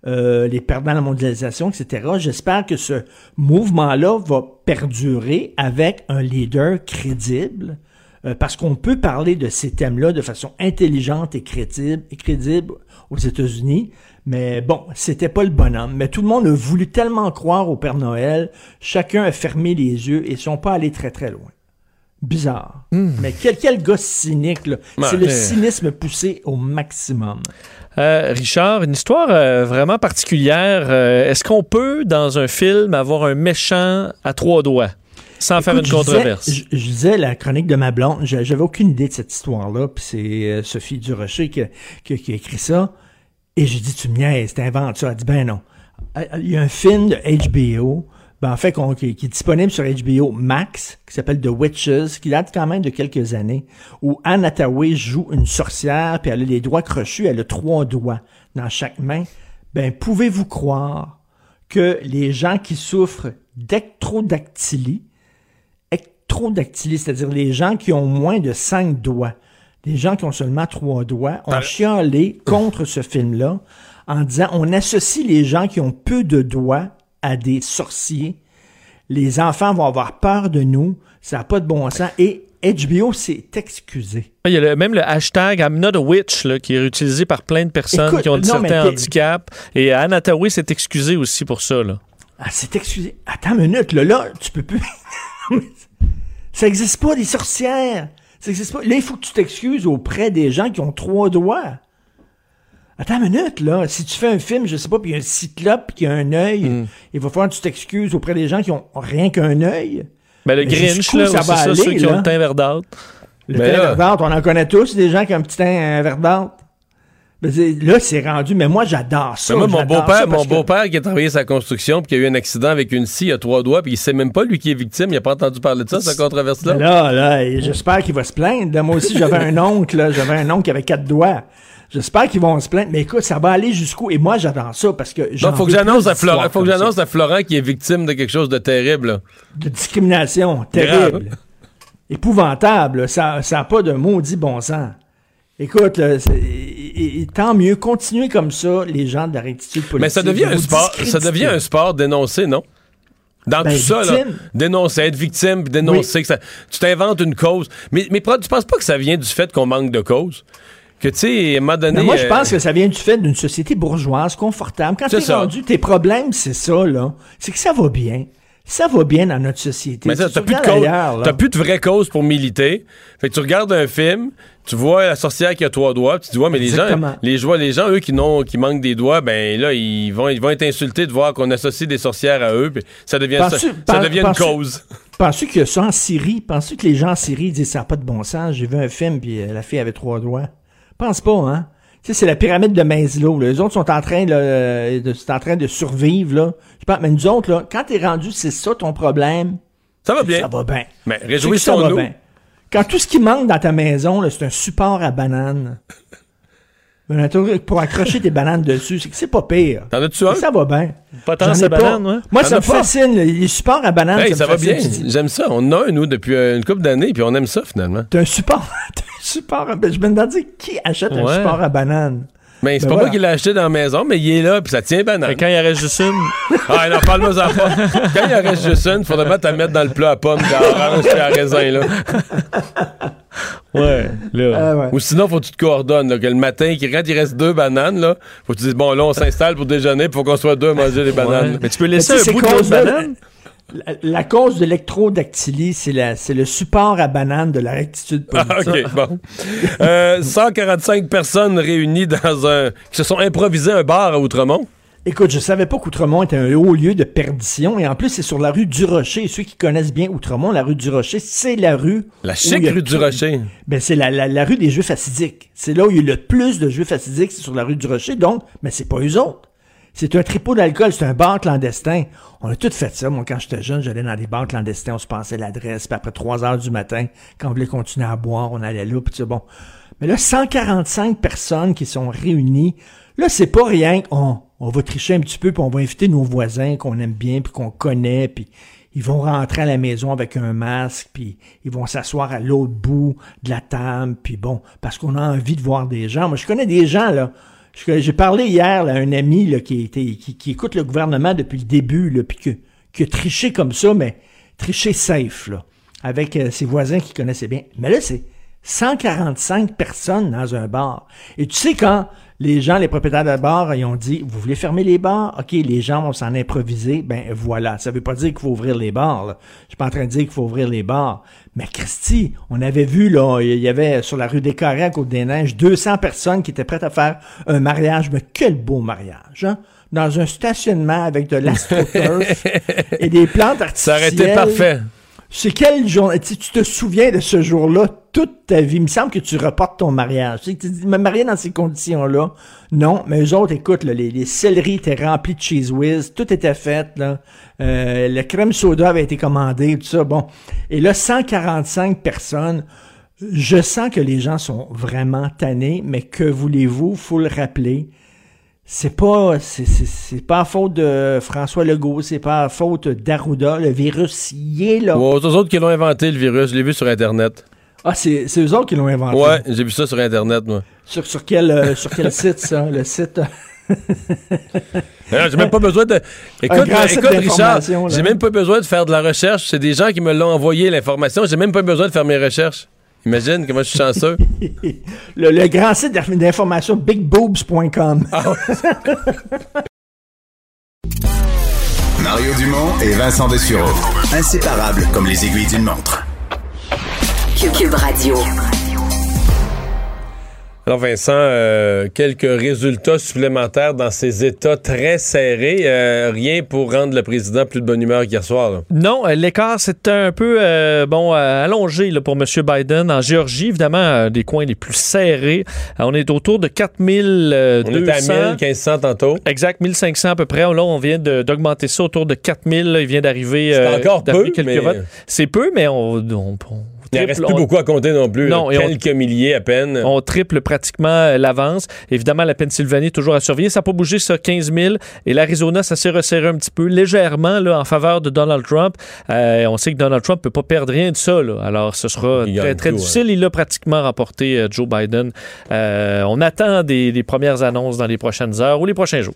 Speaker 13: Euh, les perdants de la mondialisation, etc. J'espère que ce mouvement-là va perdurer avec un leader crédible, euh, parce qu'on peut parler de ces thèmes-là de façon intelligente et crédible, et crédible aux États-Unis. Mais bon, c'était pas le bonhomme. Mais tout le monde a voulu tellement croire au Père Noël, chacun a fermé les yeux et sont pas allés très très loin. Bizarre. Mais quel, quel gars cynique, là. C'est le cynisme poussé au maximum.
Speaker 4: Euh, Richard, une histoire euh, vraiment particulière. Euh, Est-ce qu'on peut, dans un film, avoir un méchant à trois doigts sans faire une controverse?
Speaker 13: Je, disais la chronique de ma blonde, j'a- j'avais aucune idée de cette histoire-là, puis c'est Sophie Durocher qui, a- qui a- qui a écrit ça. Et j'ai dit, tu me niaises, t'inventes ça. Elle dit, ben non. Il y a un film de HBO, ben en fait, qu'on- qui, qui est disponible sur HBO Max, qui s'appelle The Witches, qui date quand même de quelques années, où Anne Hathaway joue une sorcière, puis elle a les doigts crochus, elle a trois doigts dans chaque main. Ben, pouvez-vous croire que les gens qui souffrent d'ectrodactylie, ectrodactylie, c'est-à-dire les gens qui ont moins de cinq doigts, les gens qui ont seulement trois doigts, ont chialé contre ce film-là en disant on associe les gens qui ont peu de doigts à des sorciers. Les enfants vont avoir peur de nous, ça n'a pas de bon sens. Et HBO s'est excusé.
Speaker 4: Il y a le- même le hashtag I'm not a witch là, qui est utilisé par plein de personnes
Speaker 13: Écoute,
Speaker 4: qui ont
Speaker 13: non,
Speaker 4: certains handicaps. Et Hathaway s'est excusée aussi pour ça. Là.
Speaker 13: Ah, c'est excusé. Attends une minute, là, là, tu peux plus. *laughs* ça existe pas, des sorcières. Ça existe pas. Là, il faut que tu t'excuses auprès des gens qui ont trois doigts. Attends une minute, là. Si tu fais un film, je sais pas, puis il y a un cyclope qui a un œil,
Speaker 4: Hmm.
Speaker 13: il va falloir que tu t'excuses auprès des gens qui ont rien qu'un œil.
Speaker 4: Ben, le
Speaker 13: Mais
Speaker 4: Grinch,
Speaker 13: jusqu'où
Speaker 4: là,
Speaker 13: ça
Speaker 4: c'est
Speaker 13: va
Speaker 4: ça,
Speaker 13: aller,
Speaker 4: ceux qui ont
Speaker 13: là?
Speaker 4: le teint verdâtre.
Speaker 13: Le
Speaker 4: Ben
Speaker 13: teint
Speaker 4: là-
Speaker 13: verdâtre, on en connaît tous, des gens qui ont un petit teint euh, verdâtre. Ben, là, c'est rendu, mais moi, j'adore ça.
Speaker 3: Mais moi, mon
Speaker 13: ça
Speaker 3: beau-père, mon
Speaker 13: que-
Speaker 3: beau-père qui a travaillé sa construction puis qui a eu un accident avec une scie à trois doigts puis il sait même pas lui qui est victime, il a pas entendu parler de ça, cette controverse-là.
Speaker 13: Là, là, et j'espère qu'il va se plaindre. Là, moi aussi, j'avais un oncle, là, j'avais un oncle qui avait quatre doigts. J'espère qu'ils vont se plaindre. Mais écoute, ça va aller jusqu'où? Et moi, j'adore ça parce que
Speaker 3: Non, faut que j'annonce à Florent, faut que j'annonce à Florent qui est victime de quelque chose de terrible. là.
Speaker 13: De discrimination terrible. Épouvantable. Ça n'a pas de maudit bon sens. Écoute, là, c'est- et- et tant mieux. Continuez comme ça, les gens de la rectitude politique.
Speaker 3: Mais ça devient
Speaker 13: de
Speaker 3: un sport, ça devient un sport dénoncé, non? Dans
Speaker 13: Ben,
Speaker 3: tout ça, là, dénoncer, être victime, dénoncer que ça, tu t'inventes une cause. Mais, mais tu penses pas que ça vient du fait qu'on manque de cause? Que, tu sais, à un moment donné...
Speaker 13: Mais moi, je
Speaker 3: euh,
Speaker 13: pense que ça vient du fait d'une société bourgeoise, confortable. Quand t'es rendu, tes problèmes, c'est ça, là. C'est que ça va bien. Ça va bien dans notre société.
Speaker 3: Mais ça,
Speaker 13: Tu
Speaker 3: t'as plus, de plus de vraie cause pour militer. Fait que tu regardes un film, tu vois la sorcière qui a trois doigts, puis tu dis, ouais, mais les gens, les, les gens, eux, qui, n'ont, qui manquent des doigts, ben là, ils vont, ils vont être insultés de voir qu'on associe des sorcières à eux, puis ça devient, ça, devient une cause.
Speaker 13: Penses-tu qu'il y a ça en Syrie? Penses-tu que les gens en Syrie disent ça n'a pas de bon sens? J'ai vu un film, puis euh, la fille avait trois doigts? Pense pas, hein? Tu sais, c'est la pyramide de Maslow. Là. Les autres sont en train, là, euh, de, sont en train de survivre. Là. Je pense, mais nous autres, là, quand t'es rendu, c'est ça ton problème.
Speaker 3: Ça va bien.
Speaker 13: Ça va bien.
Speaker 3: Mais réjouissons-nous.
Speaker 13: bien. Quand tout ce qui manque dans ta maison, là, c'est un support à banane. Ben, pour accrocher tes bananes dessus, c'est que c'est pas pire.
Speaker 3: T'en as-tu un?
Speaker 13: Ça va bien.
Speaker 4: Ces
Speaker 13: pas.
Speaker 4: bananes, ouais.
Speaker 13: Moi,
Speaker 3: T'en
Speaker 13: ça me
Speaker 3: pas?
Speaker 13: fascine. Les supports à bananes,
Speaker 3: Hey,
Speaker 13: ça,
Speaker 3: ça
Speaker 13: me
Speaker 3: va
Speaker 13: fascine.
Speaker 3: bien. J'aime ça. On en a un, nous, depuis euh, une couple d'années, puis on aime ça, finalement.
Speaker 13: T'as un support. *laughs* T'as un support à banane. Je me demande qui achète un support à banane.
Speaker 3: Mais c'est
Speaker 13: Ben
Speaker 3: pas
Speaker 13: voilà.
Speaker 3: moi qui l'ai acheté dans la maison, mais il est là, puis ça tient banane.
Speaker 4: Mais quand il en reste juste une, *laughs*
Speaker 3: Ah, non, parle-moi ça pas. Quand il en reste juste une, faudrait te la mettre dans le plat à pommes, puis à orange, puis à raisin, là. *laughs*
Speaker 4: ouais, là.
Speaker 13: Ah ouais.
Speaker 3: Ou sinon, faut que tu te coordonnes, là, que le matin, quand il reste deux bananes, là, faut que tu dises, bon, là, on s'installe pour déjeuner, puis faut qu'on soit deux à manger les bananes.
Speaker 4: Ouais. Mais tu peux laisser un bout de l'autre
Speaker 13: causes-là,
Speaker 4: banane?
Speaker 13: La, la cause de l'électrodactylie, c'est le support à banane de la rectitude politique.
Speaker 3: Ah, OK, bon. Euh, 145 personnes réunies dans un... qui se sont improvisées un bar à Outremont.
Speaker 13: Écoute, je savais pas qu'Outremont était un haut lieu de perdition. Et en plus, c'est sur la rue du Rocher. Et ceux qui connaissent bien Outremont, la rue du Rocher, c'est la rue.
Speaker 3: La chic rue du Rocher.
Speaker 13: Ben, c'est la, la, la rue des Juifs assidiques. C'est là où il y a le plus de Juifs assidiques, c'est sur la rue du Rocher. Donc, mais c'est pas eux autres. C'est un tripot d'alcool, c'est un bar clandestin. On a tout fait ça. Moi, quand j'étais jeune, j'allais dans des bars clandestins, on se passait l'adresse, puis après 3 heures du matin, quand on voulait continuer à boire, on allait là, puis tu bon. Mais là, 145 personnes qui sont réunies, là, c'est pas rien qu'on on va tricher un petit peu, puis on va inviter nos voisins qu'on aime bien, puis qu'on connaît, puis ils vont rentrer à la maison avec un masque, puis ils vont s'asseoir à l'autre bout de la table, puis bon, parce qu'on a envie de voir des gens. Moi, je connais des gens, là. J'ai parlé hier à un ami qui, écoute le gouvernement depuis le début, puis que- qui a triché comme ça, mais triché safe, avec euh, ses voisins qui connaissaient bien. Mais là, c'est 145 personnes dans un bar. Et tu sais, quand les gens, les propriétaires de bar, ils ont dit, vous voulez fermer les bars? OK, les gens vont s'en improviser. Ben voilà. Ça veut pas dire qu'il faut ouvrir les bars. là. Je suis pas en train de dire qu'il faut ouvrir les bars. Mais Christy, on avait vu, là, il y avait sur la rue des Carrés à Côte-des-Neiges 200 personnes qui étaient prêtes à faire un mariage. Mais quel beau mariage, hein? Dans un stationnement avec de l'astroturf *laughs* et des plantes artificielles.
Speaker 3: Ça aurait été parfait.
Speaker 13: C'est quel jour tu, tu te souviens de ce jour-là toute ta vie? Il me semble que tu reportes ton mariage. Tu dis, me marier dans ces conditions-là. Non, mais eux autres, écoute, les, les céleris étaient remplis de cheese whiz, tout était fait, là. Euh, crème soda avait été commandé, tout ça. Bon. Et là, 145 personnes. Je sens que les gens sont vraiment tannés, mais que voulez-vous, faut le rappeler. C'est pas, c'est, pas à faute de François Legault, c'est pas à faute d'Arruda. Le virus, y est là.
Speaker 3: Ouais, c'est eux autres qui l'ont inventé, le virus. Je l'ai vu sur Internet.
Speaker 13: Ah, c'est, c'est eux autres qui l'ont inventé.
Speaker 3: Ouais, j'ai vu ça sur Internet, moi.
Speaker 13: Sur, sur quel, euh, sur quel site, ça? Le site? euh,
Speaker 3: J'ai même pas besoin de. Écoute, écoute Richard, j'ai même pas besoin de faire de la recherche. C'est des gens qui me l'ont envoyé, l'information. J'ai même pas besoin de faire mes recherches. Imagine comment je suis chanceux. *laughs*
Speaker 13: le, le grand site d'inf- d'information bigboobs.com. *laughs*
Speaker 2: Mario Dumont et Vincent Dessureau. Inséparables comme les aiguilles d'une montre.
Speaker 8: Cube, Cube Radio.
Speaker 3: Alors Vincent, euh, quelques résultats supplémentaires dans ces États très serrés. Euh, rien pour rendre le président plus de bonne humeur qu'hier soir. là.
Speaker 4: Non, euh, l'écart c'est un peu euh, bon allongé là, pour M. Biden en Géorgie, évidemment des coins les plus serrés. On est autour de 4200.
Speaker 3: On était à 1500 tantôt.
Speaker 4: Exact, 1500 à peu près. Là, on vient d'augmenter ça autour de 4000. là. Il vient d'arriver.
Speaker 3: C'est encore peu,
Speaker 4: quelques
Speaker 3: mais-
Speaker 4: votes. C'est peu, mais on, on- on
Speaker 3: Il ne reste plus
Speaker 4: on-
Speaker 3: beaucoup à compter non plus.
Speaker 4: Non,
Speaker 3: là.
Speaker 4: et on-
Speaker 3: quelques milliers à peine.
Speaker 4: on triple pratiquement euh, l'avance. Évidemment, la Pennsylvanie toujours à surveiller. Ça n'a pas bougé, ça, 15 000. Et l'Arizona, ça s'est resserré un petit peu, légèrement, là, en faveur de Donald Trump. Euh, on sait que Donald Trump peut pas perdre rien de ça. là. Alors, ce sera
Speaker 3: Il
Speaker 4: très, très
Speaker 3: tout,
Speaker 4: difficile. Il a pratiquement remporté euh, Joe Biden. Euh, on attend des, des premières annonces dans les prochaines heures ou les prochains jours.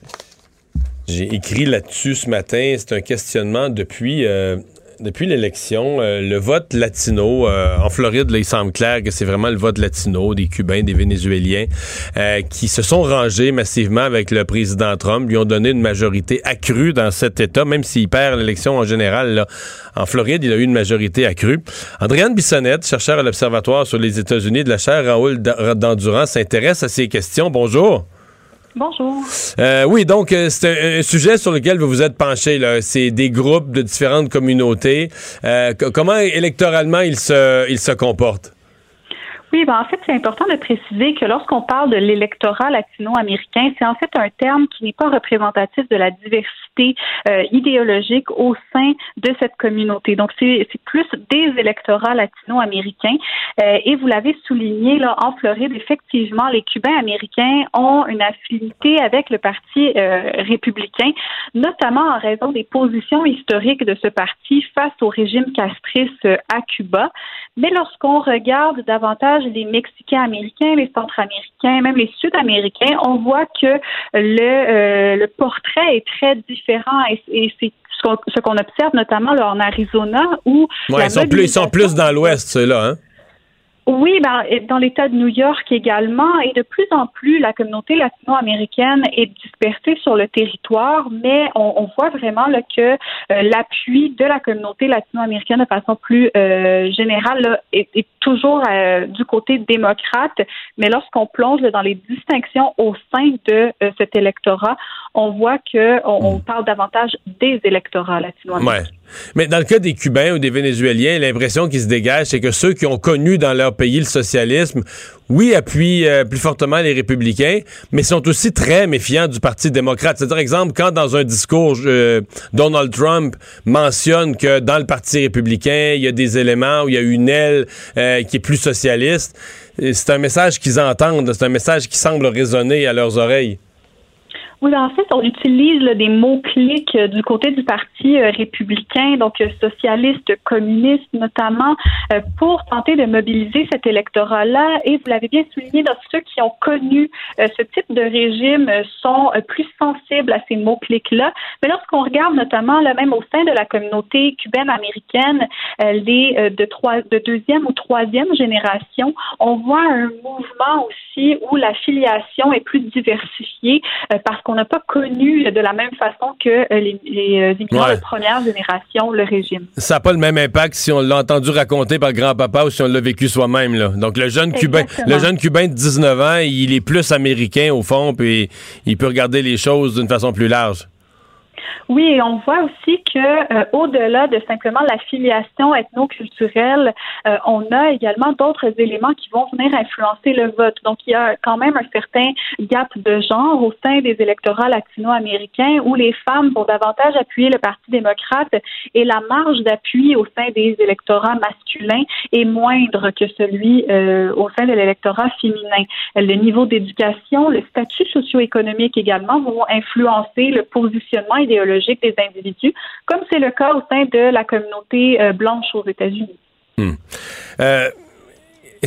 Speaker 3: J'ai écrit là-dessus ce matin. C'est un questionnement depuis. euh, depuis l'élection, euh, le vote latino, euh, en Floride, il semble clair que c'est vraiment le vote latino, des Cubains, des Vénézuéliens, euh, qui se sont rangés massivement avec le président Trump, lui ont donné une majorité accrue dans cet État, même s'il perd l'élection en général. En Floride, il a eu une majorité accrue. Andréane Bissonnette, chercheur à l'Observatoire sur les États-Unis de la chaire Raoul d'Endurance, s'intéresse à ces questions. Bonjour.
Speaker 14: Bonjour.
Speaker 3: Euh, oui, donc euh, c'est un, sujet sur lequel vous vous êtes penché. C'est des groupes de différentes communautés. Euh, co- comment électoralement ils se, ils se comportent?
Speaker 14: Oui, ben en fait, c'est important de préciser que lorsqu'on parle de l'électorat latino-américain, c'est en fait un terme qui n'est pas représentatif de la diversité euh, idéologique au sein de cette communauté. Donc, c'est plus des électorats latino-américains. Euh, et vous l'avez souligné, là, en Floride, effectivement, les Cubains américains ont une affinité avec le Parti euh, républicain, notamment en raison des positions historiques de ce parti face au régime castriste euh, à Cuba. Mais lorsqu'on regarde davantage les Mexicains américains, les Centra-américains, même les Sud-américains, on voit que le, euh, le portrait est très différent et, et c'est ce qu'on ce qu'on observe notamment là, en Arizona où
Speaker 3: Ouais, ils, sont plus, ils sont plus dans l'Ouest, ceux-là. Hein?
Speaker 14: Oui, ben, dans l'État de New York également, et de plus en plus, la communauté latino-américaine est dispersée sur le territoire, mais on, on voit vraiment là, que euh, l'appui de la communauté latino-américaine de façon plus euh, générale là, est, est toujours euh, du côté démocrate, mais lorsqu'on plonge là, dans les distinctions au sein de euh, cet électorat, on voit qu'on on parle davantage des électorats latino-américains.
Speaker 3: Mais dans le cas des Cubains ou des Vénézuéliens, l'impression qui se dégage, c'est que ceux qui ont connu dans leur pays le socialisme, oui, appuient euh, plus fortement les républicains, mais sont aussi très méfiants du Parti démocrate. C'est-à-dire, exemple, quand dans un discours, euh, Donald Trump mentionne que dans le Parti républicain, il y a des éléments où il y a une aile euh, qui est plus socialiste, c'est un message qu'ils entendent, c'est un message qui semble résonner à leurs oreilles.
Speaker 14: Oui, ben, en fait, on utilise des mots-clics euh, du côté du Parti euh, républicain, donc euh, socialiste, communiste notamment, pour tenter de mobiliser cet électorat-là. Et vous l'avez bien souligné, ceux qui ont connu ce type de régime sont plus sensibles à ces mots-clics-là. Mais lorsqu'on regarde notamment, là, même au sein de la communauté cubaine-américaine, les de, de deuxième ou troisième génération, on voit un mouvement aussi où la filiation est plus diversifiée parce qu'on on n'a pas connu de la même façon que euh, les, euh, immigrants de première génération le régime.
Speaker 3: Ça n'a pas le même impact si on l'a entendu raconter par grand-papa ou si on l'a vécu soi-même. Donc le jeune cubain, le jeune cubain de 19 ans, il est plus américain au fond, puis il peut regarder les choses d'une façon plus large.
Speaker 14: Oui, et on voit aussi que euh, au-delà de simplement la filiation ethno-culturelle, euh, on a également d'autres éléments qui vont venir influencer le vote. Donc, il y a quand même un certain gap de genre au sein des électorats latino-américains où les femmes vont davantage appuyer le Parti démocrate et la marge d'appui au sein des électorats masculins est moindre que celui euh, au sein de l'électorat féminin. Le niveau d'éducation, le statut socio-économique également vont influencer le positionnement des individus, comme c'est le cas au sein de la communauté euh, blanche aux États-Unis.
Speaker 3: Hmm. Euh,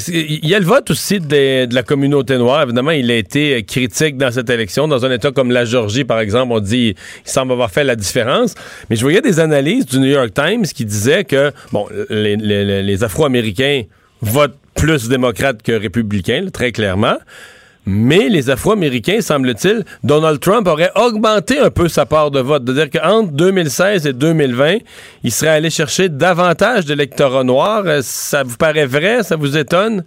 Speaker 3: il y a le vote aussi de, la communauté noire? Évidemment, il a été critique dans cette élection. Dans un État comme la Georgie, par exemple, on dit qu'il semble avoir fait la différence. Mais je voyais des analyses du New York Times qui disaient que, bon, les Afro-Américains votent plus démocrates que républicains, très clairement. Mais les Afro-Américains, semble-t-il, Donald Trump aurait augmenté un peu sa part de vote. C'est-à-dire qu'entre 2016 et 2020, il serait allé chercher davantage d'électorats noirs. Euh, ça vous paraît vrai? Ça vous étonne?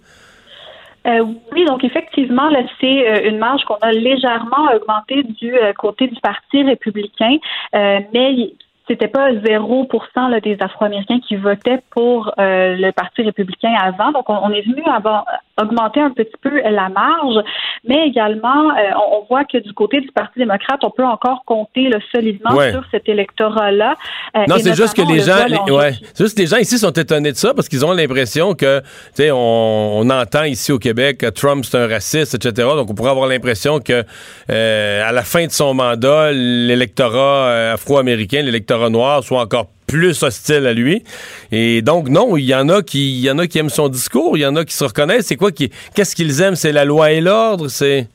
Speaker 14: Euh, oui, donc effectivement, là, c'est euh, une marge qu'on a légèrement augmentée du côté du Parti républicain, mais c'était pas 0% des Afro-Américains qui votaient pour le Parti républicain avant. Donc, on, est venu avoir, augmenter un petit peu la marge, mais également, euh, on, voit que du côté du Parti démocrate, on peut encore compter le solidement sur cet électorat-là.
Speaker 3: Euh, non, c'est juste que les gens, ouais, c'est juste que les gens ici sont étonnés de ça parce qu'ils ont l'impression que, tu sais, on, entend ici au Québec que Trump c'est un raciste, etc. Donc, on pourrait avoir l'impression que euh, à la fin de son mandat, l'électorat afro-américain, l'électorat noir soit encore plus hostile à lui. Et donc, non, il y en a qui, il y en a qui aiment son discours, il y en a qui se reconnaissent. C'est quoi qui, qu'est-ce qu'ils aiment? C'est la loi et l'ordre? C'est.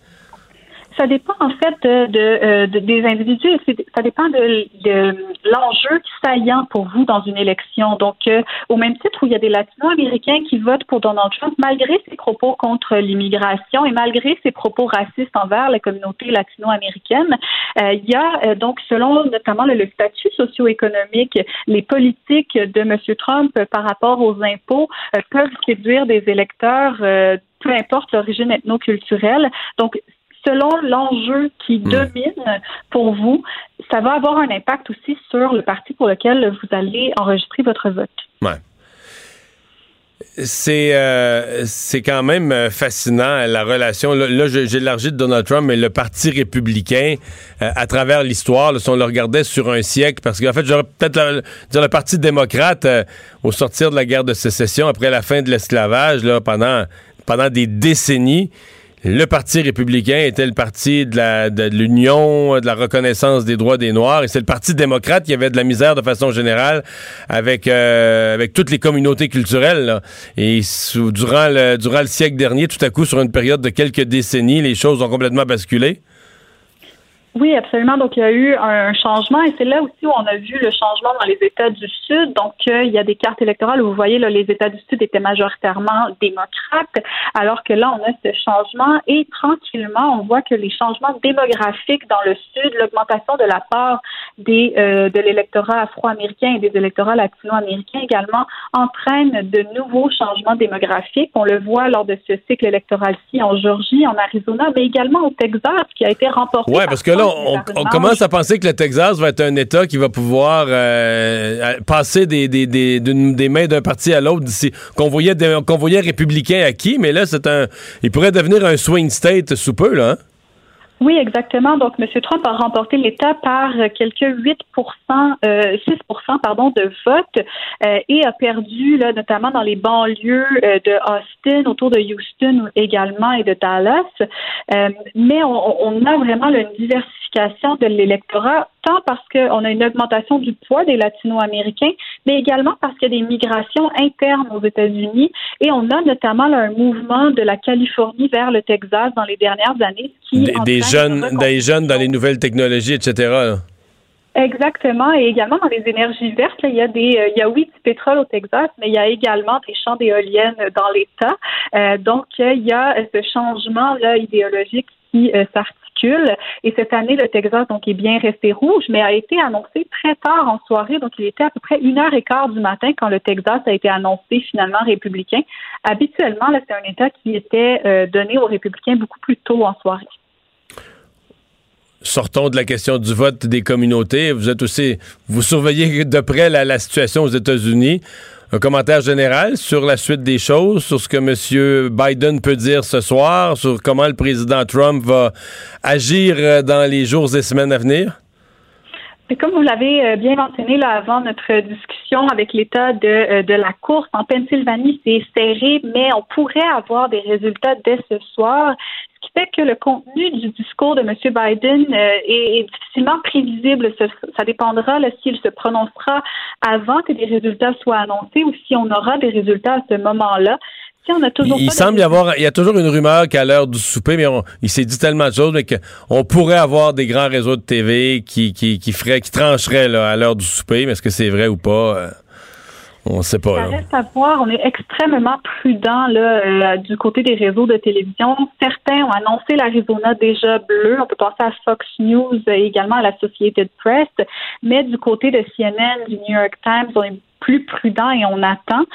Speaker 14: Ça dépend en fait de, euh, des individus. Ça dépend de, l'enjeu saillant pour vous dans une élection. Donc, euh, au même titre où il y a des Latino-Américains qui votent pour Donald Trump, malgré ses propos contre l'immigration et malgré ses propos racistes envers la communauté latino-américaine, euh, il y a donc, selon notamment le, statut socio-économique, les politiques de M. Trump par rapport aux impôts peuvent séduire des électeurs peu importe l'origine ethno-culturelle. Donc, selon l'enjeu qui hmm. domine pour vous, ça va avoir un impact aussi sur le parti pour lequel vous allez enregistrer votre vote.
Speaker 3: Ouais. C'est euh, c'est quand même euh, fascinant la relation. Là, j'ai élargi de Donald Trump, mais le Parti républicain, euh, à travers l'histoire, si on le regardait sur un siècle, parce qu'en fait, j'aurais peut-être dire le Parti démocrate, au sortir de la guerre de sécession, après la fin de l'esclavage, là, pendant pendant des décennies, le Parti républicain était le parti de l'union, de, la reconnaissance des droits des Noirs, et c'est le Parti démocrate qui avait de la misère de façon générale avec euh, avec toutes les communautés culturelles. Et durant durant le siècle dernier, tout à coup, sur une période de quelques décennies, les choses ont complètement basculé.
Speaker 14: Oui, absolument. Donc, il y a eu un changement et c'est là aussi où on a vu le changement dans les États du Sud. Donc, euh, il y a des cartes électorales où vous voyez, là, les États du Sud étaient majoritairement démocrates, alors que là, on a ce changement et tranquillement, on voit que les changements démographiques dans le Sud, l'augmentation de la part des, euh, de l'électorat afro-américain et des électorats latino-américains également entraînent de nouveaux changements démographiques. On le voit lors de ce cycle électoral-ci en Georgie, en Arizona, mais également au Texas, qui a été remporté.
Speaker 3: Ouais, parce que là, là, on, on commence à penser que le Texas va être un État qui va pouvoir euh, passer des, des, des, des mains d'un parti à l'autre d'ici. Qu'on voyait, qu'on voyait républicain acquis, mais là, c'est un. Il pourrait devenir un swing state sous peu, là. Hein?
Speaker 14: Oui, exactement. Donc, M. Trump a remporté l'État par quelques 8 euh, 6% pardon, de vote euh, et a perdu, là, notamment dans les banlieues euh, de Austin, autour de Houston également et de Dallas. Euh, mais on, on, a vraiment là, une diversification de l'électorat, tant parce qu'on a une augmentation du poids des latino-américains, mais également parce qu'il y a des migrations internes aux États-Unis et on a notamment là, un mouvement de la Californie vers le Texas dans les dernières années qui
Speaker 3: jeunes, des jeunes dans les nouvelles technologies, etc.
Speaker 14: Exactement, et également dans les énergies vertes, il y a des, euh, il y a oui du pétrole au Texas, mais il y a également des champs d'éoliennes dans l'État. Euh, donc il y a ce changement là idéologique qui euh, s'articule. Et cette année, le Texas donc est bien resté rouge, mais a été annoncé très tard en soirée. Donc il était à peu près une heure et quart du matin quand le Texas a été annoncé finalement républicain. Habituellement, c'est un État qui était donné aux républicains beaucoup plus tôt en soirée
Speaker 3: sortons de la question du vote des communautés. Vous êtes aussi, vous surveillez de près la, situation aux États-Unis. Un commentaire général sur la suite des choses, sur ce que M. Biden peut dire ce soir, sur comment le président Trump va agir euh, dans les jours et semaines à venir?
Speaker 14: Comme vous l'avez euh, bien mentionné là, avant notre discussion avec l'état de, euh, de la course en Pennsylvanie, c'est serré, mais on pourrait avoir des résultats dès ce soir qui fait que le contenu du discours de M. Biden euh, est, difficilement prévisible. Ça, dépendra s'il se prononcera avant que des résultats soient annoncés ou si on aura des résultats à ce moment-là. Si on a toujours
Speaker 3: il semble y avoir, il y a toujours une rumeur qu'à l'heure du souper, mais il s'est dit tellement de choses, mais qu'on pourrait avoir des grands réseaux de TV qui, qui, qui feraient, qui trancheraient là, à l'heure du souper, mais est-ce que c'est vrai ou pas? Euh? On sait pas.
Speaker 14: Ça reste à voir. On est extrêmement prudent là, euh, du côté des réseaux de télévision. Certains ont annoncé l'Arizona déjà bleu. On peut penser à Fox News et également à la Associated Press. Mais du côté de CNN, du New York Times, on est plus prudent et on attend.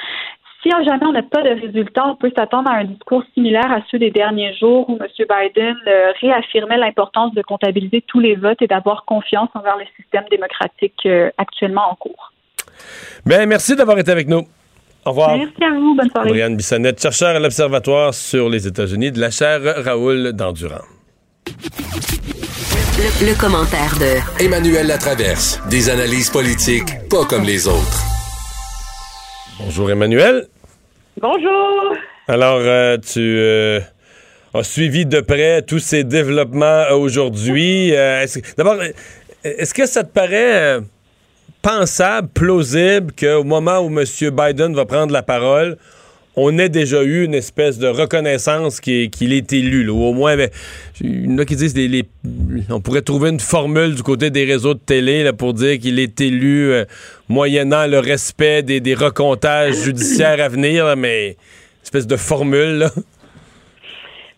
Speaker 14: Si jamais on n'a pas de résultats, on peut s'attendre à un discours similaire à ceux des derniers jours où M. Biden euh, réaffirmait l'importance de comptabiliser tous les votes et d'avoir confiance envers le système démocratique euh, actuellement en cours.
Speaker 3: Bien, merci d'avoir été avec nous. Au revoir.
Speaker 14: Merci à vous. Bonne soirée.
Speaker 3: Brianne Bissonnette, chercheur à l'Observatoire sur les États-Unis de la chaire Raoul d'Endurant.
Speaker 8: Le, commentaire de
Speaker 12: Emmanuel Latraverse. Des analyses politiques pas comme les autres.
Speaker 3: Bonjour Emmanuel.
Speaker 15: Bonjour.
Speaker 3: Alors, euh, tu euh, as suivi de près tous ces développements aujourd'hui. Euh, d'abord, est-ce que ça te paraît pensable, plausible qu'au moment où M. Biden va prendre la parole, on ait déjà eu une espèce de reconnaissance qu'il est élu, ou au moins, ben, il y en a qui disent on pourrait trouver une formule du côté des réseaux de télé là, pour dire qu'il est élu euh, moyennant le respect des, des recomptages judiciaires à venir, mais espèce de formule. Là.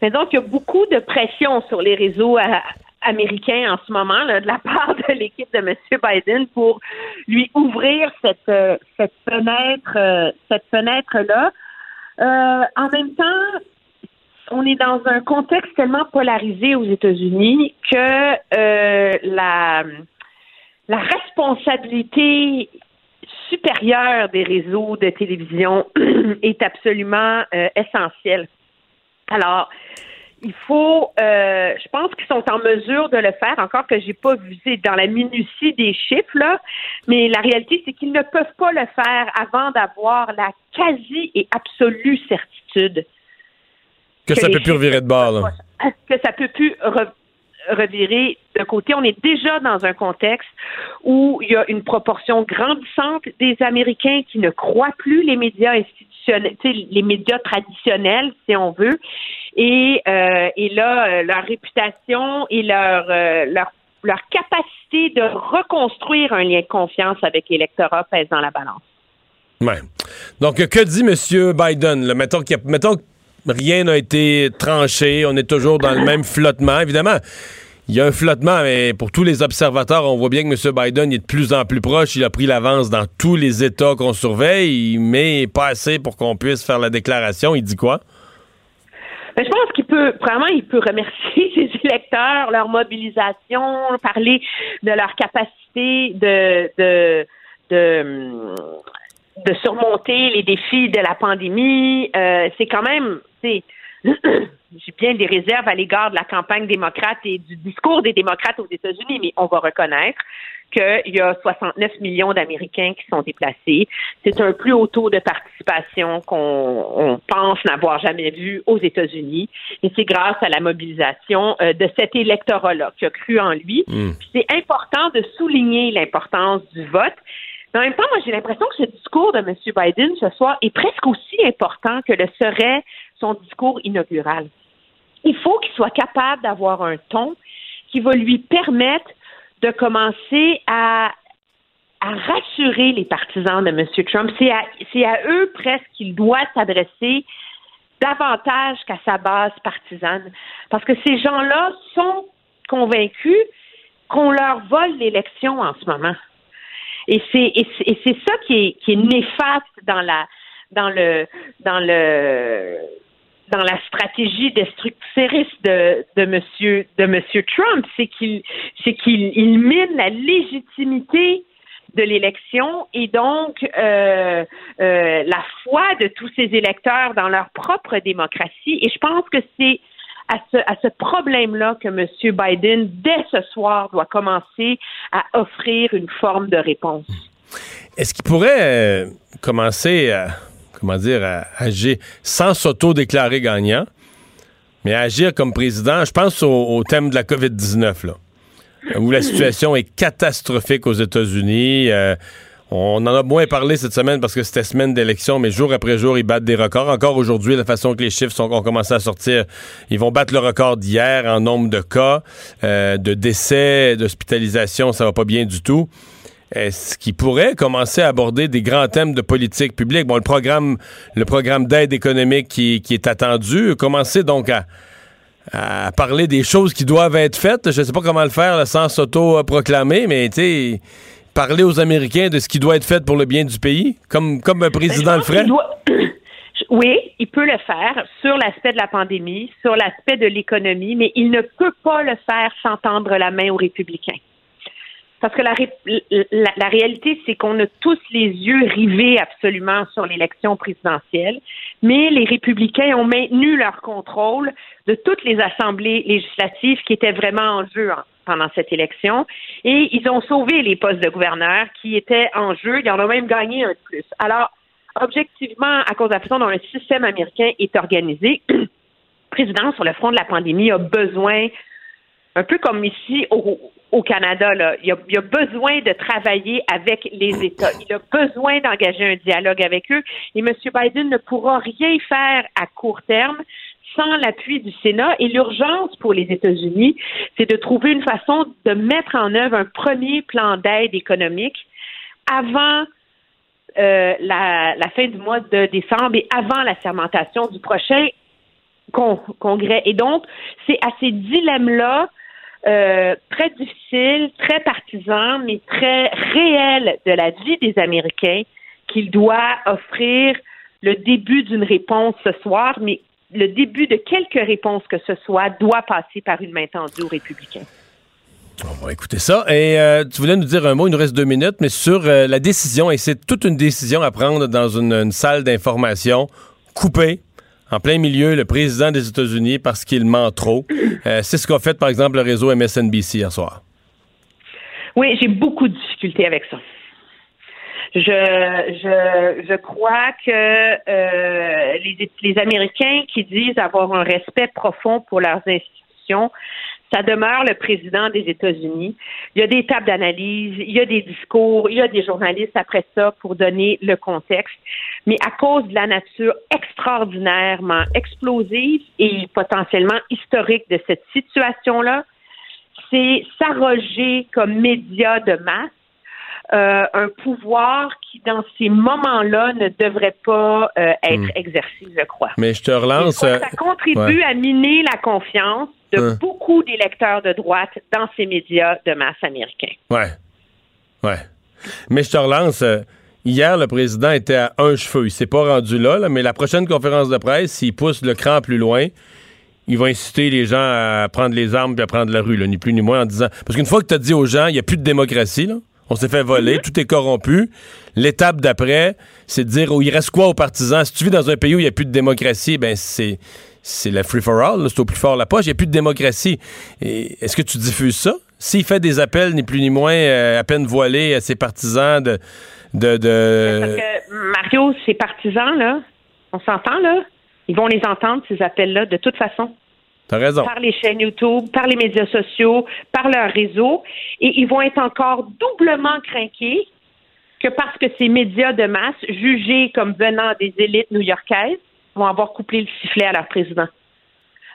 Speaker 15: Mais donc, il y a beaucoup de pression sur les réseaux à, américain en ce moment de la *laughs* part de l'équipe de M. Biden pour lui ouvrir cette, euh, cette fenêtre euh, cette fenêtre là. Euh, en même temps, on est dans un contexte tellement polarisé aux États-Unis que la la responsabilité supérieure des réseaux de télévision *clears throat* est absolument essentielle. Alors, il faut, euh, je pense qu'ils sont en mesure de le faire, encore que j'ai pas vu dans la minutie des chiffres, là, mais la réalité, c'est qu'ils ne peuvent pas le faire avant d'avoir la quasi et absolue certitude.
Speaker 3: Que, ça peut plus revirer de bord, là. *laughs*
Speaker 15: Que ça peut plus revirer de côté. On est déjà dans un contexte où il y a une proportion grandissante des Américains qui ne croient plus les médias institutionnels, les médias traditionnels, si on veut, et, euh, et là, euh, leur réputation et leur, euh, leur, leur capacité de reconstruire un lien de confiance avec l'électorat pèse dans la balance.
Speaker 3: Donc, que dit M. Biden? Là? Mettons, que rien n'a été tranché, on est toujours dans le même flottement. Évidemment, il y a un flottement, mais pour tous les observateurs, on voit bien que M. Biden est de plus en plus proche. Il a pris l'avance dans tous les États qu'on surveille, mais pas assez pour qu'on puisse faire la déclaration. Il dit quoi?
Speaker 15: Ben, je pense qu'il peut, vraiment, il peut remercier *laughs* ses électeurs, leur mobilisation, parler de leur capacité de, de, de, surmonter les défis de la pandémie. Euh, c'est quand même, c'est, *coughs* j'ai bien des réserves à l'égard de la campagne démocrate et du discours des démocrates aux États-Unis, mais on va reconnaître qu'il y a 69 millions d'Américains qui sont déplacés. C'est un plus haut taux de participation qu'on pense n'avoir jamais vu aux États-Unis. Et c'est grâce à la mobilisation euh, de cet électorat-là qui a cru en lui.
Speaker 3: Hmm.
Speaker 15: C'est important de souligner l'importance du vote. Mais en même temps, moi, j'ai l'impression que ce discours de M. Biden ce soir est presque aussi important que le serait son discours inaugural. Il faut qu'il soit capable d'avoir un ton qui va lui permettre de commencer à, rassurer les partisans de M. Trump. C'est à, eux presque qu'il doit s'adresser davantage qu'à sa base partisane. Parce que ces gens-là sont convaincus qu'on leur vole l'élection en ce moment. Et c'est ça qui est, qui est néfaste dans la dans le dans le dans la stratégie destructrice de, de monsieur Trump, c'est qu'il mine la légitimité de l'élection et donc euh, euh, la foi de tous ces électeurs dans leur propre démocratie. Et je pense que c'est à ce, à ce problème-là que M. Biden, dès ce soir, doit commencer à offrir une forme de réponse.
Speaker 3: Est-ce qu'il pourrait euh, commencer à comment dire, à agir sans s'auto-déclarer gagnant, mais à agir comme président. Je pense au, thème de la COVID-19, là, où la situation est catastrophique aux États-Unis. Euh, on en a moins parlé cette semaine parce que c'était semaine d'élection, mais jour après jour, ils battent des records. Encore aujourd'hui, la façon que les chiffres ont commencé à sortir, ils vont battre le record d'hier en nombre de cas, euh, de décès, d'hospitalisation, ça va pas bien du tout est-ce qu'il pourrait commencer à aborder des grands thèmes de politique publique? Bon, le programme, le programme d'aide économique qui, est attendu, commencer donc à, parler des choses qui doivent être faites. Je ne sais pas comment le faire sans s'auto-proclamer, mais tu parler aux Américains de ce qui doit être fait pour le bien du pays, comme, comme un président le ferait. *coughs*
Speaker 15: Oui, il peut le faire sur l'aspect de la pandémie, sur l'aspect de l'économie, mais il ne peut pas le faire sans tendre la main aux républicains. Parce que la, la, réalité, c'est qu'on a tous les yeux rivés absolument sur l'élection présidentielle, mais les républicains ont maintenu leur contrôle de toutes les assemblées législatives qui étaient vraiment en jeu pendant cette élection, et ils ont sauvé les postes de gouverneurs qui étaient en jeu. Ils en ont même gagné un de plus. Alors, objectivement, à cause de la façon dont le système américain est organisé, *clears throat* le président sur le front de la pandémie a besoin un peu comme ici au, au Canada, il, a, a besoin de travailler avec les États. Il a besoin d'engager un dialogue avec eux. Et M. Biden ne pourra rien faire à court terme sans l'appui du Sénat. Et l'urgence pour les États-Unis, c'est de trouver une façon de mettre en œuvre un premier plan d'aide économique avant euh, la, fin du mois de décembre et avant la sermentation du prochain congrès. Et donc, c'est à ces dilemmes-là euh, très difficile, très partisan, mais très réel de la vie des Américains qu'il doit offrir le début d'une réponse ce soir, mais le début de quelques réponses que ce soit doit passer par une main tendue aux républicains.
Speaker 3: On va écouter ça. Et euh, tu voulais nous dire un mot, il nous reste deux minutes, mais sur euh, la décision, et c'est toute une décision à prendre dans une salle d'information coupée en plein milieu le président des États-Unis parce qu'il ment trop. Euh, c'est ce qu'a fait, par exemple, le réseau MSNBC hier soir.
Speaker 15: Oui, j'ai beaucoup de difficultés avec ça. Je, je, je crois que euh, les, les Américains qui disent avoir un respect profond pour leurs institutions ça demeure le président des États-Unis. Il y a des tables d'analyse, il y a des discours, il y a des journalistes après ça pour donner le contexte. Mais à cause de la nature extraordinairement explosive et potentiellement historique de cette situation-là, c'est s'arroger comme média de masse euh, un pouvoir qui, dans ces moments-là, ne devrait pas euh, être hmm. exercé, je crois.
Speaker 3: Mais je te relance. ça
Speaker 15: contribue à miner la confiance de hein. beaucoup d'électeurs de droite dans ces médias de masse américains.
Speaker 3: Ouais. Ouais. Mais je te relance. Euh, Hier, le président était à un cheveu. Il s'est pas rendu là, là, mais la prochaine conférence de presse, s'il pousse le cran plus loin, il va inciter les gens à prendre les armes et à prendre la rue, là, ni plus ni moins, en disant... Parce qu'une fois que tu as dit aux gens, il n'y a plus de démocratie, là, on s'est fait voler, tout est corrompu, l'étape d'après, c'est de dire, oh, il reste quoi aux partisans? Si tu vis dans un pays où il n'y a plus de démocratie, ben c'est... C'est la free-for-all, c'est au plus fort la poche, il n'y a plus de démocratie. Et Est-ce que tu diffuses ça? S'il fait des appels, ni plus ni moins, euh, à peine voilés à ses partisans de... de, de...
Speaker 15: Parce que Mario, ses partisans, là, on s'entend, là, ils vont les entendre, ces appels-là, de toute façon.
Speaker 3: T'as raison.
Speaker 15: Par les chaînes YouTube, par les médias sociaux, par leur réseau. Et ils vont être encore doublement craqués que parce que ces médias de masse, jugés comme venant des élites new-yorkaises, vont avoir couplé le sifflet à leur président.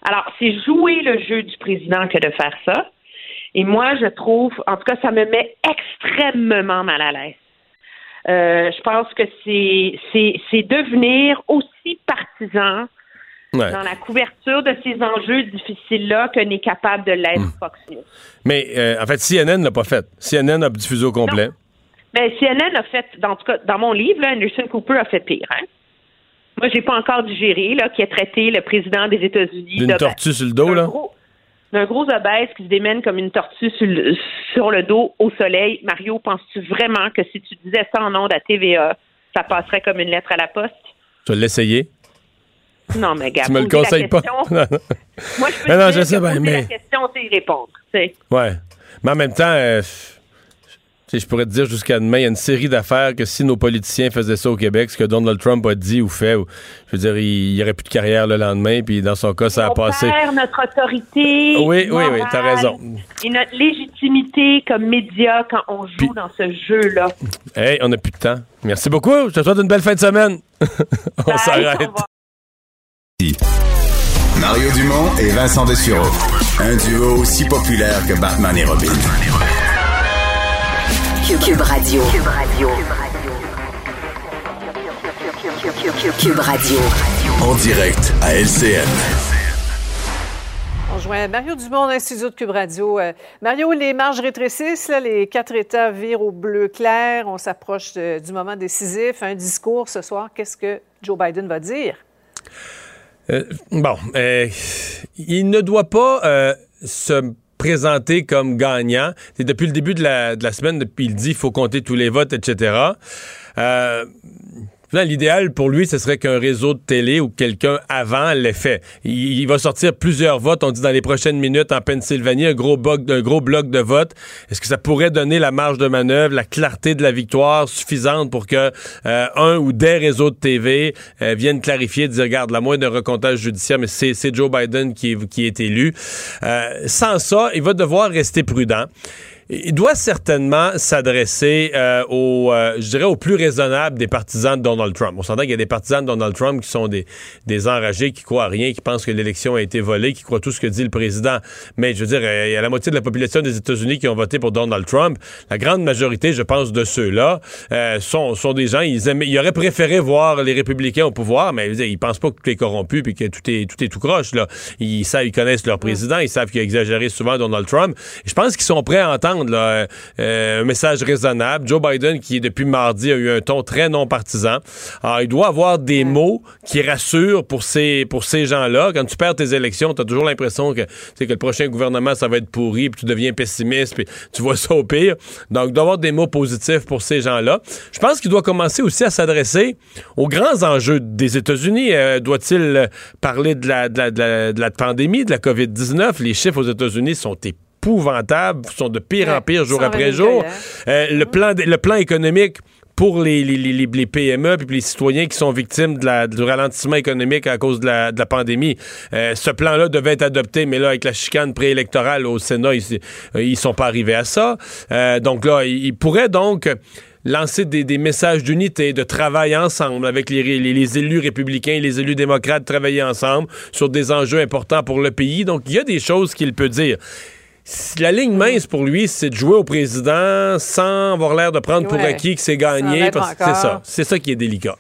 Speaker 15: Alors, c'est jouer le jeu du président que de faire ça. Et moi, je trouve, en tout cas, ça me met extrêmement mal à l'aise. Euh, je pense que c'est, devenir aussi partisan
Speaker 3: Ouais.
Speaker 15: dans la couverture de ces enjeux difficiles-là que n'est capable de l'être
Speaker 3: Hmm.
Speaker 15: Fox News.
Speaker 3: Mais euh, en fait, CNN l'a pas fait. CNN a diffusé au complet.
Speaker 15: Mais CNN a fait, dans, en tout cas, dans mon livre, là, Anderson Cooper a fait pire. Hein? Moi, j'ai pas encore digéré là, qui a traité le président des États-Unis
Speaker 3: D'une tortue sur le dos, là.
Speaker 15: gros- d'un gros obèse qui se démène comme une tortue sur le, sur le dos au soleil. Mario, penses-tu vraiment que si tu disais ça en ondes à TVA, ça passerait comme une lettre à la poste?
Speaker 3: Tu vas l'essayer?
Speaker 15: Non, mais gars,
Speaker 3: Tu me le conseilles pas. *laughs*
Speaker 15: Moi, je peux
Speaker 3: Non, non, je sais
Speaker 15: poser
Speaker 3: mais-
Speaker 15: la question, c'est y répondre.
Speaker 3: Ouais. Mais en même temps, euh, je pourrais te dire jusqu'à demain, il y a une série d'affaires que si nos politiciens faisaient ça au Québec, ce que Donald Trump a dit ou fait, ou- je veux dire, il n'y aurait plus de carrière le lendemain, puis dans son cas, ça a
Speaker 15: On
Speaker 3: passé.
Speaker 15: perd notre autorité.
Speaker 3: Oui, oui, oui, t'as raison.
Speaker 15: Et notre légitimité comme média quand on joue dans ce jeu-là.
Speaker 3: Hey, on n'a plus de temps. Merci beaucoup. Je te souhaite une belle fin de semaine. *laughs* on s'arrête.
Speaker 2: Mario Dumont et Vincent Dessureau. Un duo aussi populaire que Batman et Robin.
Speaker 8: Cube Radio. Cube Radio. Cube Radio.
Speaker 12: En direct à LCN.
Speaker 16: On joint Mario Dumont de l'Institut de Cube Radio. Euh, Mario, les marges rétrécissent, là, les quatre États virent au bleu clair. On s'approche du moment décisif. Un discours ce soir. Qu'est-ce que Joe Biden va dire?
Speaker 3: Euh, bon, euh, il ne doit pas euh, se présenter comme gagnant. C'est depuis le début de la, de la semaine, depuis il dit qu'il faut compter tous les votes, etc. Euh, L'idéal pour lui, ce serait qu'un réseau de télé ou quelqu'un avant l'ait fait. Il, va sortir plusieurs votes, on dit dans les prochaines minutes en Pennsylvanie, un gros, bloc, de votes. Est-ce que ça pourrait donner la marge de manœuvre, la clarté de la victoire suffisante pour que euh, un ou des réseaux de TV euh, viennent clarifier, dire, regarde, la moindre recomptage judiciaire, mais c'est Joe Biden qui est, qui est élu. Euh, sans ça, il va devoir rester prudent. Il doit certainement s'adresser euh, aux, euh, je dirais, aux plus raisonnables des partisans de Donald Trump. On s'entend qu'il y a des partisans de Donald Trump qui sont des, des enragés, qui croient à rien, qui pensent que l'élection a été volée, qui croient tout ce que dit le président. Mais je veux dire, euh, il y a la moitié de la population des États-Unis qui ont voté pour Donald Trump. La grande majorité, je pense, de ceux-là euh, sont, sont des gens, ils, aimaient- ils auraient préféré voir les républicains au pouvoir, mais dire, ils pensent pas que tout est corrompu puis que tout est, tout est tout croche. Là. Ils savent, ils connaissent leur président, ils savent qu'il a exagéré souvent Donald Trump. Je pense qu'ils sont prêts à entendre là, euh, un message raisonnable. Joe Biden, qui depuis mardi a eu un ton très non partisan, alors, il doit avoir des mots qui rassurent pour ces, pour ces gens-là. Quand tu perds tes élections, tu as toujours l'impression que, que le prochain gouvernement, ça va être pourri, puis tu deviens pessimiste, puis tu vois ça au pire. Donc, il doit avoir des mots positifs pour ces gens-là. Je pense qu'il doit commencer aussi à s'adresser aux grands enjeux des États-Unis. Euh, Doit-il parler de la, de, la, de, la, de la pandémie, de la COVID-19? Les chiffres aux États-Unis sont épouvantables, sont de pire en pire jour
Speaker 16: 120
Speaker 3: après
Speaker 16: 000
Speaker 3: jour. Euh, le, plan, le plan économique pour les, les, les, les PME puis les citoyens qui sont victimes de la, du ralentissement économique à cause de la, de la pandémie. Euh, ce plan-là devait être adopté, mais là, avec la chicane préélectorale au Sénat, ils, euh, ils sont pas arrivés à ça. Euh, donc là, ils ils pourraient donc lancer des, des messages d'unité, de travail ensemble avec les, les, les élus républicains et les élus démocrates, travailler ensemble sur des enjeux importants pour le pays. Donc, il y a des choses qu'il peut dire. La ligne mince pour lui, c'est de jouer au président sans avoir l'air de prendre pour acquis que c'est gagné. C'est ça. C'est ça qui est délicat.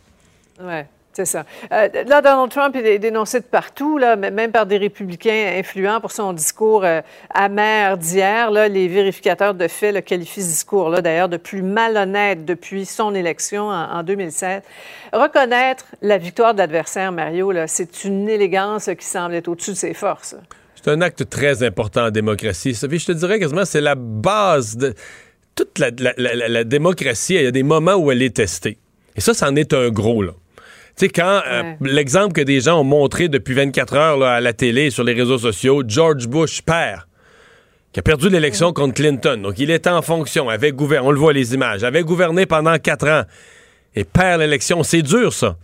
Speaker 16: Ouais. C'est ça. Euh, là, Donald Trump est dénoncé de partout, là, même par des républicains influents pour son discours euh, amer d'hier. Les vérificateurs de faits le qualifient ce discours-là, d'ailleurs, de plus malhonnête depuis son élection en, 2007. Reconnaître la victoire de l'adversaire, Mario, c'est une élégance qui semble être au-dessus de ses forces.
Speaker 3: C'est un acte très important en démocratie. je te dirais quasiment c'est la base de toute la, la démocratie. Il y a des moments où elle est testée. Et ça, c'en est un gros, là. Tu sais, quand euh, l'exemple que des gens ont montré depuis 24 heures à la télé, sur les réseaux sociaux, George Bush, père, qui a perdu l'élection contre Clinton. Donc, il était en fonction, avait gouverné, on le voit les images, avait gouverné pendant quatre ans et perd l'élection. C'est dur, ça.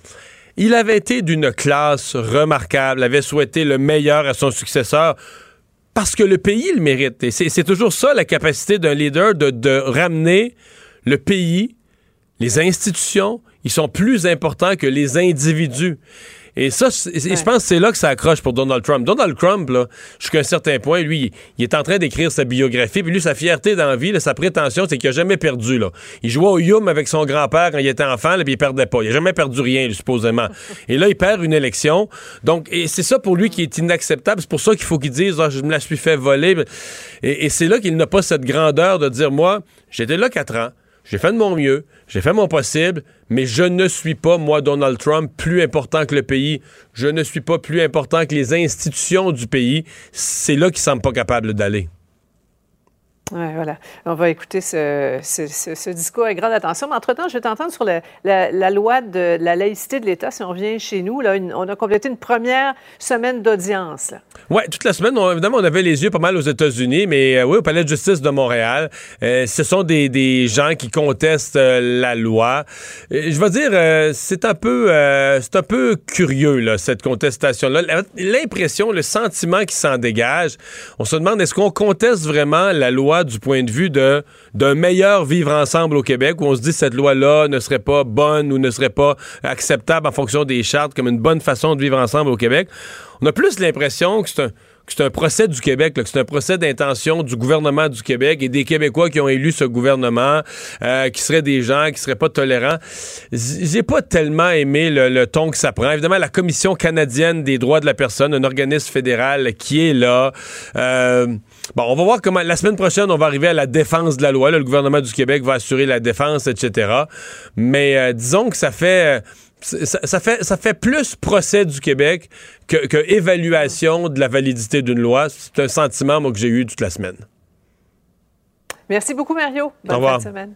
Speaker 3: Il avait été d'une classe remarquable, avait souhaité le meilleur à son successeur parce que le pays le mérite. Et c'est toujours ça, la capacité d'un leader de, de ramener le pays, les institutions, ils sont plus importants que les individus. Et ça, je pense que c'est là que ça accroche pour Donald Trump. Donald Trump, là, jusqu'à un certain point, lui, il est en train d'écrire sa biographie. Puis lui, sa fierté dans la vie, sa prétention, c'est qu'il a jamais perdu. Là. Il jouait au Yum avec son grand-père quand il était enfant, là, puis il perdait pas. Il a jamais perdu rien, supposément. *laughs* et là, il perd une élection. Donc, et c'est ça pour lui qui est inacceptable. C'est pour ça qu'il faut qu'il dise, ah, je me la suis fait voler. Et, et c'est là qu'il n'a pas cette grandeur de dire, moi, j'étais là quatre ans. J'ai fait de mon mieux, j'ai fait mon possible, mais je ne suis pas, moi, Donald Trump, plus important que le pays. Je ne suis pas plus important que les institutions du pays. C'est là qu'ils ne semblent pas capables d'aller.
Speaker 16: Oui, voilà. On va écouter ce, discours avec grande attention. Mais entre-temps, je vais t'entendre sur la, loi de la laïcité de l'État. Si on revient chez nous, là, on a complété une première semaine d'audience.
Speaker 3: Oui, toute la semaine, évidemment, on avait les yeux pas mal aux États-Unis, mais euh, oui, au Palais de justice de Montréal, euh, ce sont des, gens qui contestent euh, la loi. je vais dire, c'est un peu c'est un peu curieux, là, cette contestation-là. L'impression, le sentiment qui s'en dégage, on se demande, est-ce qu'on conteste vraiment la loi du point de vue de d'un meilleur vivre ensemble au Québec où on se dit cette loi-là ne serait pas bonne ou ne serait pas acceptable en fonction des chartes comme une bonne façon de vivre ensemble au Québec. On a plus l'impression que c'est un c'est un procès du Québec, que c'est un procès d'intention du gouvernement du Québec et des Québécois qui ont élu ce gouvernement, euh, qui seraient des gens qui seraient pas tolérants. J'ai pas tellement aimé le, ton que ça prend. Évidemment, la Commission canadienne des droits de la personne, un organisme fédéral qui est là. Euh, bon, on va voir comment. La semaine prochaine, on va arriver à la défense de la loi. le gouvernement du Québec va assurer la défense, etc. Mais euh, disons que ça fait ça, fait, ça fait plus procès du Québec que, évaluation de la validité d'une loi. C'est un sentiment, moi, que j'ai eu toute la semaine.
Speaker 16: Merci beaucoup, Mario. Bonne fin de semaine.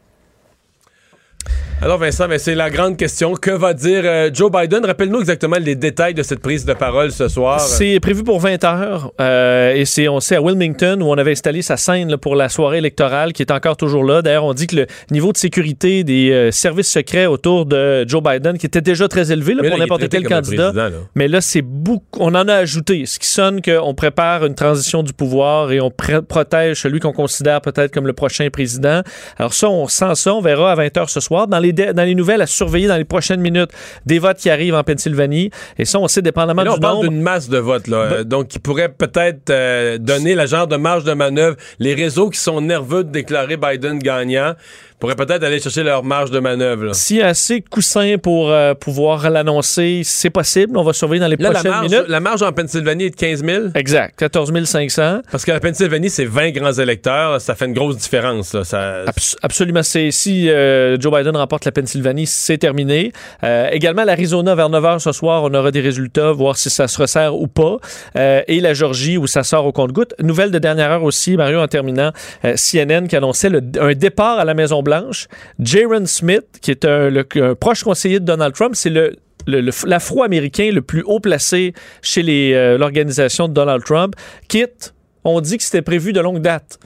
Speaker 3: Alors Vincent, ben, c'est la grande question. Que va dire euh, Joe Biden? Rappelle-nous exactement les détails de cette prise de parole ce soir.
Speaker 4: C'est prévu pour 20 heures euh, et c'est, on sait, à Wilmington où on avait installé sa scène pour la soirée électorale qui est encore toujours là. D'ailleurs, on dit que le niveau de sécurité des euh, services secrets autour de Joe Biden, qui était déjà très élevé pour n'importe quel candidat, mais là, c'est beaucoup, on en a ajouté, ce qui sonne qu'on prépare une transition du pouvoir et on protège celui qu'on considère peut-être comme le prochain président. Alors ça, on sent ça, on verra à 20 heures ce soir. Dans les dans les nouvelles à surveiller dans les prochaines minutes des votes qui arrivent en Pennsylvanie. Et ça, on sait dépendamment là,
Speaker 3: on parle d'une masse de votes, là. Ben- donc, qui pourrait peut-être euh, donner la genre de marge de manœuvre. Les réseaux qui sont nerveux de déclarer Biden gagnant pourraient peut-être aller chercher leur marge de manœuvre.
Speaker 4: S'il y a assez de coussins pour euh, pouvoir l'annoncer, c'est possible. On va surveiller dans les prochaines
Speaker 3: la marge,
Speaker 4: minutes.
Speaker 3: La marge en Pennsylvanie est de 15 000.
Speaker 4: Exact, 14 500.
Speaker 3: Parce que la Pennsylvanie, c'est 20 grands électeurs. Ça fait une grosse différence. Ça...
Speaker 4: absolument. Si euh, Joe Biden remporte la Pennsylvanie, c'est terminé. Euh, également, l'Arizona, vers 9 h ce soir, on aura des résultats, voir si ça se resserre ou pas. et la Georgie, où ça sort au compte-goutte. Nouvelle de dernière heure aussi, Mario, en terminant, CNN qui annonçait un départ à la Maison Jaron Smith, qui est un, proche conseiller de Donald Trump, c'est le l'afro-américain le plus haut placé chez euh, l'organisation de Donald Trump, quitte, on dit que c'était prévu de longue date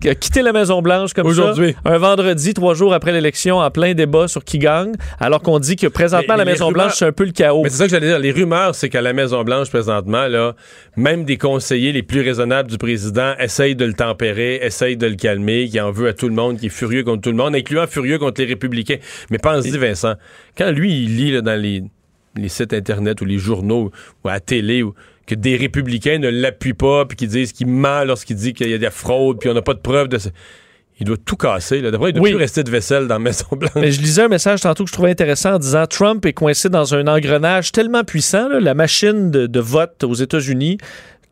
Speaker 4: qui a quitté la Maison-Blanche comme
Speaker 3: Aujourd'hui.
Speaker 4: ça, un vendredi, trois jours après l'élection, en plein débat sur qui gagne, alors qu'on dit que présentement, la Maison-Blanche, c'est un peu le chaos.
Speaker 3: Mais c'est ça que j'allais dire. Les rumeurs, c'est qu'à la Maison-Blanche, présentement, là, même des conseillers les plus raisonnables du président essayent de le tempérer, essayent de le calmer, qui en veut à tout le monde, qui est furieux contre tout le monde, incluant furieux contre les républicains. Mais pense-y, Vincent, quand lui, il lit dans les, les sites Internet ou les journaux ou à la télé ou que des républicains ne l'appuient pas, puis qu'ils disent qu'il ment lorsqu'il dit qu'il y a des fraudes, puis on n'a pas de preuves de ça. il doit tout casser. Là. D'après, il doit
Speaker 4: Oui.
Speaker 3: plus rester de vaisselle dans la Maison-Blanche.
Speaker 4: Mais je lisais un message tantôt que je trouvais intéressant en disant Trump est coincé dans un engrenage tellement puissant, là, la machine de, de vote aux États-Unis,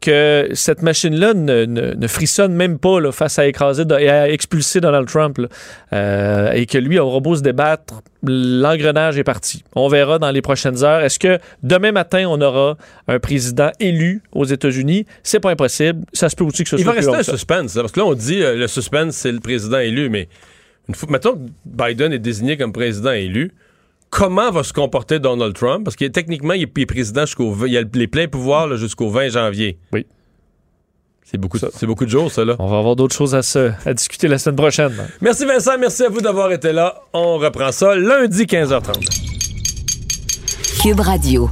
Speaker 4: que cette machine-là ne, ne- ne frissonne même pas là, face à écraser et à expulser Donald Trump. là. Euh, et que lui aura beau se débattre, l'engrenage est parti. On verra dans les prochaines heures. Est-ce que demain matin, on aura un président élu aux États-Unis? C'est pas impossible. Ça se peut aussi que ce
Speaker 3: Il
Speaker 4: soit
Speaker 3: va
Speaker 4: plus
Speaker 3: rester un suspense. là, parce que là, on dit euh, le suspense, c'est le président élu. Mais une fois, mettons que Biden est désigné comme président élu, comment va se comporter Donald Trump? Parce que techniquement, il est, président jusqu'au 20 il a les pleins pouvoirs là, jusqu'au 20 janvier.
Speaker 4: Oui.
Speaker 3: C'est beaucoup, de- c'est beaucoup de jours, ça, là.
Speaker 4: On va avoir d'autres choses à, se- à discuter la semaine prochaine.
Speaker 3: Merci Vincent, merci à vous d'avoir été là. On reprend ça lundi 15h30.
Speaker 8: Cube Radio.